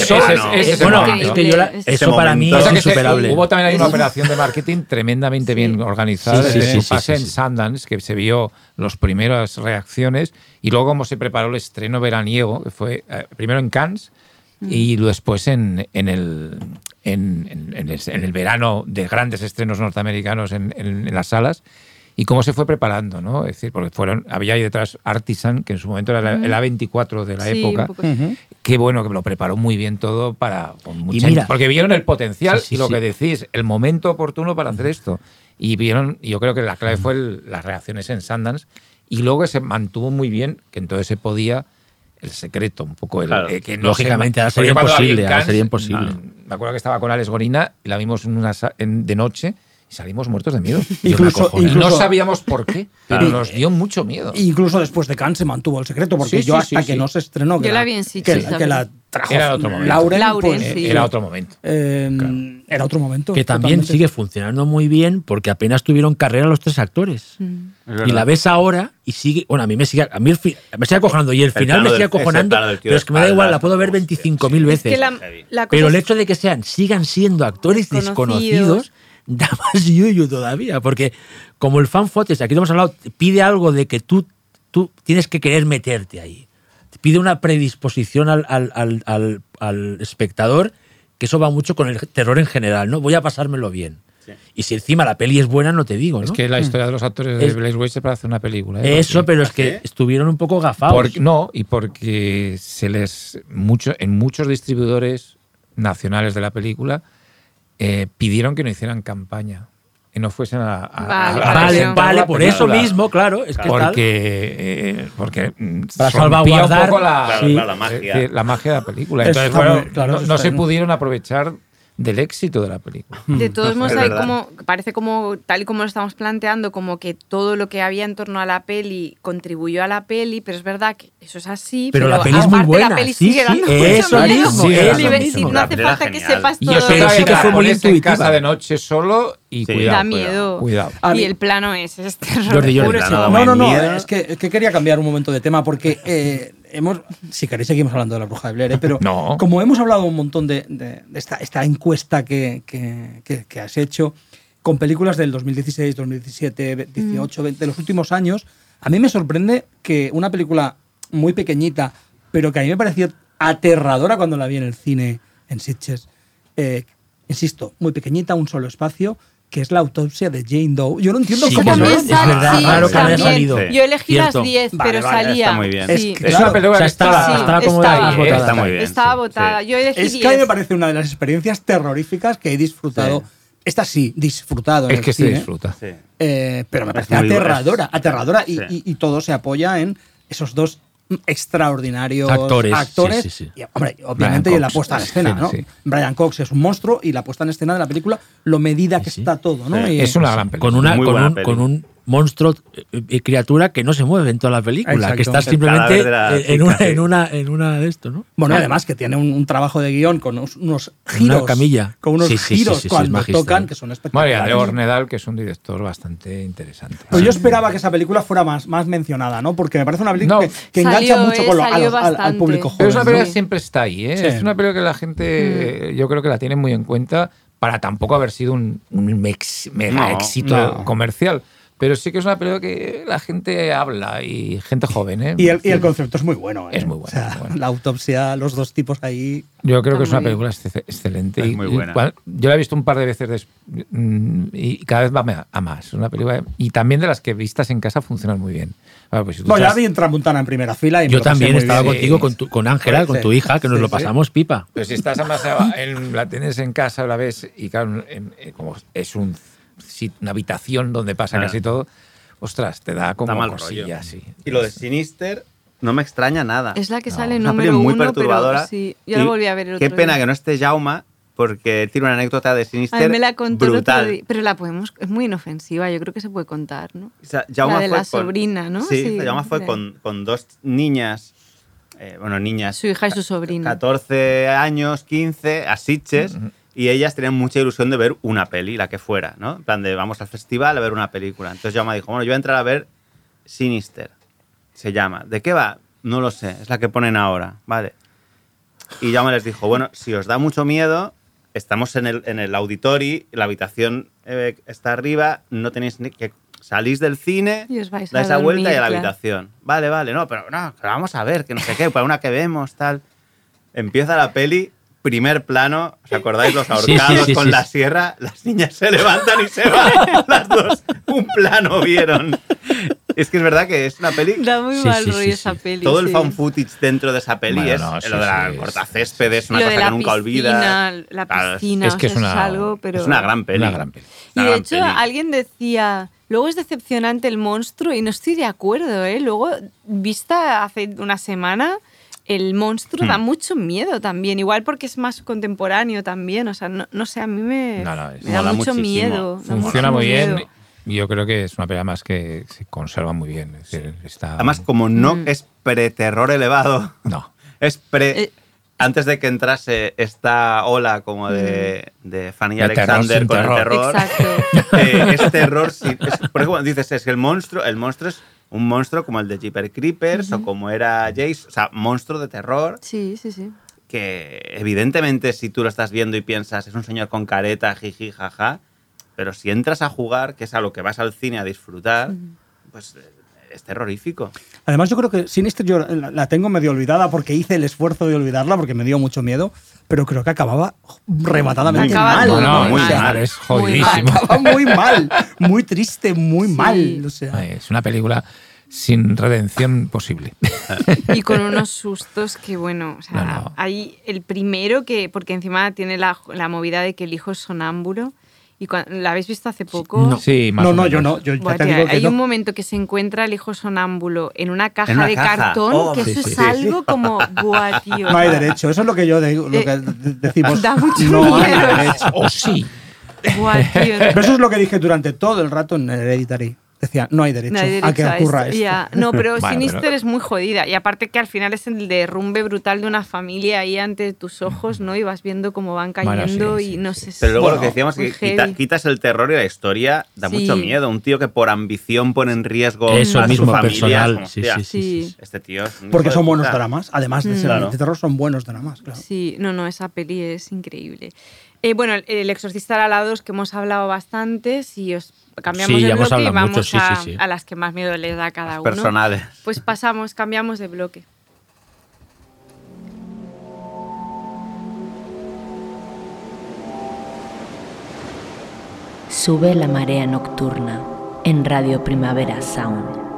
Eso, bueno, es que yo la- eso para mí es insuperable. hubo también ahí una operación de marketing tremendamente bien organizada. Sí, sí, desde sí, su sí, fase sí, en sí. Sundance, que se vio las primeras reacciones, y luego cómo se preparó el estreno veraniego, que fue eh, primero en Cannes y después en, en el, en, en- en el, en el verano de grandes estrenos norteamericanos en, en- en las salas. Y cómo se fue preparando, ¿no? Es decir, porque fueron, había ahí detrás Artisan, que en su momento era el A24 de la Sí, época, un poco sí. Qué bueno que lo preparó muy bien todo para con mucha- mira- porque vieron el potencial Sí, sí, y lo sí. que decís, el momento oportuno para hacer esto. Y vieron, y yo creo que la clave fue el- las reacciones en Sundance y luego que se mantuvo muy bien, que entonces se podía el secreto, un poco el Claro. eh, que Lógicamente, se- ahora sería imposible, ahora sería imposible. no, me acuerdo que estaba con Alex Gorina y la vimos en una en- de noche y salimos muertos de miedo. <laughs> Incluso- Y no incluso- sabíamos por qué, pero Claro. nos dio mucho miedo. Incluso después de Cannes se mantuvo el secreto, porque Sí, yo sí, hasta sí, que sí. no se estrenó, que Yo la vi en Sitges, que, que la trajo Era otro momento. Lauren, Lauren, pues, sí. Era otro momento. eh, era otro momento. que también totalmente. sigue funcionando muy bien porque apenas tuvieron carrera los tres actores. Es Y la ves ahora y sigue. Bueno, a mí me sigue. A mí el fi- me sigue acojonando y el, final plano me sigue acojonando. Pero es que me da igual, la puedo ver hostia, 25.000 Es veces. la, la Pero el hecho de que sean, sigan siendo actores Desconocidos. Da <laughs> más yuyu todavía. Porque como el fan footage, aquí lo hemos hablado, pide algo de que tú, tú tienes que querer meterte ahí. Pide una predisposición al, al- al- al- al espectador, que eso va mucho con el terror en general, ¿no? Voy a pasármelo bien. Y si encima la peli es buena, no te digo, ¿no? Es que la historia de los actores de Es- Blaze Witch se parece a una película. ¿eh? Eso, pero es que estuvieron un poco gafados. Porque- no, y porque se les mucho, en muchos distribuidores nacionales de la película eh, pidieron que no hicieran campaña, que no fuesen a, a- Vale, a- a vale, vale, por eso mismo, claro. Es que tal. Porque, eh, porque mm, Para salvaguardar- un poco la, Sí. la magia. la magia de la película. Entonces, bueno, claro, no, se bien. pudieron aprovechar del éxito de la película. De todos modos, hay como, parece como, tal y como lo estamos planteando, como que todo lo que había en torno a la peli contribuyó a la peli, pero es verdad que eso es así. Pero la peli es muy aparte buena, La peli sí, sigue sí, dando eso mismo, eso mismo. no hace falta que sepas Y todo. eso Pero sí que fue muy en intuitiva. casa de noche solo y Sí. cuidado. Da miedo. Cuidado. Y mí- el plano es, es terror Jordi, Jordi, No, no, no, es que, es que quería cambiar un momento de tema porque eh, hemos, si queréis seguimos hablando de la bruja de Blair, ¿eh? pero <laughs> No. como hemos hablado un montón de, de- de esta, esta encuesta que, que- que- que has hecho con películas del 2016, 2017, 18, 20, de los últimos años, a mí me sorprende que una película muy pequeñita, pero que a mí me pareció aterradora cuando la vi en el cine en Sitges, eh, insisto, muy pequeñita, un solo espacio, que es la autopsia de Jane Doe. Yo no entiendo Sí, cómo que no. es verdad, raro que no haya salido. Yo elegí las Cierto. 10, Vale, pero vale, salía. está muy bien. Sí. Es que, Es claro, una película o sea, que estaba, Sí, estaba como estaba. votada. Está muy bien. Estaba sí, votada. sí. Yo elegí Es 10. que a mí me parece una de las experiencias terroríficas que he disfrutado. Sí. Esta sí, disfrutado. Es que se cine, disfruta. Sí. eh, pero me parece aterradora, aterradora. Y, Sí. y- y todo se apoya en esos dos extraordinarios Actores, actores. sí, sí, sí. Y, hombre, obviamente, Brian y la Cox, puesta en sí, escena, ¿no? sí. Brian Cox es un monstruo y la puesta en escena de la película, lo medida que Sí, sí. está todo, ¿no? Sí. Y- Es una gran película. Con, una, un, con un monstruo eh, eh, criatura que no se mueve en toda la película, Exacto. que está simplemente en, una, en, una, en una de esto, ¿no? Bueno, y además que tiene un, un trabajo de guion con unos, unos Una giros. camilla. Con unos Sí, sí, sí, giros sí, cuando tocan, que son Bueno, y espectaculares. André Ornedal, que es un director bastante interesante. Pues yo esperaba que esa película fuera más, más mencionada, ¿no? Porque me parece una película No. que, que engancha mucho eh, con lo- al, público joven. Pero es una película ¿no? que siempre está ahí, ¿eh? Sí. Es una película que la gente, yo creo que la tiene muy en cuenta para tampoco haber sido un, mega No, éxito no. comercial. Pero sí que es una película que la gente habla y gente joven, ¿eh? Y el, y el concepto es muy bueno. ¿eh? Es muy bueno, O sea, muy bueno. La autopsia, los dos tipos ahí. Yo creo que es una película exce- excelente. Es y- muy buena. yo la he visto un par de veces mm, y cada vez va a más. Es una película y también de las que vistas en casa funcionan muy bien. Bueno, pues si ya vi en Tramuntana en primera fila y Yo también estaba contigo, con, tu- con Ángela, con tu hija, que nos sí, lo sí. pasamos pipa. Pero si estás en- la tienes en casa, la ves y claro, en- en- como es un, una habitación donde pasa Ah. casi todo, ostras, te da como mal cosilla, rollo. sí. Y lo de Sinister no me extraña nada. Es la que No, sale una número muy uno, perturbadora. pero sí, yo Y la volví a ver el otro Qué pena día. que no esté Jauma, porque tiene una anécdota de A Sinister mí me la contó el otro brutal. día, pero la podemos, es muy inofensiva, yo creo que se puede contar, ¿no? O sea, Jaume La de fue la con- sobrina, ¿no? Sí, Sí, Jaume fue con, con dos niñas, eh, bueno, niñas. Su hija y su sobrina. 14 años, 15, a Sitges, y ellas tenían mucha ilusión de ver una peli, la que fuera, ¿no? En plan de vamos al festival a ver una película. Entonces Jaume dijo, bueno, yo voy a entrar a ver Sinister, se llama. ¿De qué va? No lo sé, es la que ponen ahora, vale. Y Jaume les dijo, bueno, si os da mucho miedo, estamos en el, en el auditorio, la habitación eh, está arriba, no tenéis ni que... Salís del cine, Y os vais a dais la vuelta y a la dormir, claro. habitación. Vale, vale, no, pero no, pero vamos a ver, que no sé qué, para una que vemos, tal. Empieza la peli, primer plano, ¿os acordáis los sí, ahorcados sí, con sí. la sierra? Las niñas se levantan y se van, <laughs> las dos. Un plano vieron. Es que es verdad que es una peli Da muy Sí, mal sí, rollo sí, esa sí. peli. todo el sí. found footage dentro de esa peli Bueno, es no, sí, lo de la sí, cortacésped, es una Lo cosa de la que nunca piscina, olvidas. La es- piscina, es que es una- algo, pero... Es una gran peli. Una gran peli. Y Una de gran hecho, peli. alguien decía, luego es decepcionante el monstruo, y no estoy de acuerdo, ¿eh? Luego, vista hace una semana, el monstruo Hmm. da mucho miedo también, igual porque es más contemporáneo también, o sea, no, no sé, a mí me, No, no, es- me da mucho muchísimo. miedo. Funciona muy bien miedo. y yo creo que es una película más que se conserva muy bien. Es decir, está, Además, como no Mm. es pre-terror elevado, No. <laughs> es pre... Eh, antes de que entrase esta ola como de, de Fanny De terror Alexander con el terror. terror, Exacto. <laughs> eh, es terror. sí, es- por ejemplo, dices, es que el monstruo, el monstruo es un monstruo como el de Jeeper Creepers o como era Jace, o sea, monstruo de terror. Sí, sí, sí. que evidentemente si tú lo estás viendo y piensas es un señor con careta, jiji, jaja, pero si entras a jugar, que es a lo que vas al cine a disfrutar, pues es terrorífico. Además, yo creo que Sinister yo la, tengo medio olvidada porque hice el esfuerzo de olvidarla porque me dio mucho miedo, pero creo que acababa rematadamente Acaba mal. todo No, no, muy sea, mal. es Muy jodidísimo. Acaba muy mal, muy triste, muy Sí. mal. O sea, Es una película sin redención posible. Y con unos sustos que, bueno, o sea, No, no. hay el primero que, porque encima tiene la, la movida de que el hijo es sonámbulo. Y ¿La habéis visto hace poco? Sí, más no, o no, menos. yo no. Yo ya Buah, te tía, digo que hay no. un momento que se encuentra el hijo sonámbulo en una caja una de caja. cartón, Oh, que sí, eso sí, es sí. algo como, buah, tío. No hay derecho. Eso es lo que yo digo, lo Eh, que de- decimos. da mucho no hay miedo. derecho. O sí. Buah, tío. <laughs> Pero eso es lo que dije durante todo el rato en Hereditary. Decía, no hay derecho, No hay a que a ocurra esto, esto. ya. No, pero <laughs> Bueno, Sinister pero- es muy jodida. Y aparte que al final es el derrumbe brutal de una familia ahí ante tus ojos, ¿no? Y vas viendo cómo van Bueno, cayendo sí, y sí, no sí. sé si- Pero luego lo que decíamos que quita- quitas el terror y la historia da Sí. mucho miedo. Un tío que por ambición pone en riesgo Eso a mismo, su familia. personal. como, Sí, sí, sí, sí, Sí. Este tío es Porque son buenos dramas, además de ser Claro. de terror, son buenos dramas, claro. Sí, no, no, esa peli es increíble. Eh, bueno, el, el Exorcista a la 2 que hemos hablado bastante, si os cambiamos Sí, de bloque y vamos mucho, sí, a, sí, sí. a las que más miedo les da a cada uno. Personales. Pues pasamos, cambiamos de bloque. Sube la marea nocturna en Radio Primavera Sound.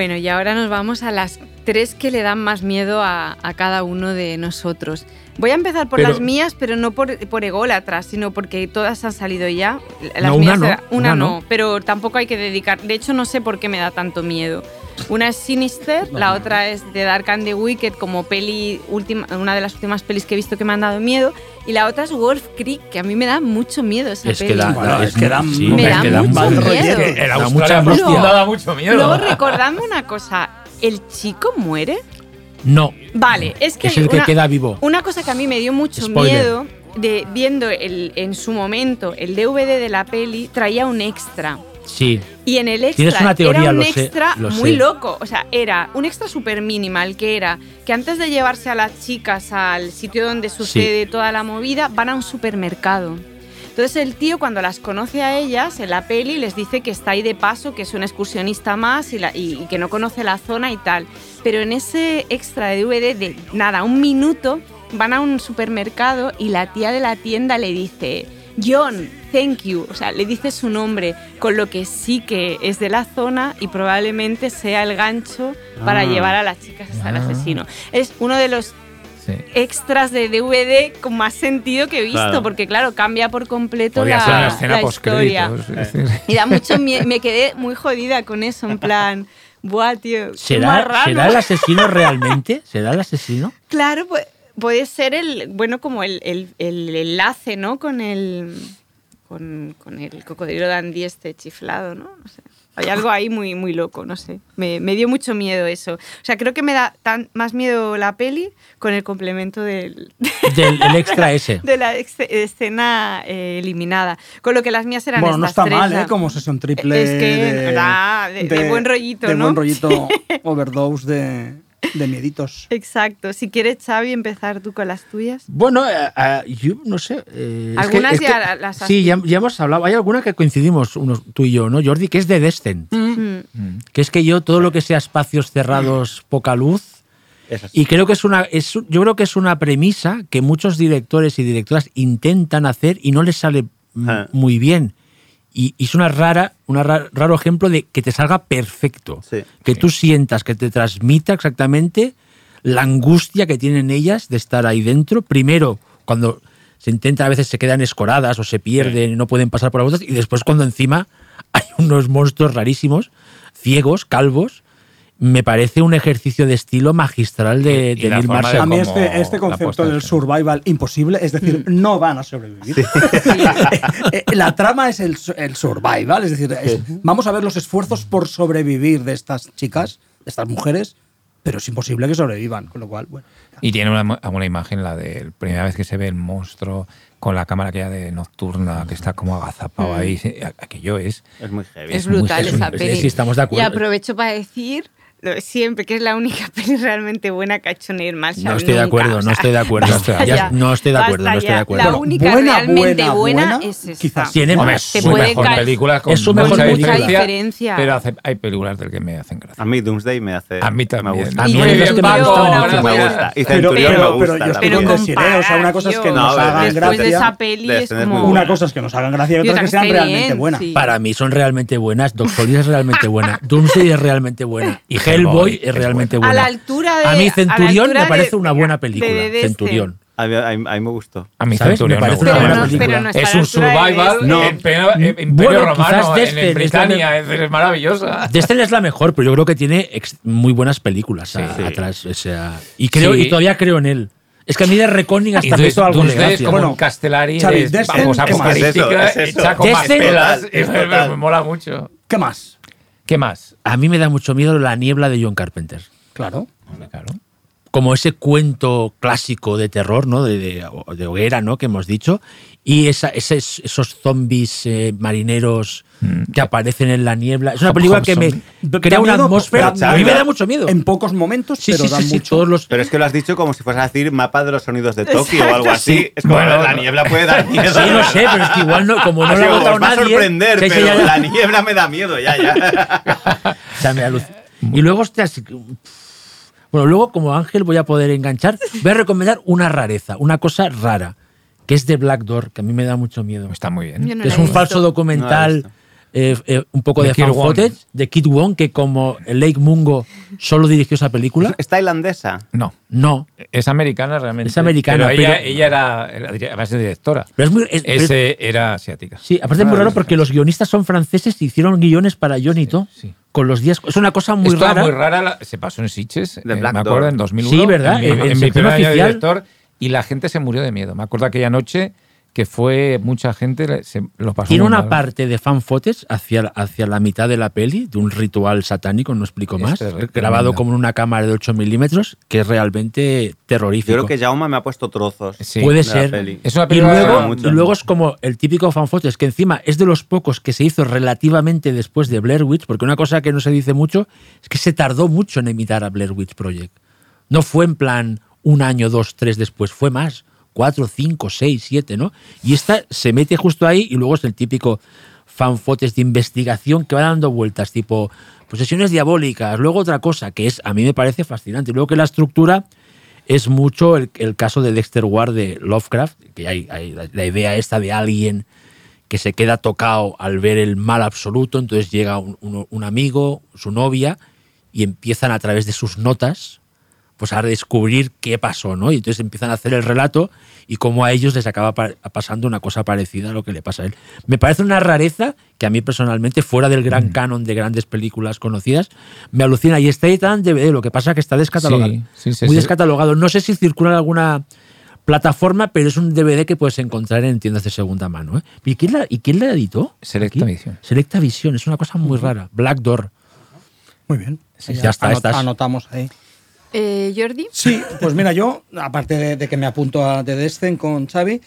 Bueno, y ahora nos vamos a las tres que le dan más miedo a, a cada uno de nosotros. Voy a empezar por Pero- las mías, pero no por, por ególatras, sino porque todas han salido ya. Las No, una mías no, era- una una no. no, pero tampoco hay que dedicar. De hecho, no sé por qué me da tanto miedo. Una es Sinister, la otra es The Dark and the Wicked, como peli última, una de las últimas pelis que he visto que me han dado miedo. Y la otra es Wolf Creek, que a mí me da mucho miedo esa Es que peli. da, Bueno, da- es que da- sí, Me es da que da mucho mal miedo. Es que en Da mucha angustia. profunda da mucho miedo. Luego, recordadme una cosa. ¿El chico muere? No, Vale, es que es el que una, queda vivo. una cosa que a mí me dio mucho Spoiler. miedo de viendo el, en su momento el DVD de la peli traía un extra. Sí, Y en el extra Tienes una teoría, era un lo sé, extra lo muy sé. loco. O sea, era un extra súper minimal que era que antes de llevarse a las chicas al sitio donde sucede toda la movida, van a un supermercado. Entonces el tío cuando las conoce a ellas en la peli les dice que está ahí de paso, que es un excursionista más y, la- y- y que no conoce la zona y tal. Pero en ese extra de DVD de nada, un minuto, van a un supermercado y la tía de la tienda le dice, John, thank you. O sea, le dice su nombre, con lo que sí que es de la zona y probablemente sea el gancho para Ah. llevar a las chicas hasta el Ah. asesino. Es uno de los Sí. extras de DVD con más sentido que he visto, Claro. porque claro, cambia por completo Podría la, ser una escena la historia. créditos. Y da mucho miedo, me quedé muy jodida con eso, en plan, buah, tío, ¿será, raro". ¿será el asesino realmente? ¿Será el asesino? Claro, pues, puede ser el, bueno, como el, el- el enlace, ¿no? Con el, con, con el cocodrilo dandy este chiflado, ¿no? No sé. Hay algo ahí muy, muy loco, no sé. Me, me dio mucho miedo eso. O sea, creo que me da tan, más miedo la peli con el complemento del, <laughs> Del el extra <laughs> ese. de la ex- escena eh, eliminada. Con lo que las mías eran Bueno, no estas está mal, ¿eh? Como sesión triple. Es que, da, de- de buen rollito, de ¿no? buen rollito <laughs> overdose de, de mieditos. <laughs> Exacto. Si quieres, Xavi, empezar tú con las tuyas. Bueno, eh, eh, yo no sé. eh, es que- Algunas es que- ya las has Sí, ya, ya hemos hablado. Hay alguna que coincidimos unos, tú y yo, ¿no, Jordi? Que es de Descent. Mm. Que es que yo, todo lo que sea espacios cerrados, poca luz. Y creo que es una. Es, yo creo que es una premisa que muchos directores y directoras intentan hacer y no les sale mm, Ah. muy bien. Y, y es una rara, un raro ejemplo de que te salga perfecto. Sí. que tú sientas, que te transmita exactamente la angustia que tienen ellas de estar ahí dentro. Primero, cuando se intenta, a veces se quedan escoradas o se pierden, no pueden pasar por las botas, y después cuando encima hay unos monstruos rarísimos, ciegos, calvos, me parece un ejercicio de estilo magistral de, de la Neil de A Marshall. mí este, este la concepto del survival imposible, es decir, no van a sobrevivir. <laughs> Eh, la trama es el, el survival, es decir, es- vamos a ver los esfuerzos por sobrevivir de estas chicas, de estas mujeres, pero es imposible que sobrevivan, con lo cual, bueno. Y tiene una, una imagen, la de la primera vez que se ve el monstruo con la cámara aquella de nocturna, que está como agazapado ahí. sí, Aquello es. Es muy heavy. Es muy brutal heavy. esa Sí, peli. sí, estamos de acuerdo. Y aprovecho para decir siempre que es la única <laughs> peli realmente buena que ha hecho Neil Marshall. No estoy de acuerdo, o no estoy de acuerdo. basta Ya- ya, no estoy de acuerdo, basta no estoy de acuerdo. La Bueno, única buena, realmente buena, buena, buena, es esta. quizás. Tiene más. Su mejor película con Es su mucha, mejor película. diferencia. Pero hace- hay películas del que me hacen gracia. A mí Doomsday me hace. A mí también. Me gusta. A mí es que me gusta. Y Pero, Centurión yo estoy Pero con. Desiree, o sea, una cosa es que nos No, hagan después de gracia. esa peli es como- Una cosa es que nos hagan gracia y otra que sean realmente buenas. Para mí son realmente buenas. Doctor es realmente buena. Doomsday es realmente buena. Y Hellboy Hellboy es es realmente A buena. la altura de. A mí a Centurión altura me parece de- una buena de- película. de Destin. Centurión. A mí, a mí- a mí me gustó. A mí ¿Sabes? Centurión Me parece una gusta. buena no- película. no Es a un de survival Destin. No. imperio Bueno, romano, quizás en, Dexter en es Britania. Es, es maravillosa. Dexter es la mejor, pero yo creo que tiene ex- muy buenas películas a- Sí. atrás. o sea, y, creo, Sí. y todavía creo en él. Es que a mí de Reconning hasta Y me hizo algo de es gracia. como Bueno, Castellari Xavi, de, Dexter, vamos, apocalíptica, Es eso, es eso. hecha con más pelas. Es <laughs> me mola mucho. ¿Qué más? ¿Qué más? A mí me da mucho miedo la niebla de John Carpenter. Claro. Claro. Como ese cuento clásico de terror, ¿no? De, de- de hoguera, ¿no? Que hemos dicho. Y esa, esos, esos zombies eh, marineros que aparecen en la niebla. Es una película que me. Da crea una miedo, atmósfera. da A mí me da mucho miedo. En pocos momentos, Sí, pero sí, da sí, mucho. todos los. Pero es que lo has dicho como si fueras a decir mapa de los sonidos de Tokio o algo así. Sí. Es como Bueno, la niebla puede dar <laughs> miedo. Sí, no sé, pero es que igual no, como no Así lo ha votado os va a nadie. sorprender, pero ya, ya. la niebla me da miedo, ya, ya. <laughs> O sea, me aluc- Y luego, ostras, bueno, luego como Ángel voy a poder enganchar. Voy a recomendar una rareza, una cosa rara, que es de Black Door, que a mí me da mucho miedo. Está muy bien. Es un visto. falso documental. Eh, eh, un poco De de, fan footage, de Kid Wong, que como Lake Mungo solo dirigió esa película. ¿Es tailandesa? No. No, Es americana realmente. Es americana, Pero ella, pero- ella era, era directora. pero es muy. es- pero es- Ese era asiática. sí, aparte es muy raro porque los guionistas son franceses y hicieron guiones para Johnny To sí. con los días. Es una cosa muy Esto rara. muy rara. la- se pasó en Sitges, De eh, me acuerdo, Door. en 2001. Sí, ¿verdad? En, mi- En- en en mi primer año de oficial. director. Y la gente se murió de miedo. Me acuerdo aquella noche que fue mucha gente, se lo pasó Tiene una mal. parte de fan footage hacia, hacia la mitad de la peli, de un ritual satánico, no explico Es más, grabado como en una cámara de 8 milímetros, que es realmente Yo terrorífico. creo que Jauma me ha puesto trozos. Sí. Puede de la ser. peli. Es una Y película luego, y luego es como el típico fan footage, que encima es de los pocos que se hizo relativamente después de Blair Witch, porque una cosa que no se dice mucho es que se tardó mucho en imitar a Blair Witch Project. No fue en plan un año, dos, tres después, fue más. Cuatro, cinco, seis, siete, ¿no? Y esta se mete justo ahí y luego es el típico fan footage de investigación que va dando vueltas, tipo posesiones diabólicas, luego otra cosa, que es, a mí me parece fascinante. Luego que la estructura es mucho el, caso de Dexter Ward de Lovecraft, que hay, la, idea esta de alguien que se queda tocado al ver el mal absoluto, entonces llega un amigo, su novia, y empiezan a través de sus notas pues a descubrir qué pasó, ¿no? Y entonces empiezan a hacer el relato y cómo a ellos les acaba pa- pasando una cosa parecida a lo que le pasa a él. Me parece una rareza que a mí personalmente, fuera del gran canon de grandes películas conocidas, me alucina. Y está editado en DVD, lo que pasa es que está descatalogado. Sí, sí, sí, muy sí. descatalogado. No sé si circula en alguna plataforma, pero es un DVD que puedes encontrar en tiendas de segunda mano. ¿eh? ¿Y, quién la, ¿Y quién la editó? Selecta Aquí. Vision. Selecta Vision, es una cosa muy rara. Black Door. Muy bien. Sí, ya está, estás. Anotamos ahí. Eh, Jordi. Sí, pues mira, yo, aparte de, de que me apunto a The Descent con Xavi,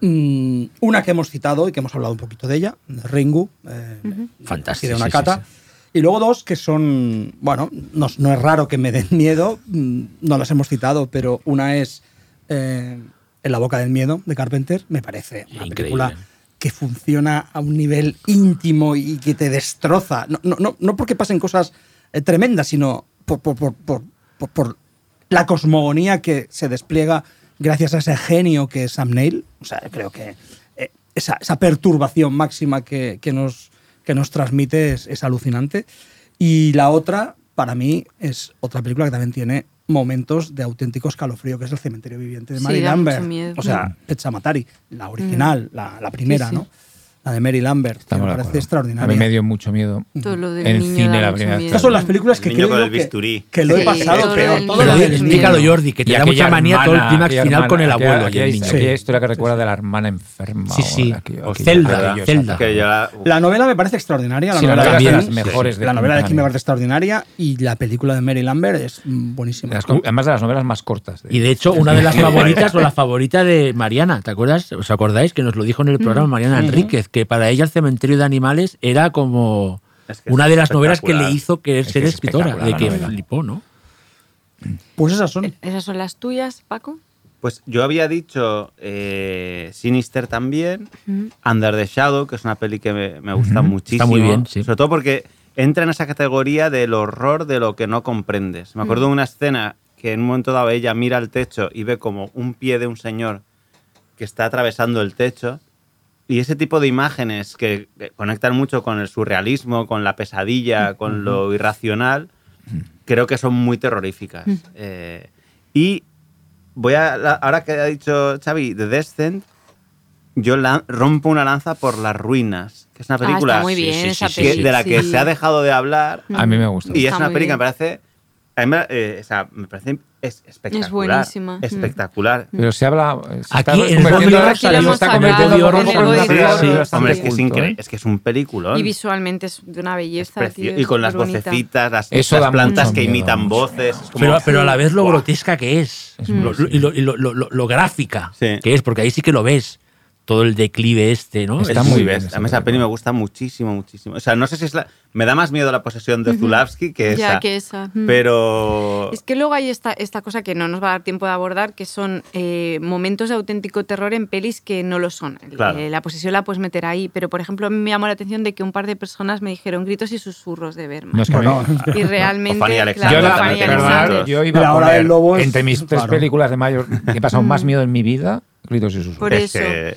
mm, una que hemos citado y que hemos hablado un poquito de ella, Ringu, eh, Fantástico, de una sí, cata. sí. Y luego dos que son, bueno, no, no es raro que me den miedo, mm, no las hemos citado, pero una es eh, En la boca del miedo de Carpenter, me parece una Increíble. película que funciona a un nivel íntimo y que te destroza. No, no, no, no porque pasen cosas eh, tremendas, sino por, por, por, por, por- por la cosmogonía que se despliega gracias a ese genio que es Sam Neill. O sea, creo que eh, esa, esa perturbación máxima que, que nos, que nos transmite es, es alucinante. Y la otra, para mí, es otra película que también tiene momentos de auténtico escalofrío, que es El cementerio viviente de Sí, Mary Lambert. O sea, Pet Sematary, la original, la, la primera, Sí, sí. ¿no? La de Mary Lambert, que me parece acuerdo. extraordinaria. A mí me dio mucho miedo. Todo lo del En niño cine la primera. Estas son las películas que creo que, que lo he pasado todo peor. el Todo lo del explícalo. Jordi, que te da mucha manía todo el clímax final hermana, con el abuelo. Aquella, historia que recuerda de la hermana enferma. Sí, sí. Zelda, la- La novela me parece extraordinaria. La novela, de las mejores la novela de King me parece extraordinaria y la película de Mary Lambert es mm, buenísima. Además de las novelas más cortas. Y de hecho, una de las favoritas o la favorita de Mariana, ¿te acuerdas? ¿Os acordáis que nos lo dijo en el programa Mariana Enríquez? Que para ella el cementerio de animales era como Es que es una de las novelas que le hizo querer Es ser que es escritora, de que flipó, ¿no? Pues esas son. ¿Esas son las tuyas, Paco? Pues yo había dicho eh, Sinister también, Under the Shadow, que es una peli que me, me gusta muchísimo. Está muy bien, sí. Sobre todo porque entra en esa categoría del horror de lo que no comprendes. Me acuerdo de una escena que en un momento dado ella mira al techo y ve como un pie de un señor que está atravesando el techo. Y ese tipo de imágenes que conectan mucho con el surrealismo, con la pesadilla, con lo irracional, creo que son muy terroríficas. Eh, y voy a. ahora que ha dicho Xavi, The Descent, yo la- rompo una lanza por Las Ruinas, que es una Ah, película está muy sí, bien sí, esa sí, que- peli, de la que sí. se ha dejado de hablar. A mí me gusta. Y es una peli que me parece. a mí me, eh, o sea, me parece es espectacular. buenísima. Espectacular. Pero se habla. se está Aquí en convirtiendo- Rodrigo se Aquí lo hemos está convirtiendo en el una película Horror. bastante Hombre, es que es, increíble, ¿eh? es que es un peliculón. Y visualmente es de una Es belleza, tío, y con las superbonita. vocecitas, las, Eso las plantas que miedo, imitan voces. es como- Pero, pero a la vez lo Buah. grotesca que es. Lo, y lo, y lo- lo- lo- lo gráfica Sí. que es, porque ahí sí que lo ves. Todo el declive este, ¿no? Está Es muy bien A mí esa peli me gusta muchísimo, muchísimo. O sea, no sé si es la. Me da más miedo la posesión de Zulavsky que esa. Ya que esa. mm. Pero. Es que luego hay esta, esta cosa que no nos va a dar tiempo de abordar, que son eh, momentos de auténtico terror en pelis que no lo son. Claro. eh, la posesión la puedes meter ahí, pero por ejemplo a mí me llamó la atención de que un par de personas me dijeron gritos y susurros de Berman. No es que Bueno, y realmente, Yo, la- Fanny Alexander. yo iba La a poner del lobo es- entre mis tres claro. películas de mayor que he pasado más miedo en mi vida, Gritos y Susurros. Por es que-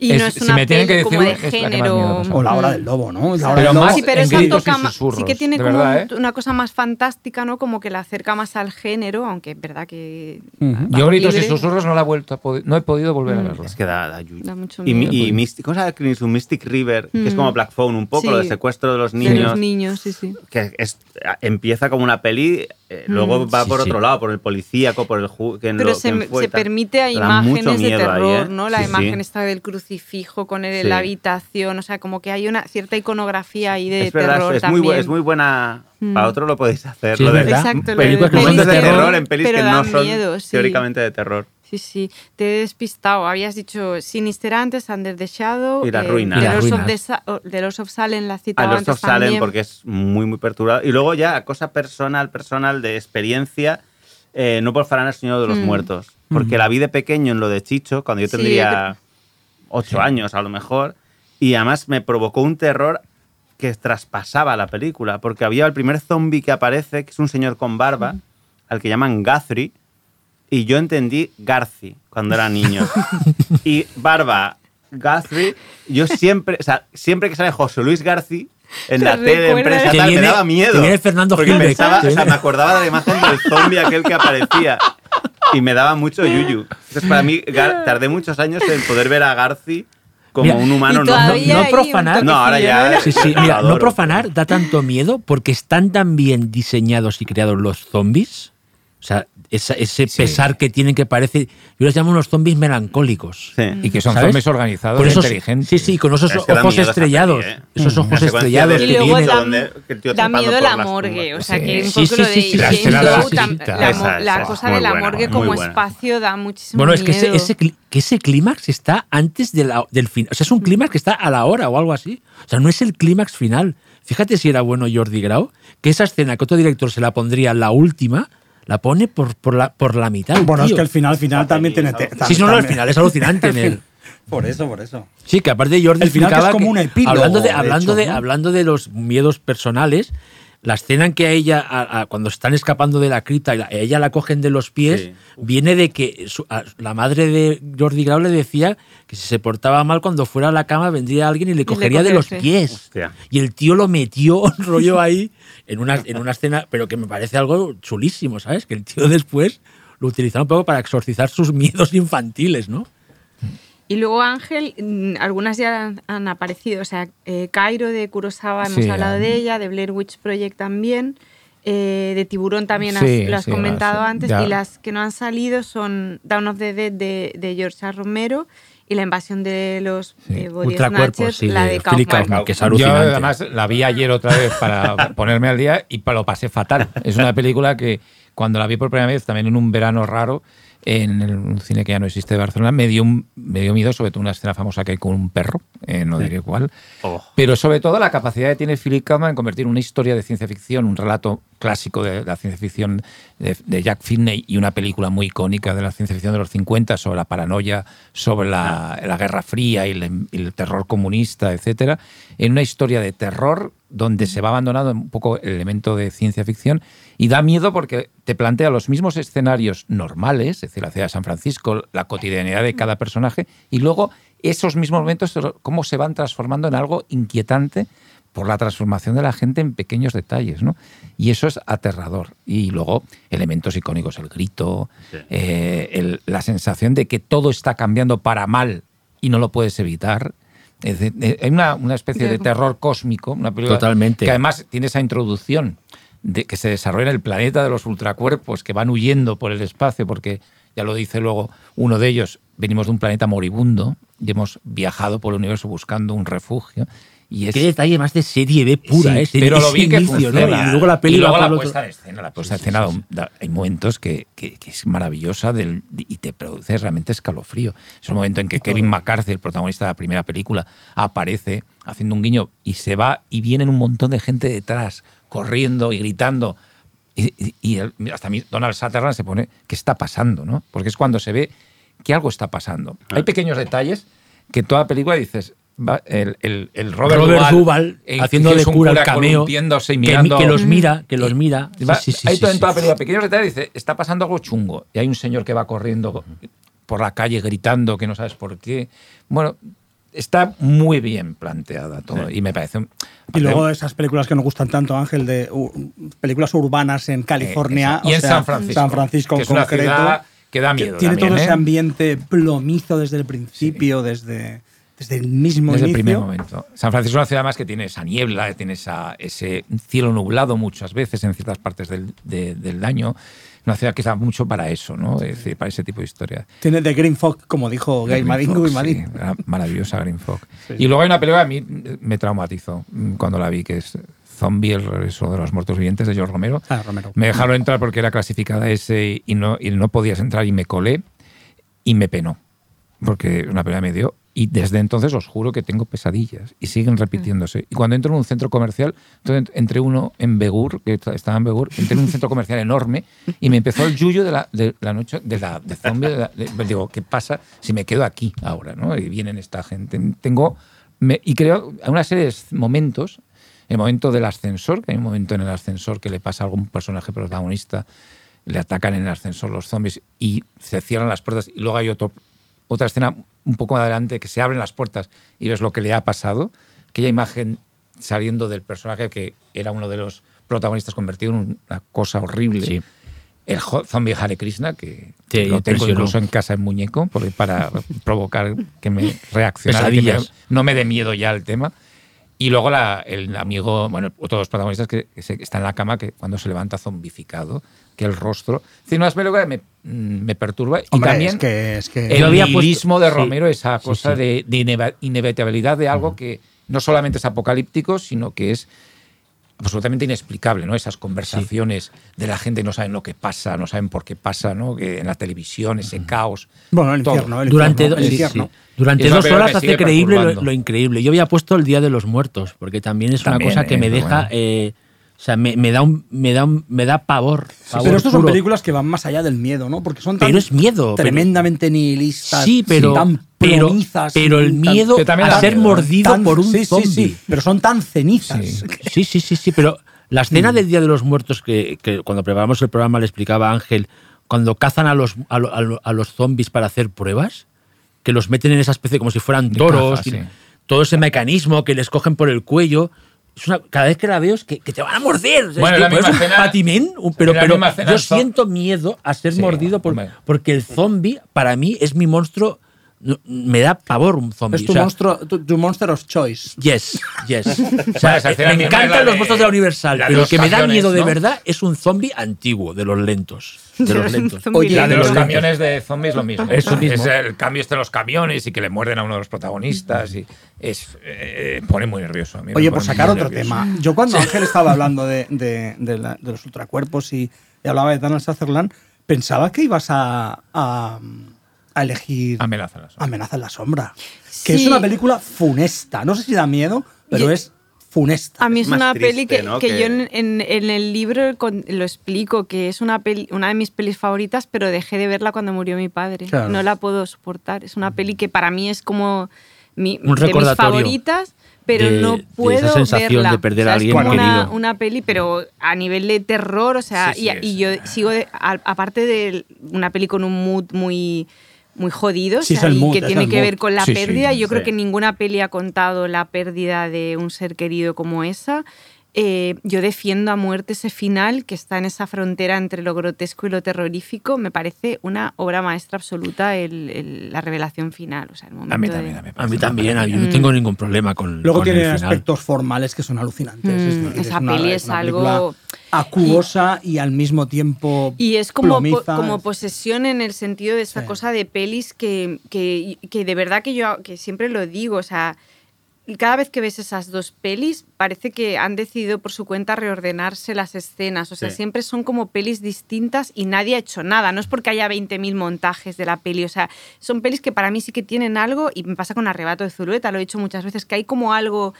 Y Es- no es si una me tienen peli que como decir, de la más género. O la hora del lobo, ¿no? La hora Pero del lobo. más Sí, pero en esa y toca ma- sí que tiene como verdad, ¿eh? una cosa más fantástica, ¿no? Como que la acerca más al género, aunque es verdad que Ujú. Yo Gritos y libre. Susurros no la he vuelto a no he podido volver a verla. Es que da, da yuyu. Da mucho Y, miedo. y Mystic, ¿cómo se llama? Mystic River, que es Mm. como Black Phone, un poco, Sí. lo de secuestro de los de niños. los niños, sí, sí. que es- empieza como una peli, eh, luego Mm. va Sí, por sí. otro lado, por el policíaco, por el que Pero lo- se, y se permite a imágenes de terror, ¿eh? ¿no? La Sí, sí. imagen está del crucifijo con él en la habitación, o sea, como que hay una cierta iconografía ahí de es verdad, terror es, muy, también. es muy buena. Mm. Para otro lo podéis hacer. Sí, lo de verdad. Exacto, lo Películas de que son de terror terror, en pelis pero que no son miedo, sí. teóricamente de terror. Sí, sí. Te he despistado. Habías dicho Sinister antes, Under the Shadow. Y Las eh, Ruinas. Y The Lords of Ruinas. the Sa- o- The Lords of Salem la A citaba los antes of Salem también. porque es muy, muy perturbado. Y luego ya, cosa personal, personal, de experiencia, eh, no por falar al Señor de los Mm. Muertos. Porque la vi de pequeño en lo de Chicho, cuando yo Sí, tendría ocho años a lo mejor, y además me provocó un terror que traspasaba la película, porque había el primer zombie que aparece, que es un señor con barba, al que llaman Guthrie, y yo entendí Garci cuando era niño. <laughs> y barba, Guthrie, yo siempre, o sea, siempre que sale José Luis Garci en la tele, recuerda- empresa, Te tal, viene- me daba miedo. te viene Fernando porque Gilbert, pensaba, te o sea, viene- me acordaba de la imagen del zombie aquel que aparecía. Y me daba mucho yuyu. Entonces, para mí, Gar- tardé muchos años en poder ver a Garci como Mira, un humano no no profanar- No, ahora ya. Sí, sí, Lo mira, no profanar da tanto miedo porque están tan bien diseñados y creados los zombies. O sea, esa- ese Sí. pesar que tienen que parece. Yo les llamo unos zombies melancólicos. Sí. Y que son ¿Sabes? zombies organizados Con esos- inteligentes. Sí, sí, con esos Es que da ojos miedo estrellados. peli, ¿eh? Esos ojos estrellados Y que luego tienen. da, da miedo por la las morgue, o sea Sí. que un poco sí, lo sí, de sí, la la la, la cosa de la morgue como espacio da muchísimo Bueno, es que ese, miedo. ese, cli- que ese clímax está antes de la- del final. O sea, es un clímax que está a la hora o algo así. O sea, no es el clímax final. Fíjate si era bueno Jordi Grau, que esa escena que otro director se la pondría la última, la pone por, por, la, por la mitad. Bueno, es tío. que el final, final también tiene. Sí, no, no, el también- final es alucinante en él. <laughs> Por eso, por eso. Sí, que aparte Jordi El final que es como un epílogo, hablando de, de hablando hecho, de ¿no? hablando de los miedos personales, la escena en que a ella a- a- cuando están escapando de la cripta y la- a ella la cogen de los pies Sí. viene de que su- a- la madre de Jordi Grau le decía que si se portaba mal cuando fuera a la cama vendría alguien y le cogería de los pies. Hostia. Y el tío lo metió <laughs> un rollo ahí en una, en una escena, pero que me parece algo chulísimo, ¿sabes? Que el tío después lo utilizaba un poco para exorcizar sus miedos infantiles, ¿no? Y luego Ángel, mm, algunas ya han, han aparecido, o sea, eh, Cairo de Kurosawa, hemos Sí, hablado de ella, de Blair Witch Project también, eh, de Tiburón también has- Sí, lo has sí, comentado las- antes, ya. y las que no han salido son Down of the Dead de, de George A. Romero y La invasión de los Sí. eh, Body Ultracuerpos, Snatchers, sí, la de de Kaufman. Kaufman, que es Yo alucinante. además la vi ayer otra vez para <laughs> ponerme al día y lo pasé fatal. Es una película que cuando la vi por primera vez, también en un verano raro, en el- un cine que ya no existe de Barcelona, me dio, un- me dio miedo, sobre todo una escena famosa que hay con un perro, eh, no diré cuál, Oh. pero sobre todo la capacidad que tiene Philip Kaufman en convertir una historia de ciencia ficción, un relato clásico de la ciencia ficción de, de Jack Finney y una película muy icónica de la ciencia ficción de los 50 sobre la paranoia, sobre la, la Guerra Fría y el, y el terror comunista, etcétera, en una historia de terror donde se va abandonando un poco el elemento de ciencia ficción y da miedo porque te plantea los mismos escenarios normales, es decir, la ciudad de San Francisco, la cotidianidad de cada personaje, y luego esos mismos momentos, cómo se van transformando en algo inquietante por la transformación de la gente en pequeños detalles, ¿no? Y eso es aterrador. Y luego elementos icónicos, el grito, eh, el- la sensación de que todo está cambiando para mal y no lo puedes evitar. Es eh, hay una, una especie de terror cósmico, una película Totalmente. que además tiene esa introducción de que se desarrolla en el planeta de los ultracuerpos que van huyendo por el espacio, porque ya lo dice luego uno de ellos, venimos de un planeta moribundo y hemos viajado por el universo buscando un refugio. Y es, Qué detalle más de serie B pura, Sí, ¿eh? Pero lo vi que inicio, ¿no? funciona. Y luego la peli Y luego la puesta en escena, la puesta Sí, escena, hay momentos que, que- que es maravillosa del- y te produce realmente escalofrío. Es un momento en que Kevin McCarthy, el protagonista de la primera película, aparece haciendo un guiño y se va y vienen un montón de gente detrás, corriendo y gritando. Y, y- y el- hasta Donald Sutherland se pone, ¿qué está pasando? ¿no? Porque es cuando se ve que algo está pasando. Hay pequeños detalles que en toda película dices, va, el, el- el Robert, Robert Duvall, Duvall eh, haciendo de cura el cameo que, que los mira, que los mira. y va- Sí, sí, sí, hay sí, todo en toda la película, pequeños detalles, dice, está pasando algo chungo. Y hay un señor que va corriendo por la calle gritando que no sabes por qué. Bueno, está muy bien planteada todo. Y me parece... un- Y luego esas películas que nos gustan tanto, Ángel, de uh, películas urbanas en California. Eh, y o en sea, San Francisco. San Francisco que es una concreto. ciudad que da miedo. tiene también, todo ese ¿eh? ambiente plomizo desde el principio, desde, desde el mismo Desde el primer momento. San Francisco es una ciudad más que tiene esa niebla, tiene esa, ese cielo nublado muchas veces en ciertas partes del, de- del año. Una ciudad que está mucho para eso, ¿no? Es decir, para ese tipo de historias. Tiene The Green Fog, como dijo Gay Fog, y Madin. sí, maravillosa Green Fog. Y luego hay una película que a mí me traumatizó mm, cuando la vi, que es Zombie, el regreso de los muertos vivientes de George Romero. Ah, Romero. Me dejaron entrar porque era clasificada ese y no, y no podías entrar y me colé y me penó. Porque una pelea me dio. Y desde entonces os juro que tengo pesadillas y siguen repitiéndose. Y cuando entro en un centro comercial, entonces entré uno en Begur, que estaba en Begur, entré en un centro comercial enorme y me empezó el yuyo de la, de la noche, de la de zombie. de la- de- digo, ¿qué pasa si me quedo aquí ahora? ¿no? Y vienen esta gente. Tengo. me- y creo una serie de momentos el momento del ascensor, que hay un momento en el ascensor que le pasa a algún personaje protagonista, le atacan en el ascensor los zombies y se cierran las puertas y luego hay otro, otra escena un poco más adelante que se abren las puertas y ves lo que le ha pasado, aquella imagen saliendo del personaje que era uno de los protagonistas convertido en una cosa horrible. Sí. El zombie Hare Krishna, que Sí, lo tengo incluso en casa en muñeco porque para <laughs> provocar que me reaccionara, que me- Pesadillas. no me dé miedo ya el tema. Y luego la- el amigo, bueno, otro de los protagonistas que, que se- que está en la cama, que cuando se levanta zombificado, que el rostro. Es decir, una película que me, mm, me perturba. Hombre, y también es que, es que el nihilismo de sí, Romero, esa cosa sí. de, inevitabilidad de algo que no solamente es apocalíptico, sino que es absolutamente inexplicable, ¿no? Esas conversaciones de la gente no saben lo que pasa, no saben por qué pasa, ¿no? Que en la televisión, ese caos. Bueno, el infierno, el Durante, infierno, el infierno. sí. Durante dos horas hace creíble lo, increíble. Yo había puesto el Día de los Muertos, porque también es También, una cosa que eh, me deja... bueno. eh, o sea, me, me da un, me, da un- me da pavor. pavor Pero estos son películas que van más allá del miedo, ¿no? Porque son tan Pero es miedo, pero- tremendamente nihilistas, Sí, pero, tan pero, pero el tan- miedo Pero también a ser miedo, ¿eh? mordido tan- por un sí, zombie. Sí, sí, pero son tan cenizas. Sí. Sí, sí, sí, sí, pero la escena del Día de los Muertos que, que cuando preparamos el programa le explicaba a Ángel, cuando cazan a los, a, lo- a lo- a los zombies para hacer pruebas, que los meten en esa especie como si fueran toros, sí. todo ese mecanismo que les cogen por el cuello. Es una, cada vez que la veo es que, que te van a morder. Bueno, es, la misma un patimén, un- pero, pero yo siento miedo a ser Sí, mordido por- porque el zombie para mí es mi monstruo me da pavor un zombie. Es tu, o sea, monstruo, tu, tu monster of choice. Yes, yes. <laughs> O sea, me encantan los monstruos de la Universal, pero el los que me da miedo de verdad es un zombie antiguo, de los lentos. De los <laughs> lentos. Oye, La de los camiones de zombies lo mismo. Eso mismo. Es el cambio este de los camiones y que le muerden a uno de los protagonistas. y es eh, Pone muy nervioso. a mí Oye, por sacar otro nervioso. tema. Yo cuando Ángel estaba hablando de, de- de la- de los ultracuerpos y, y hablaba de Donald Sutherland, pensaba que ibas a, a, a elegir Amenaza las Amenaza en la sombra. Que es una película funesta. No sé si da miedo, pero Yo- es funesta. A mí es una triste, peli que, ¿no? que Que- yo en, en- en el libro lo explico, que es una, peli, una de mis pelis favoritas, pero dejé de verla cuando murió mi padre. Claro. No la puedo soportar. Es una peli que para mí es como mi, Un de mis favoritas, pero de- no de esa puedo sensación verla. de perder O sea, a es alguien como una, una peli, pero a nivel de terror, o sea, Sí, sí, y, y yo es- sigo, de- a- aparte de una peli con un mood muy muy jodido, o Sí, es sea, el y mood, que es tiene que mood. ver con la Sí, sí, pérdida. yo creo sí. que ninguna peli ha contado la pérdida de un ser querido como esa. Eh, yo defiendo a muerte ese final que está en esa frontera entre lo grotesco y lo terrorífico. Me parece una obra maestra absoluta el- el- la revelación final. O sea, el momento A mí de- también. A mí, A mí también, a mí yo no tengo ningún problema con, Luego con tiene el final. aspectos formales que son alucinantes. Mm, Es decir, esa una- peli es una algo- película acuosa y, al mismo tiempo Y es como, po- como posesión en el sentido de esta Sí. cosa de pelis que, que, que de verdad que yo que siempre lo digo, o sea, cada vez que ves esas dos pelis parece que han decidido por su cuenta reordenarse las escenas, o sea, Sí. siempre son como pelis distintas y nadie ha hecho nada, no es porque haya 20.000 montajes de la peli, o sea, son pelis que para mí sí que tienen algo y me pasa con Arrebato de Zulueta, lo he dicho muchas veces, que hay como algo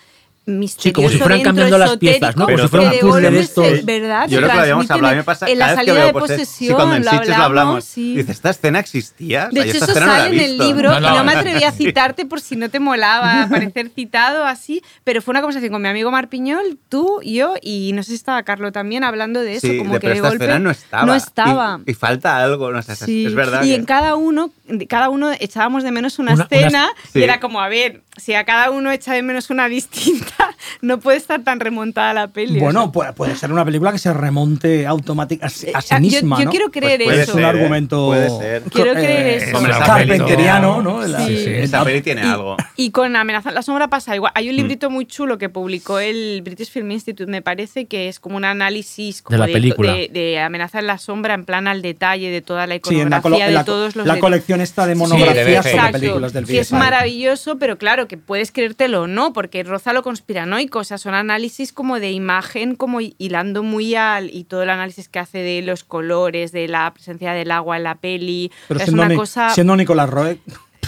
misterioso Sí, como si fueran cambiando las piezas, ¿no? esotérico, Como si fuera un de puzzle de estos. se- ¿verdad? Yo creo que lo habíamos hablado, a mí me pasa en la vez que salida veo de posesión. posesión, Sí, cuando en lo Sitges lo hablamos. hablamos, sí. Dices, ¿esta escena existía? De O sea, yo hecho, esta eso no sale he en el libro No, y no. no me atreví a <laughs> citarte por si no te molaba <laughs> parecer citado así, pero fue una conversación con mi amigo Marpiñol, tú, yo y no sé si estaba Carlo también hablando de eso, Sí, como de- que pero de esta golpe escena no estaba. no Y- estaba. Y, falta algo, no sé, es- Sí. es verdad. Y que- en cada uno, cada uno echábamos de menos una, Una- una- escena sí. y era como, a ver, si a cada uno echa de menos una distinta, no puede estar tan remontada la peli. o Bueno, sea. puede, puede ser una película que se remonte automáticamente a, a sí yo- misma, yo, ¿no? quiero creer Pues puede es eso. un ser, ¿eh? argumento Puede ser. Quiero creer eh, eso. Hombre, carpenteriano, ¿no? La- Sí. Sí, Esa peli tiene y, algo. y con Amenaza en la Sombra pasa igual. Hay un Mm. librito muy chulo que publicó el British Film Institute, me parece, que es como un análisis como De la película. de, de Amenaza en la Sombra, en plan al detalle de toda la iconografía la, colo- en de la- todos los la de- colección esta de de monografías sobre Exacto, películas del que es maravilloso, pero claro, que puedes creértelo o no, porque roza lo conspiranoico, o sea, son análisis como de imagen, como hilando muy al, y todo el análisis que hace de los colores, de la presencia del agua en la peli, Pero o sea, es siendo, una Ni- cosa... siendo Nicolás Roeg,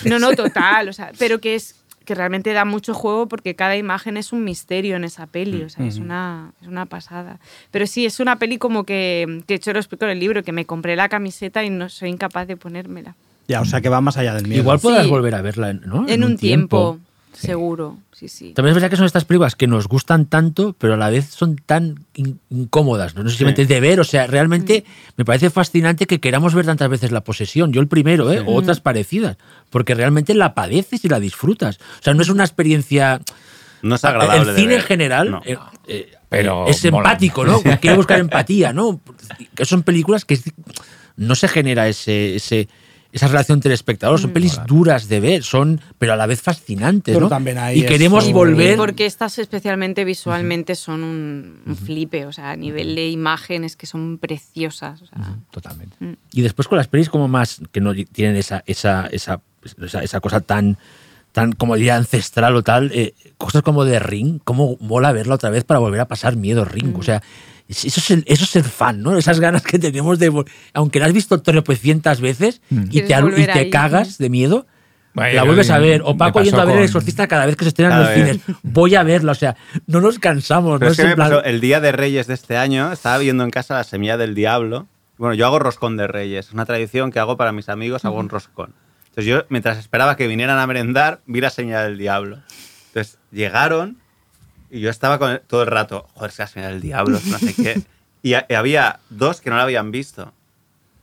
No, no, <laughs> total, o sea, pero que es que realmente da mucho juego porque cada imagen es un misterio en esa peli, o sea, es, una, es una pasada. Pero sí, es una peli como que, de hecho lo explico en el libro, que me compré la camiseta y no soy incapaz de ponérmela. ya, o sea que va más allá del miedo. Igual podrás Sí. volver a verla, ¿no? En, un tiempo, seguro, sí, sí. También es verdad que son estas películas que nos gustan tanto, pero a la vez son tan in- incómodas, no, no simplemente de ver, o sea, realmente me parece fascinante que queramos ver tantas veces la posesión, yo el primero, ¿eh? o otras parecidas, porque realmente la padeces y la disfrutas. O sea, no es una experiencia... No es agradable. El de cine ver. en general No. eh, eh, Pero es empático, ¿no? <laughs> Quiere buscar empatía, ¿no? Que son películas que no se genera ese, ese- esa relación entre espectadores. Son pelis duras de ver, son, pero a la vez fascinantes, Pero ¿no? también hay y queremos eso- volver. Porque estas especialmente visualmente son un, un flipe, o sea, a nivel de imágenes que son preciosas. o sea. Totalmente. Y después con las pelis como más que no tienen esa, esa, esa, esa, esa cosa tan, tan, como diría, ancestral o tal, eh, cosas como de Ring, como mola verla otra vez para volver a pasar miedo Ring. O sea, es- eso es, el- eso es ser fan, ¿no? Esas ganas que tenemos de, aunque la has visto tropecientas veces y Quieres te, y te ahí. cagas de miedo, Bueno, la vuelves a me- ver. O Paco yendo a ver El Exorcista cada vez que se estrena en Cada los vez. cines. Voy a verla, o sea, no nos cansamos. Pero ¿no? es que plan- pasó, el día de Reyes de este año, estaba viendo en casa la semilla del diablo. Bueno, yo hago roscón de Reyes, es una tradición que hago para mis amigos, hago un roscón. Entonces yo, mientras esperaba que vinieran a merendar, vi la semilla del diablo. Entonces llegaron y yo estaba con el- todo el rato, joder, es que la semilla del diablo, no sé qué. <laughs> Y, a- y había dos que no la habían visto.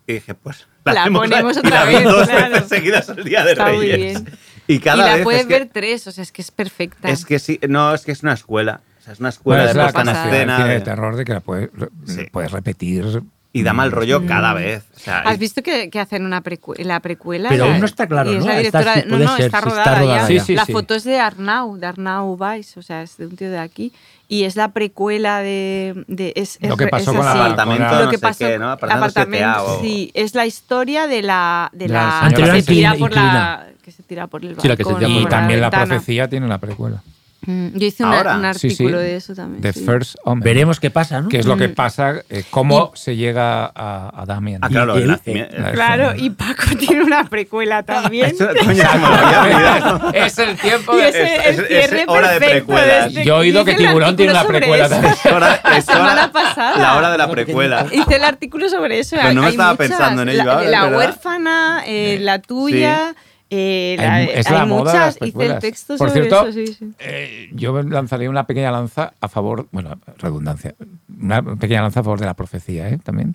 Y dije, pues La hacemos ponemos otra la vez, dos claro. veces seguidas el día de Está muy Reyes. bien. Y cada y la vez puedes es que- ver tres, o sea, es que es perfecta. es que sí, no, es que es una escuela. O sea, es una escuela Bueno, es de la capacidad del escena. de- terror de que la puedes, Sí. puedes repetir y da mal rollo cada vez. O sea, ¿Has visto que, que hacen una precue- la precuela? Pero La- aún no está claro, es ¿no? la Está- directora no, no, ser, está sí, está rodada, rodada ya. ya. Sí, sí, la sí. foto es de Arnau, de Arnau Weiss, o sea, es de un tío de aquí. Y es la precuela de... de- es, Lo que pasó es con la- así. apartamento, con la- Lo no que sé pasó, qué, ¿no? Apartamento sí, es la historia de la, de La la, que se tira por la que se tira por el balcón. Sí, la que se tira por Y la también la ventana. profecía tiene una precuela. Mm, Yo hice una- Ahora. un Sí, sí. artículo de eso también. The sí. First Omen. Veremos qué pasa, ¿no? qué es lo Mm. que pasa, eh, cómo se llega a, a Damien. ah, claro, Y el él- nacimiento- eh, Claro, y Paco <laughs> tiene una precuela también. Eso, coño, olvidado. <laughs> es el tiempo Y de... es- el es- cierre es hora de precuelas. este- Yo he oído que el Tiburón tiene una artículo precuela también. hora- <laughs> La semana hora- pasada. La hora de la precuela. Hice el artículo sobre eso. Pero no me estaba muchas. pensando en ello La, huérfana, eh, la tuya. Eh, la- Hay- es hay la moda de las muchas. Hice el texto Por sobre cierto, eso, sí, sí. Eh, yo lanzaría una pequeña lanza a favor, bueno, redundancia, una pequeña lanza a favor de la profecía, ¿eh? También,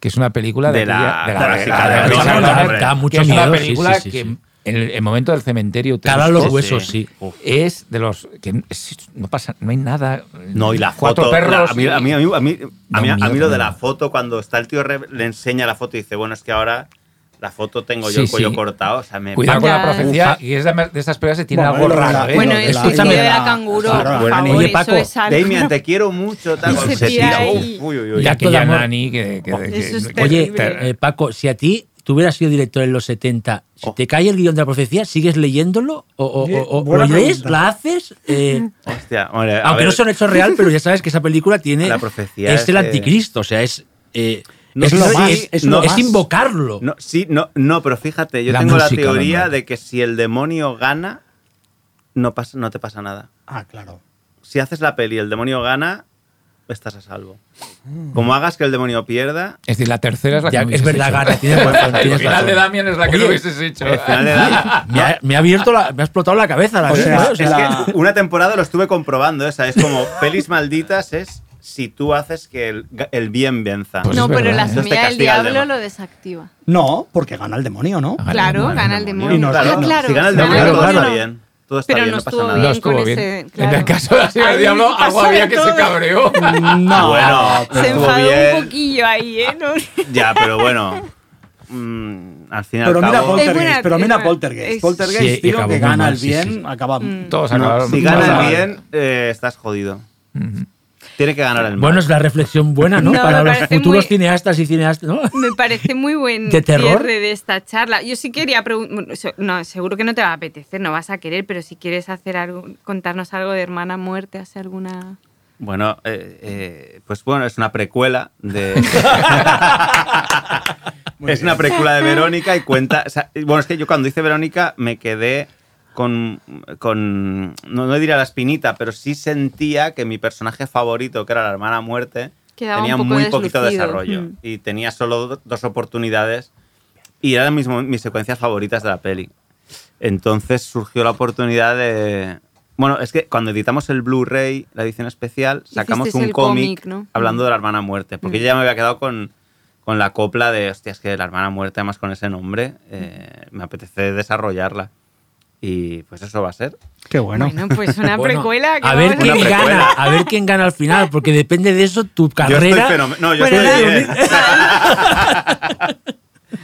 que es una película de, De la- de la- mucho que es una miedo, sí, película sí, sí, que sí. en el, el momento del cementerio Cala trusco, los huesos, sí. Es de los que es- no pasa, no hay nada. No, y la cuatro foto. perros. la- a, mí, a, mí, a, mí, a, mí, a mí- a lo de la foto, cuando está el tío, re- le enseña la foto y dice, bueno, es que ahora la foto tengo yo Sí, el cuello sí. cortado. O sea, me Cuidado con la profecía, y es de, de estas películas que tiene Bueno, algo raro. ¿eh? Bueno, Lo el de la- canguro, claro, por bueno, favor, oye, eso Paco, es te quiero mucho. Tal, se se tira tira. ahí. Uf, uy, uy, Y uy. aquella de amor. nani que, que- que- es que- Oye, terrible. eh, Paco, si a ti tú hubieras sido director en los 70, si Oh. te cae el guion de la profecía, ¿sigues leyéndolo? ¿O, o- Bien, o- lo lees? ¿La haces? Eh, <laughs> Hostia, hombre, a aunque ver, no son hechos real, pero ya sabes que esa película tiene. La profecía es es el que- anticristo, o sea, es. eh, No, es, lo más, es- es no, lo es más. invocarlo. No, sí, no, no, pero fíjate, yo La tengo la teoría de que si el demonio gana, no, pasa, no te pasa nada. Ah, claro. Si haces la peli y el demonio gana, estás a salvo. Como hagas que el demonio pierda, Es decir, la tercera es la que Ya, no es verdad. Gana, tienes <laughs> razón. El final de Damien es la que Oye, no hubieses hecho. el final de <laughs> la- Me ha, me ha abierto la, me ha explotado la cabeza. La O verdad, sea, ¿eh? O sea, Es la- que una temporada lo estuve comprobando, esa es como pelis malditas es si tú haces que el, el bien venza. Pues no, pero verdad, la semilla del diablo lo desactiva. No, porque gana el demonio, ¿no? Gana el claro, demonio, gana el demonio. Y no- ah, no, claro. si gana el demonio, claro, todo está claro. bien. Todo está Pero bien, no no pasa estuvo nada. No bien estuvo con bien. ese, En claro. el caso de la señora del diablo, algo había que se cabreó. <laughs> No, Bueno, Se enfadó bien. un poquillo ahí, ¿eh? No- <laughs> Ya, pero bueno. mm, al fin y al Pero mira Poltergeist, buena- pero mira Poltergeist. es- Poltergeist, Sí, tío, que gana mal, el bien, sí. acaba... Mm. Todos no, acabaron. si gana el bien, eh, estás jodido. Tiene que ganar el mal. bueno, es la reflexión buena, ¿no? No, Para los futuros muy- cineastas y cineastas, ¿no? Me parece muy buen ¿De terror? cierre de esta charla. Yo sí quería preguntar, no, seguro que no te va a apetecer, no vas a querer, pero si quieres hacer algo, contarnos algo de Hermana Muerte, hace alguna... Bueno, eh, eh, pues bueno, es una precuela de. <laughs> <laughs> es una precuela de Verónica y cuenta. o sea, bueno, es que yo cuando hice Verónica me quedé con. con no, no diría la espinita, pero sí sentía que mi personaje favorito, que era la hermana muerte, Quedaba tenía muy poquito deslucido. desarrollo. Mm. Y tenía solo do- dos oportunidades. Y eran mis, mis secuencias favoritas de la peli. Entonces surgió la oportunidad de. Bueno, es que cuando editamos el Blu-ray, la edición especial, sacamos un cómic hablando Mm. de la hermana muerte. Porque Mm. yo ya me había quedado con, con la copla de, hostia, es que la hermana muerte, además con ese nombre, eh, me apetece desarrollarla. Y pues eso va a ser. Qué bueno. Bueno, pues una <laughs> Bueno, precuela. que a ver quién precuela. gana, <laughs> a ver quién gana al final, porque depende de eso tu Yo estoy carrera. No, yo Bueno, estoy ahora- bien. <laughs>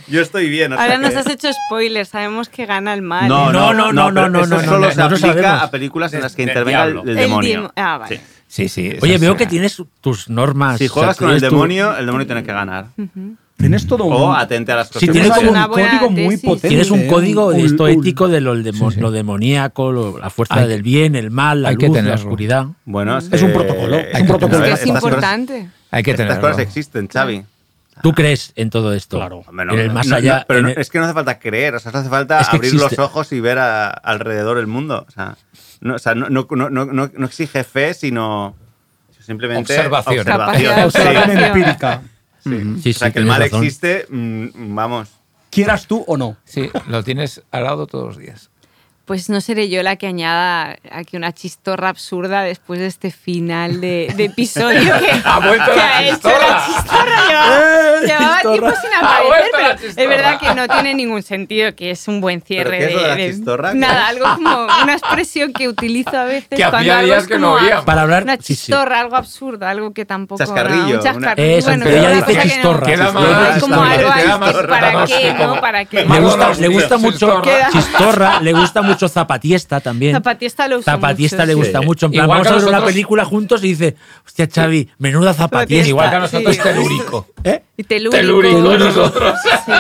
yo estoy bien. Ahora nos que- has hecho spoilers, sabemos que gana el mal. No, ¿eh? no, No, no, no, no, no, no, eso no, no, solo no, se aplica a películas en las que intervenga el, el El demonio. demo- Ah, vale. Sí. Sí, sí. Oye, veo que tienes tus normas. Si juegas o sea, con el tienes tu- demonio, el demonio tiene que ganar. Tienes todo un... O atente a las cosas. Sí, tienes como un código muy potente. Tienes un ¿eh? código de esto ético de lo, demo- Sí, sí. lo demoníaco, lo- la fuerza Hay- del bien, el mal, la hay que luz, la oscuridad. Bueno, Es un protocolo, es un que protocolo. tener- Que es estas cosas- importante. Hay que Estas tenerlo. cosas existen, Xavi. ¿Tú crees en todo esto? Claro. No, en el más no, allá. no, pero no- el- es que no hace falta creer, o sea, no hace falta Es que abrir los existe. ojos y ver a- alrededor el mundo. O sea, no, o sea, no, no, no, no, no- no exige fe, sino simplemente Observación. observación. Sí. Observación observación. empírica. Sí. Sí, o sea, sí, que el mal razón. existe, mm, vamos. Quieras tú o no. Sí, lo tienes al lado todos los días. Pues no seré yo la que añada aquí una chistorra absurda después de este final de, de episodio que, <laughs> Ha vuelto que la ha hecho chistorra. la chistorra. Llevaba, <laughs> ¡Eh, llevaba chistorra! tiempo sin aparecer, pero chistorra. es verdad que no tiene ningún sentido, que es un buen cierre. ¿Pero qué es lo de la de- chistorra? ¿Qué Nada, es? <laughs> algo como una expresión que utilizo a veces Que cuando algo días es que no oíamos. Para hablar. Una sí, sí. chistorra, algo absurdo, algo que tampoco... Chascarrillo, Un una- chascarrillo. Eso, bueno, pero ella una dice cosa que no- chistorra. Queda Chistorra, más- como chistorra. algo ¿para qué? ¿no? ¿Para qué? Le gusta, gnóstico. le gusta mucho Chistorra. Chistorra, le gusta mucho Zapatiesta también. Zapatista lo uso Zapatista mucho, le sí. gusta mucho. En plan, Igual vamos que a ver una nosotros- película juntos y dice, hostia, Xavi, menuda Zapatiesta. Igual que a nosotros Sí. telúrico. ¿Eh? Telúrico. Telúrico nosotros. Sí.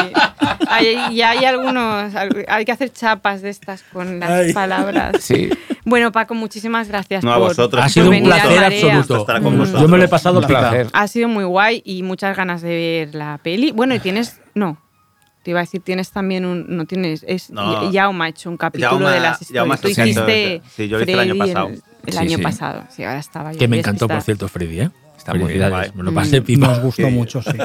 Hay, y hay algunos, hay que hacer chapas de estas con las Ay. palabras. Sí. Bueno, Paco, muchísimas gracias No, a por, vosotros. Ha sido un a placer absoluto. Estar con Mm. vosotros. Yo me lo he pasado Un placer. Ha sido muy guay y muchas ganas de ver la peli. Bueno, y tienes, no, te iba a decir, tienes también un, no tienes, es, No. Yauma ha hecho un capítulo Yauma- de las historias. Tú hiciste. Sí, yo lo hice el año pasado. El, el Sí, año sí. pasado, sí, ahora estaba yo Que me encantó, por cierto, Freddy, ¿eh? Está muy bien, me lo pasé pipa. Nos gustó Sí. mucho, sí. <laughs>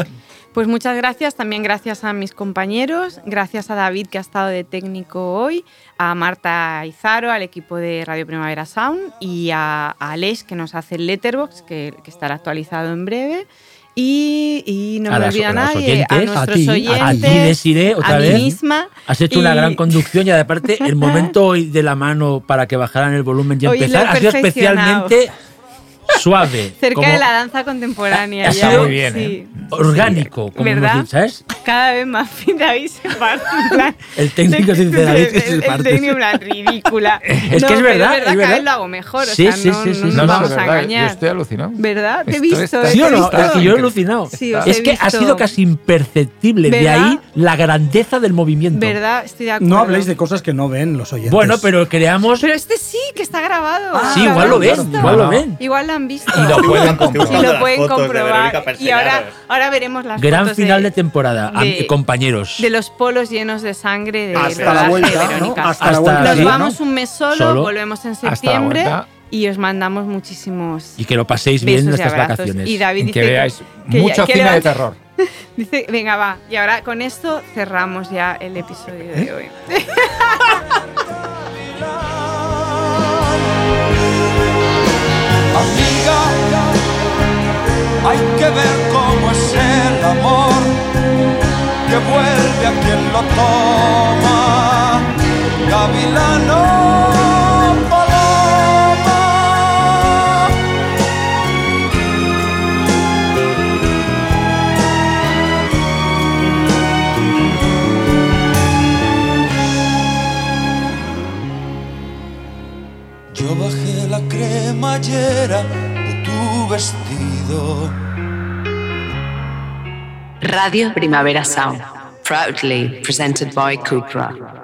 Pues muchas gracias, también gracias a mis compañeros, gracias a David que ha estado de técnico hoy, a Marta Izaro, al equipo de Radio Primavera Sound y a, a Aleix que nos hace el letterbox que, que estará actualizado en breve. Y, y no A me olvida nadie, a oyentes, a nuestros ti, oyentes, A ti, Desiree, otra a mí vez. misma. Has hecho una gran conducción y aparte el momento <laughs> hoy de la mano para que bajaran el volumen y empezar ha sido especialmente suave. Cerca como de la danza contemporánea. Ha ya, sido muy bien, sí. ¿eh? orgánico, como ¿Verdad? dicho, ¿sabes? Cada vez más fin David se parte. plan- El técnico dice, David, que se el, el parte. técnico plan ridícula. <laughs> Es No, que es pero verdad, cada verdad. vez lo hago mejor. Sí, o sea, sí, no, sí, sí. no No, no, vamos a verdad, engañar. Yo estoy alucinado. ¿Verdad? Te he visto. está- ¿Sí o no? Es que yo he alucinado. Sí, es que ha sido casi imperceptible. De ¿Verdad? ahí la grandeza del movimiento. ¿Verdad? Estoy de acuerdo. No habléis de cosas que no ven los oyentes. Bueno, pero creamos. Pero este sí, que está grabado. sí, ¿Lo igual lo ven, igual lo ven. Igual lo han visto. Y lo pueden comprobar. Y lo pueden de comprobar. Y ahora, ahora veremos las Gran fotos final de, de, temporada, de- compañeros. de los polos llenos de sangre de hasta la de vuelta, ¿no? Verónica. Hasta la Hasta- vuelta. Nos vamos un mes solo, Solo. volvemos en Hasta septiembre y os mandamos muchísimos Y que lo paséis bien abrazos. vacaciones. Y David dice que veáis que mucho que cine de terror. <laughs> Dice, venga, va. Y ahora con esto cerramos ya el episodio ¿Eh? de hoy. <laughs> Hay que ver cómo es el amor que vuelve a quien lo toma. Gavilano cremallera Radio Primavera Sound. Proudly presented by Kukra.